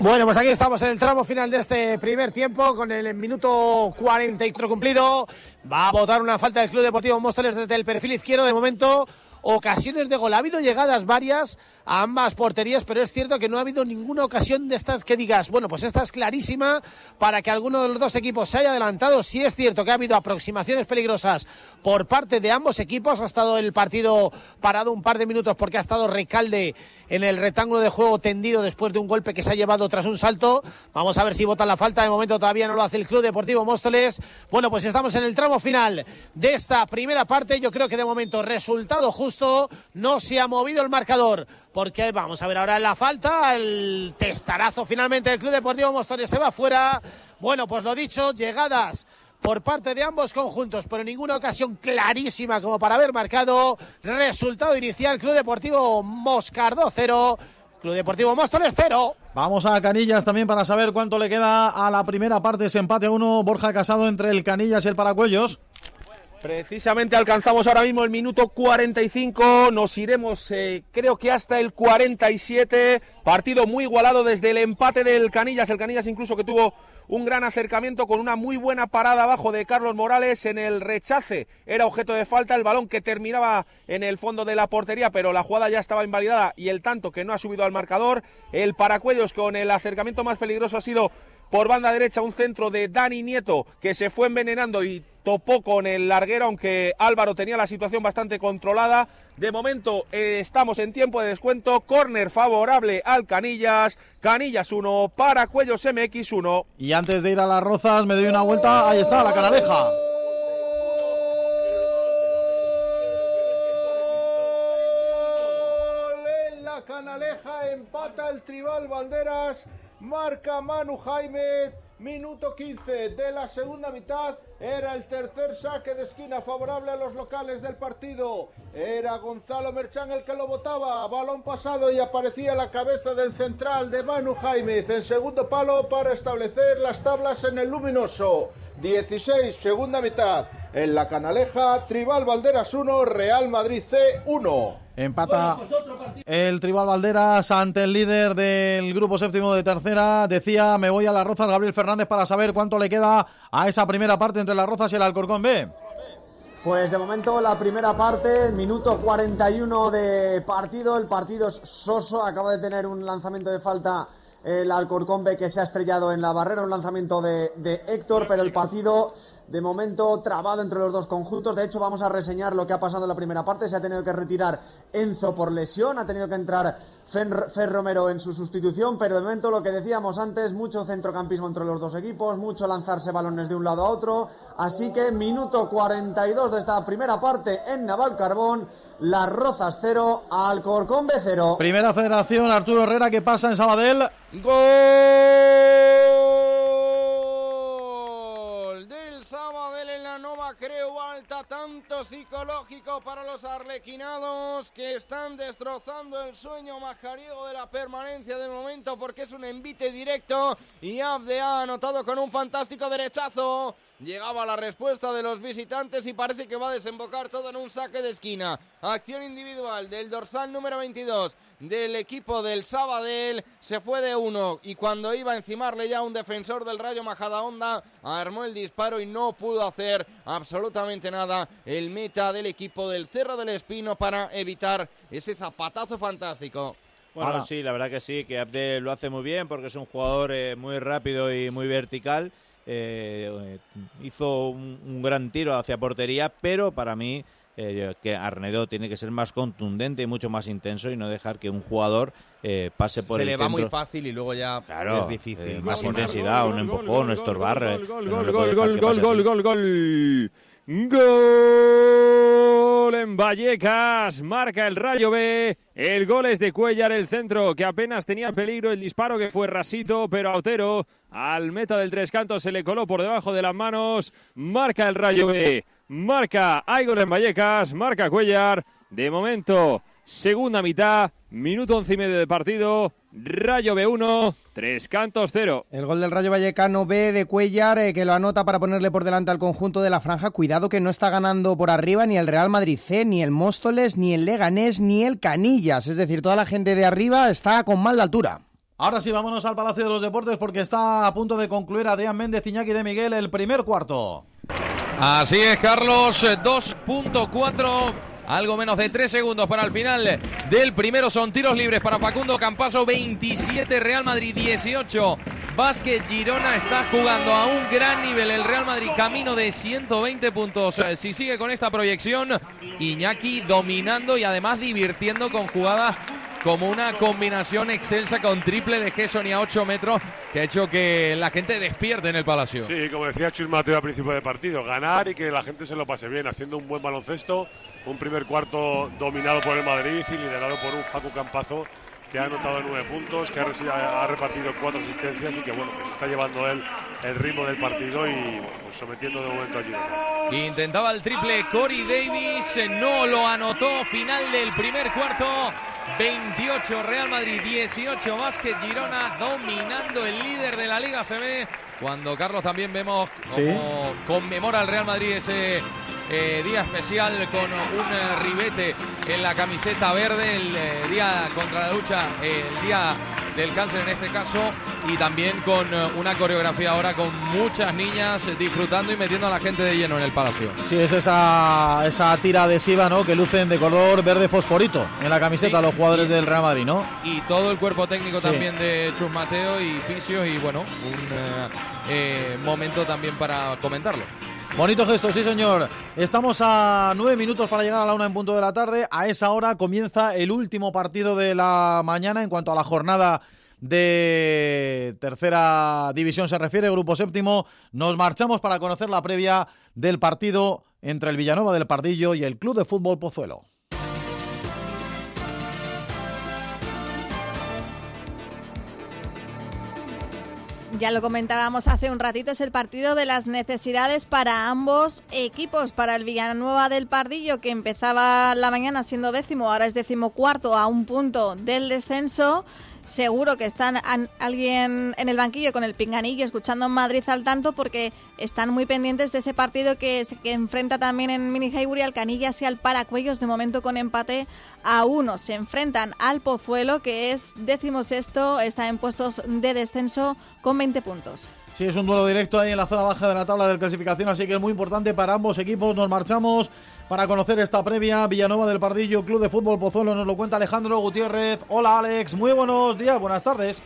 Bueno, pues aquí estamos en el tramo final de este primer tiempo, con el minuto 44 cumplido. Va a votar una falta del Club Deportivo Móstoles desde el perfil izquierdo de momento. Ocasiones de gol. Ha habido llegadas varias a ambas porterías, pero es cierto que no ha habido ninguna ocasión de estas que digas, bueno, pues esta es clarísima para que alguno de los dos equipos se haya adelantado. Sí es cierto que ha habido aproximaciones peligrosas por parte de ambos equipos. Ha estado el partido parado un par de minutos porque ha estado Recalde en el rectángulo de juego tendido después de un golpe que se ha llevado tras un salto. Vamos a ver si votan la falta. De momento todavía no lo hace el Club Deportivo Móstoles. Bueno, pues estamos en el tramo final de esta primera parte. Yo creo que de momento resultado justo. No se ha movido el marcador porque vamos a ver ahora la falta, el testarazo finalmente del Club Deportivo Móstoles se va fuera. Bueno, pues lo dicho, llegadas por parte de ambos conjuntos, pero ninguna ocasión clarísima como para haber marcado. Resultado inicial, Club Deportivo Moscardo 0, Club Deportivo Móstoles 0. Vamos a Canillas también para saber cuánto le queda a la primera parte. Ese empate uno, Borja Casado entre el Canillas y el Paracuellos. Precisamente alcanzamos ahora mismo el minuto 45, nos iremos eh, creo que hasta el 47, partido muy igualado desde el empate del Canillas, el Canillas incluso que tuvo un gran acercamiento con una muy buena parada abajo de Carlos Morales en el rechace, era objeto de falta el balón que terminaba en el fondo de la portería, pero la jugada ya estaba invalidada y el tanto que no ha subido al marcador, el Paracuellos con el acercamiento más peligroso ha sido por banda derecha un centro de Dani Nieto que se fue envenenando y topó con el larguero, aunque Álvaro tenía la situación bastante controlada. De momento eh, estamos en tiempo de descuento, córner favorable al Canillas, Canillas 1 para Cuellos MX 1. Y antes de ir a las rozas me doy una vuelta, ahí está, la canaleja. En la canaleja empata el Tribal Banderas, marca Manu Jaime, minuto 15 de la segunda mitad. Era el tercer saque de esquina favorable a los locales del partido. Era Gonzalo Merchán el que lo votaba. Balón pasado y aparecía la cabeza del central de Manu Jaime en segundo palo para establecer las tablas en el luminoso. 16, segunda mitad. En la canaleja, Tribal Valderas 1, Real Madrid C 1. Empata el Tribal Valderas ante el líder del grupo séptimo de tercera. Decía, me voy a las rozas, Gabriel Fernández, para saber cuánto le queda a esa primera parte entre las rozas y el Alcorcón B. Pues de momento la primera parte, minuto 41 de partido, el partido es soso, acaba de tener un lanzamiento de falta el Alcorcón B que se ha estrellado en la barrera, un lanzamiento de, de Héctor, pero el partido de momento trabado entre los dos conjuntos. De hecho, vamos a reseñar lo que ha pasado en la primera parte. Se ha tenido que retirar Enzo por lesión, ha tenido que entrar Fer, Romero en su sustitución, pero de momento lo que decíamos antes, mucho centrocampismo entre los dos equipos, mucho lanzarse balones de un lado a otro. Así que minuto 42 de esta primera parte en Naval Carbón. Las Rozas 0, Alcorcón B 0. Primera federación, Arturo Herrera, que pasa en Sabadell. Gol del Sabadell en la Nova Creu Alta, tanto psicológico para los arlequinados que están destrozando el sueño majariego de la permanencia de momento porque es un envite directo y Abde ha anotado con un fantástico derechazo. Llegaba la respuesta de los visitantes y parece que va a desembocar todo en un saque de esquina. Acción individual del dorsal número 22 del equipo del Sabadell. Se fue de uno y cuando iba a encimarle ya un defensor del Rayo Majadahonda, armó el disparo y no pudo hacer absolutamente nada el meta del equipo del Cerro del Espino para evitar ese zapatazo fantástico. Bueno, Ahora- sí, la verdad que sí, que Abdel lo hace muy bien porque es un jugador eh, muy rápido y muy vertical. Eh, eh, hizo un, un gran tiro hacia portería, pero para mí eh, que Arnedo tiene que ser más contundente y mucho más intenso y no dejar que un jugador eh, pase por Se el le va muy fácil y luego ya Claro, es difícil. eh, más Gol, intensidad, un empujón, un estorbar. eh, Gol, no gol, gol, gol, gol, gol, gol, gol. en Vallecas. Marca el Rayo B. El gol es de Cuellar, el centro que apenas tenía peligro. El disparo que fue rasito, pero a Otero al meta del tres cantos se le coló por debajo de las manos. Marca el Rayo B. Marca hay gol en Vallecas. Marca Cuellar. De momento, segunda mitad. Minuto once y medio de partido. Rayo B1, tres cantos cero. El gol del Rayo Vallecano B de Cuellar, eh, que lo anota para ponerle por delante al conjunto de la franja. Cuidado que no está ganando por arriba ni el Real Madrid C, ni el Móstoles, ni el Leganés, ni el Canillas. Es decir, toda la gente de arriba está con mal de altura. Ahora sí, vámonos al Palacio de los Deportes porque está a punto de concluir Adrián Méndez, Iñaki de Miguel el primer cuarto. Así es, Carlos. eh, 2.4. Algo menos de 3 segundos para el final del primero. Son tiros libres para Facundo Campaso. 27, Real Madrid 18. Básquet Girona está jugando a un gran nivel. El Real Madrid camino de 120 puntos. Eh, Si sigue con esta proyección, Iñaki dominando y además divirtiendo con jugadas como una combinación excelsa con triple de Gesson y a 8 metros que ha hecho que la gente despierte en el Palacio. Sí, como decía Chus Mateo al principio del partido, ganar y que la gente se lo pase bien, haciendo un buen baloncesto, un primer cuarto dominado por el Madrid y liderado por un Facu Campazo que ha anotado nueve puntos, que ha, repartido cuatro asistencias y que bueno, pues está llevando él el ritmo del partido y pues sometiendo de momento a Girona. Intentaba el triple Corey Davis, no lo anotó. Final del primer cuarto. 28 Real Madrid, 18 Básquet Girona, dominando el líder de la Liga se ve. Cuando Carlos también vemos Sí. cómo conmemora el Real Madrid ese eh, día especial con un eh, ribete en la camiseta verde, el eh, día contra la lucha, el día del cáncer en este caso, y también con una coreografía ahora con muchas niñas disfrutando y metiendo a la gente de lleno en el palacio. Sí, es esa, esa tira adhesiva, ¿no? Que lucen de color verde fosforito en la camiseta Sí. los jugadores del Real Madrid, ¿no? y todo el cuerpo técnico Sí. también de Chus Mateo y Fisios y bueno, un eh, momento también para comentarlo. Bonito gesto, sí señor. Estamos a nueve minutos para llegar a la una en punto de la tarde. A esa hora comienza el último partido de la mañana en cuanto a la jornada de tercera división se refiere, grupo séptimo. Nos marchamos para conocer la previa del partido entre el Villanova del Pardillo y el Club de Fútbol Pozuelo. Ya lo comentábamos hace un ratito, es el partido de las necesidades para ambos equipos. Para el Villanueva del Pardillo, que empezaba la mañana siendo décimo, ahora es decimocuarto a un punto del descenso. Seguro que están alguien en el banquillo con el pinganillo escuchando Madrid al tanto porque están muy pendientes de ese partido que, se- que enfrenta también en Mini Highbury al Canillas y al Paracuellos, de momento con empate a uno. Se enfrentan al Pozuelo, que es décimo sexto, está en puestos de descenso con 20 puntos. Sí, es un duelo directo ahí en la zona baja de la tabla de clasificación, así que es muy importante para ambos equipos. Nos marchamos para conocer esta previa. Villanova del Pardillo, Club de Fútbol Pozuelo, nos lo cuenta Alejandro Gutiérrez. Hola Alex, muy buenos días, buenas tardes.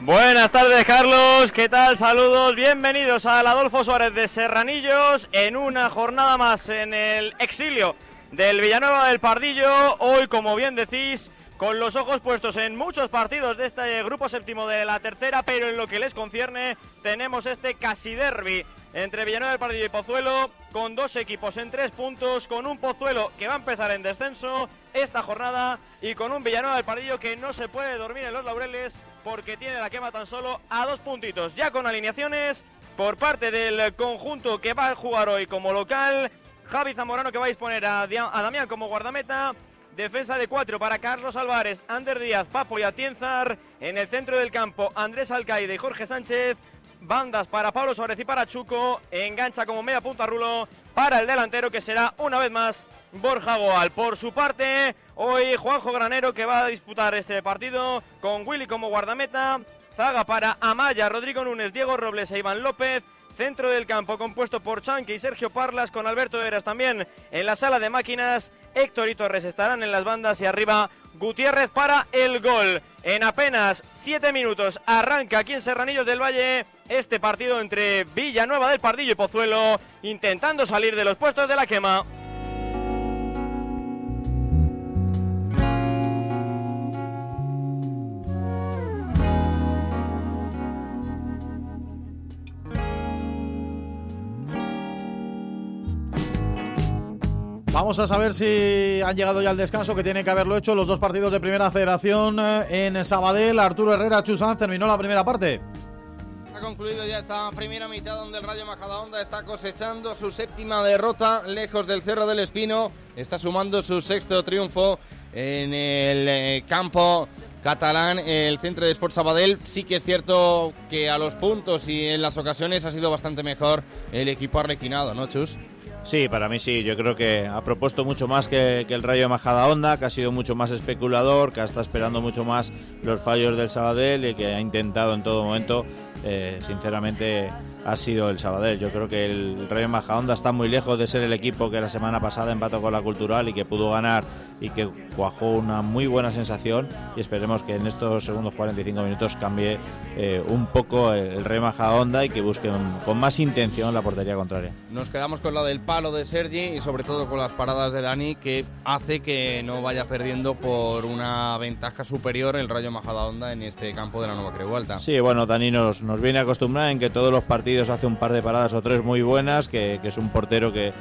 Buenas tardes, Carlos. ¿Qué tal? Saludos. Bienvenidos al Adolfo Suárez de Serranillos en una jornada más en el exilio del Villanueva del Pardillo. Hoy, como bien decís, con los ojos puestos en muchos partidos de este grupo séptimo de la tercera, pero en lo que les concierne tenemos este casi derby entre Villanueva del Pardillo y Pozuelo, con dos equipos en tres puntos, con un Pozuelo que va a empezar en descenso esta jornada y con un Villanueva del Pardillo que no se puede dormir en los laureles porque tiene la quema tan solo a dos puntitos, ya con alineaciones por parte del conjunto que va a jugar hoy como local. Javi Zamorano que va a disponer a Damián como guardameta. Defensa de cuatro para Carlos Álvarez, Ander Díaz, Papo y Atienzar. En el centro del campo, Andrés Alcaide y Jorge Sánchez. Bandas para Pablo Suárez y para Chuco. Engancha como media punta Rulo para el delantero que será una vez más Borja Goal. Por su parte, hoy Juanjo Granero que va a disputar este partido con Willy como guardameta. Zaga para Amaya, Rodrigo Núñez, Diego Robles e Iván López. Centro del campo compuesto por Chanque y Sergio Parlas con Alberto Eras también en la sala de máquinas. Héctor y Torres estarán en las bandas y arriba Gutiérrez para el gol. En apenas 7 minutos arranca aquí en Serranillos del Valle este partido entre Villanueva del Pardillo y Pozuelo, intentando salir de los puestos de la quema. Vamos a saber si han llegado ya al descanso, que tiene que haberlo hecho los dos partidos de primera federación eh, en Sabadell. Arturo Herrera Chusán terminó la primera parte. Ha concluido ya esta primera mitad donde el Rayo Majadahonda está cosechando su séptima derrota lejos del Cerro del Espino. Está sumando su sexto triunfo en el eh, campo catalán, el centro de Sport Sabadell. Sí que es cierto que a los puntos y en las ocasiones ha sido bastante mejor el equipo arlequinado, ¿no, Chus? Sí, para mí sí. Yo creo que ha propuesto mucho más que, el Rayo de Majada Honda, que ha sido mucho más especulador, que está esperando mucho más los fallos del Sabadell y que ha intentado en todo momento eh, sinceramente ha sido el Sabadell. Yo creo que el Rayo Majadahonda está muy lejos de ser el equipo que la semana pasada empató con la Cultural y que pudo ganar y que cuajó una muy buena sensación y esperemos que en estos segundos 45 minutos cambie eh, un poco el Rayo Majadahonda y que busquen con más intención la portería contraria. Nos quedamos con la del palo de Sergi y sobre todo con las paradas de Dani que hace que no vaya perdiendo por una ventaja superior el Rayo Majadahonda en este campo de la Nueva Creu Alta. Sí, bueno, Dani nos, nos viene acostumbrado en que todos los partidos hace un par de paradas o tres muy buenas, que, es un portero que,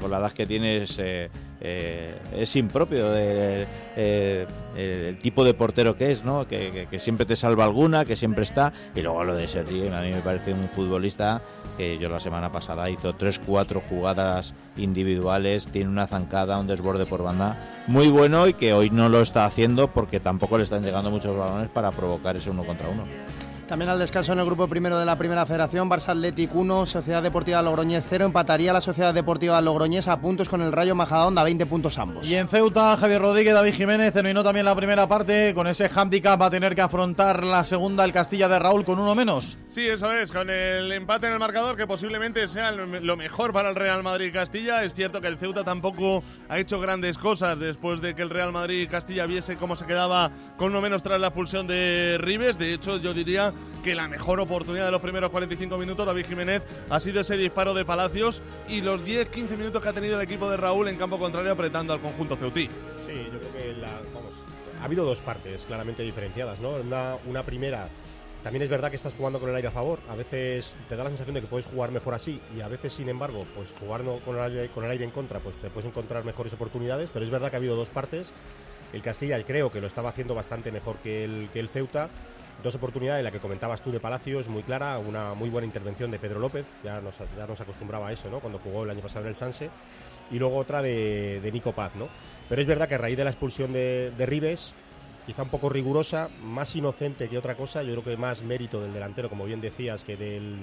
con la edad que tiene es, eh, eh, impropio del el tipo de portero que es, ¿no? Que siempre te salva alguna, que siempre está. Y luego lo de Sergi, a mí me parece un futbolista que yo la semana pasada hizo tres, cuatro jugadas individuales, tiene una zancada, un desborde por banda muy bueno y que hoy no lo está haciendo porque tampoco le están llegando muchos balones para provocar ese uno contra uno. También al descanso en el grupo primero de la primera federación, Barça Athletic 1, Sociedad Deportiva Logroñés 0, empataría la Sociedad Deportiva Logroñés a puntos con el Rayo Majadahonda, 20 puntos ambos. Y en Ceuta, Javier Rodríguez, David Jiménez terminó también la primera parte. Con ese hándicap va a tener que afrontar la segunda el Castilla de Raúl con uno menos. Sí, eso es, con el empate en el marcador que posiblemente sea lo mejor para el Real Madrid Castilla. Es cierto que el Ceuta tampoco ha hecho grandes cosas después de que el Real Madrid Castilla viese cómo se quedaba con uno menos tras la expulsión de Rives. De hecho, yo diría que la mejor oportunidad de los primeros 45 minutos, David Jiménez, ha sido ese disparo de Palacios y los 10-15 minutos que ha tenido el equipo de Raúl en campo contrario apretando al conjunto ceutí. Sí, yo creo que la- vamos, ha habido dos partes claramente diferenciadas, ¿no? Una, una primera, también es verdad que estás jugando con el aire a favor. A veces te da la sensación de que puedes jugar mejor así y a veces, sin embargo, pues jugando con el aire, con el aire en contra, pues te puedes encontrar mejores oportunidades. Pero es verdad que ha habido dos partes. El Castilla creo que lo estaba haciendo bastante mejor que el, que el Ceuta. Dos oportunidades, la que comentabas tú de Palacios, muy clara, una muy buena intervención de Pedro López, ya nos, ya nos acostumbraba a eso, ¿no? Cuando jugó el año pasado en el Sanse. Y luego otra de, de Nico Paz, ¿no? Pero es verdad que a raíz de la expulsión de, de Rives, quizá un poco rigurosa, más inocente que otra cosa, yo creo que más mérito del delantero, como bien decías, que, del,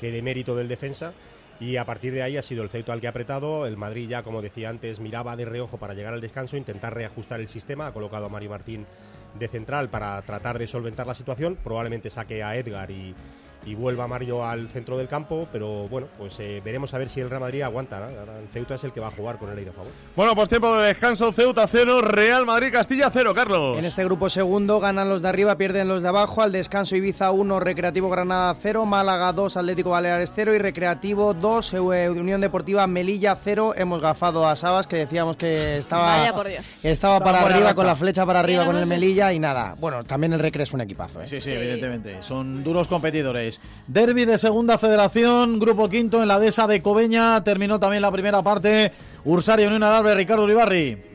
que de mérito del defensa. Y a partir de ahí ha sido el Ceuta el que ha apretado. El Madrid ya, como decía antes, miraba de reojo para llegar al descanso, intentar reajustar el sistema. Ha colocado a Mario Martín de central para tratar de solventar la situación. Probablemente saque a Edgar y, y vuelva Mario al centro del campo. Pero bueno, pues eh, veremos a ver si el Real Madrid aguanta. ¿no? El Ceuta es el que va a jugar con el aire a favor. Bueno, pues tiempo de descanso, Ceuta 0, Real Madrid Castilla 0, Carlos. En este grupo segundo ganan los de arriba, pierden los de abajo. Al descanso Ibiza 1, Recreativo Granada 0, Málaga 2, Atlético Baleares 0 y Recreativo 2, eh, Unión Deportiva Melilla 0. Hemos gafado a Sabas que decíamos que estaba, Vaya por Dios. estaba Estaba para arriba racha. con la flecha para arriba con el Melilla y nada. Bueno, también el Recre es un equipazo. ¿eh? Sí, sí, evidentemente. Son duros competidores. Derby de segunda federación, grupo quinto en la dehesa de Cobeña. Terminó también la primera parte. Ursaria Unión Adarve, Ricardo Uribarri.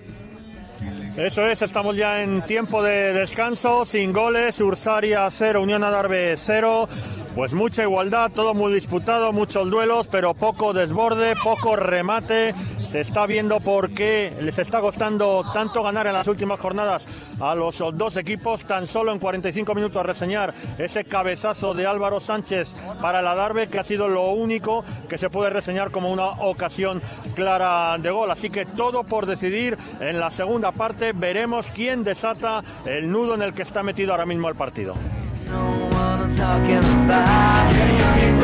Eso es, estamos ya en tiempo de descanso, sin goles, Ursaria 0, Unión Adarve 0, pues mucha igualdad, todo muy disputado, muchos duelos, pero poco desborde, poco remate, se está viendo por qué les está costando tanto ganar en las últimas jornadas a los dos equipos, tan solo en 45 minutos reseñar ese cabezazo de Álvaro Sánchez para el Adarve, que ha sido lo único que se puede reseñar como una ocasión clara de gol, así que todo por decidir en la segunda parte, veremos quién desata el nudo en el que está metido ahora mismo el partido.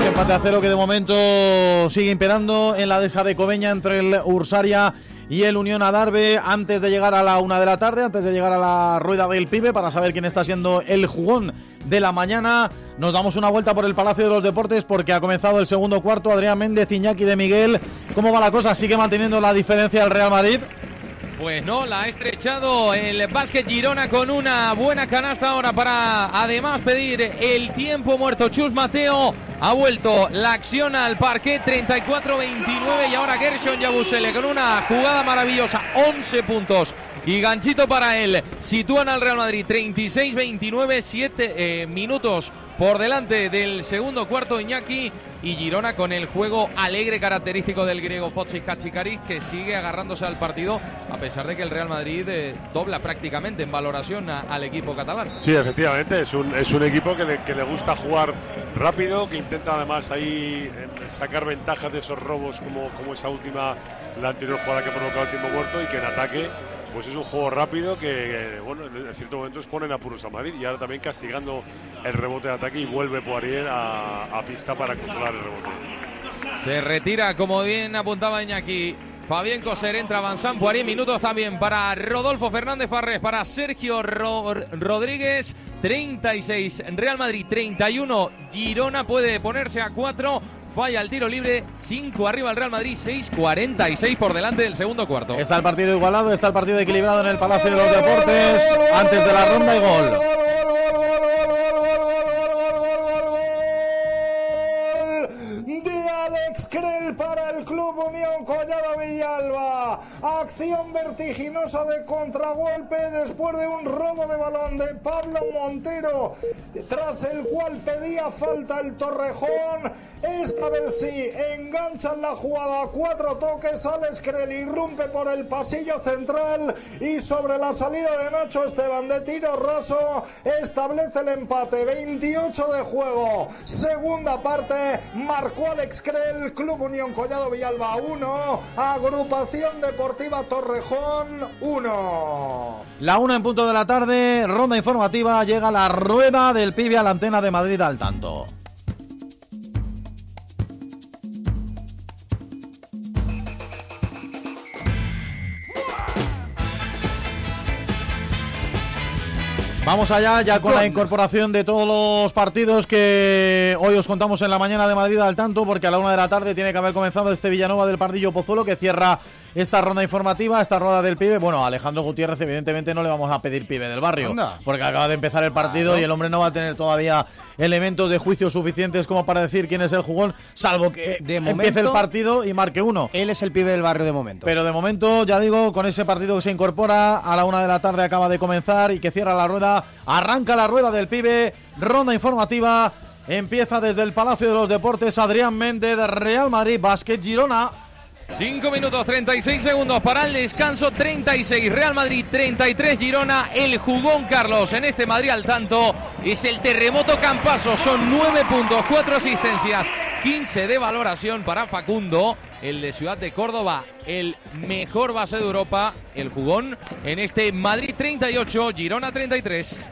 Empate a cero que de momento sigue imperando en la dehesa de Cobeña entre el Ursaria y el Unión Adarve antes de llegar a la una de la tarde, antes de llegar a la rueda del pibe para saber quién está siendo el jugón de la mañana. Nos damos una vuelta por el Palacio de los Deportes porque ha comenzado el segundo cuarto. Adrián Méndez, Iñaki de Miguel. ¿Cómo va la cosa? ¿Sigue manteniendo la diferencia el Real Madrid? Pues no, la ha estrechado el básquet Girona con una buena canasta ahora para además pedir el tiempo muerto. Chus Mateo ha vuelto la acción al parque 34-29 y ahora Gershon Yabusele con una jugada maravillosa, 11 puntos. Y ganchito para él. Sitúan al Real Madrid 36-29, 7 minutos por delante del segundo cuarto Iñaki y Girona con el juego alegre característico del griego Fochis Kachikaris que sigue agarrándose al partido a pesar de que el Real Madrid eh, dobla prácticamente en valoración al equipo catalán. Sí, efectivamente, es un, es un equipo que le, que le gusta jugar rápido, que intenta además ahí eh, sacar ventajas de esos robos como, como esa última, la anterior jugada que ha provocado el tiempo muerto y que en ataque pues es un juego rápido que, bueno, en ciertos momentos ponen apuros a Madrid y ahora también castigando el rebote de ataque y vuelve Poirier a, pista para controlar el rebote. Se retira, como bien apuntaba Iñaki. Fabián Coser entra Avanzán, Poirier, minutos también para Rodolfo Fernández Farres, para Sergio Ro- Rodríguez, 36 Real Madrid, 31 Girona puede ponerse a 4, falla el tiro libre, 5 arriba el Real Madrid, 6, 46 por delante del segundo cuarto. Está el partido igualado, está el partido equilibrado en el Palacio de los Deportes. Antes de la ronda y gol. Alex Krell para el Club Unión Collado Villalba. Acción vertiginosa de contragolpe después de un robo de balón de Pablo Montero, tras el cual pedía falta el Torrejón. Esta vez sí, enganchan la jugada cuatro toques. Alex Krell irrumpe por el pasillo central y sobre la salida de Nacho Esteban de tiro raso establece el empate. 28 de juego. Segunda parte, marcó Alex Krell, Club Unión Collado Villalba 1, Agrupación Deportiva Torrejón 1. La una en punto de la tarde, ronda informativa, llega la rueda del pibe a la antena de Madrid al tanto. Vamos allá ya con la incorporación de todos los partidos que hoy os contamos en la mañana de Madrid al tanto, porque a la una de la tarde tiene que haber comenzado este Villanova del Pardillo Pozuelo que cierra esta ronda informativa, esta rueda del pibe. Bueno, a Alejandro Gutiérrez evidentemente no le vamos a pedir pibe del barrio, Anda. porque acaba de empezar el partido y el hombre no va a tener todavía elementos de juicio suficientes como para decir quién es el jugón, salvo que empiece el partido y marque uno. Él es el pibe del barrio de momento. Pero de momento, ya digo, con ese partido que se incorpora a la una de la tarde acaba de comenzar y que cierra la rueda, arranca la rueda del pibe, ronda informativa, empieza desde el Palacio de los Deportes Adrián Méndez, Real Madrid, Básquet Girona. 5 minutos 36 segundos para el descanso, 36 Real Madrid, 33 Girona, el jugón Carlos. En este Madrid al tanto es el terremoto Campaso, son 9 puntos, 4 asistencias, 15 de valoración para Facundo, el de Ciudad de Córdoba, el mejor base de Europa, el jugón. En este Madrid 38, Girona 33.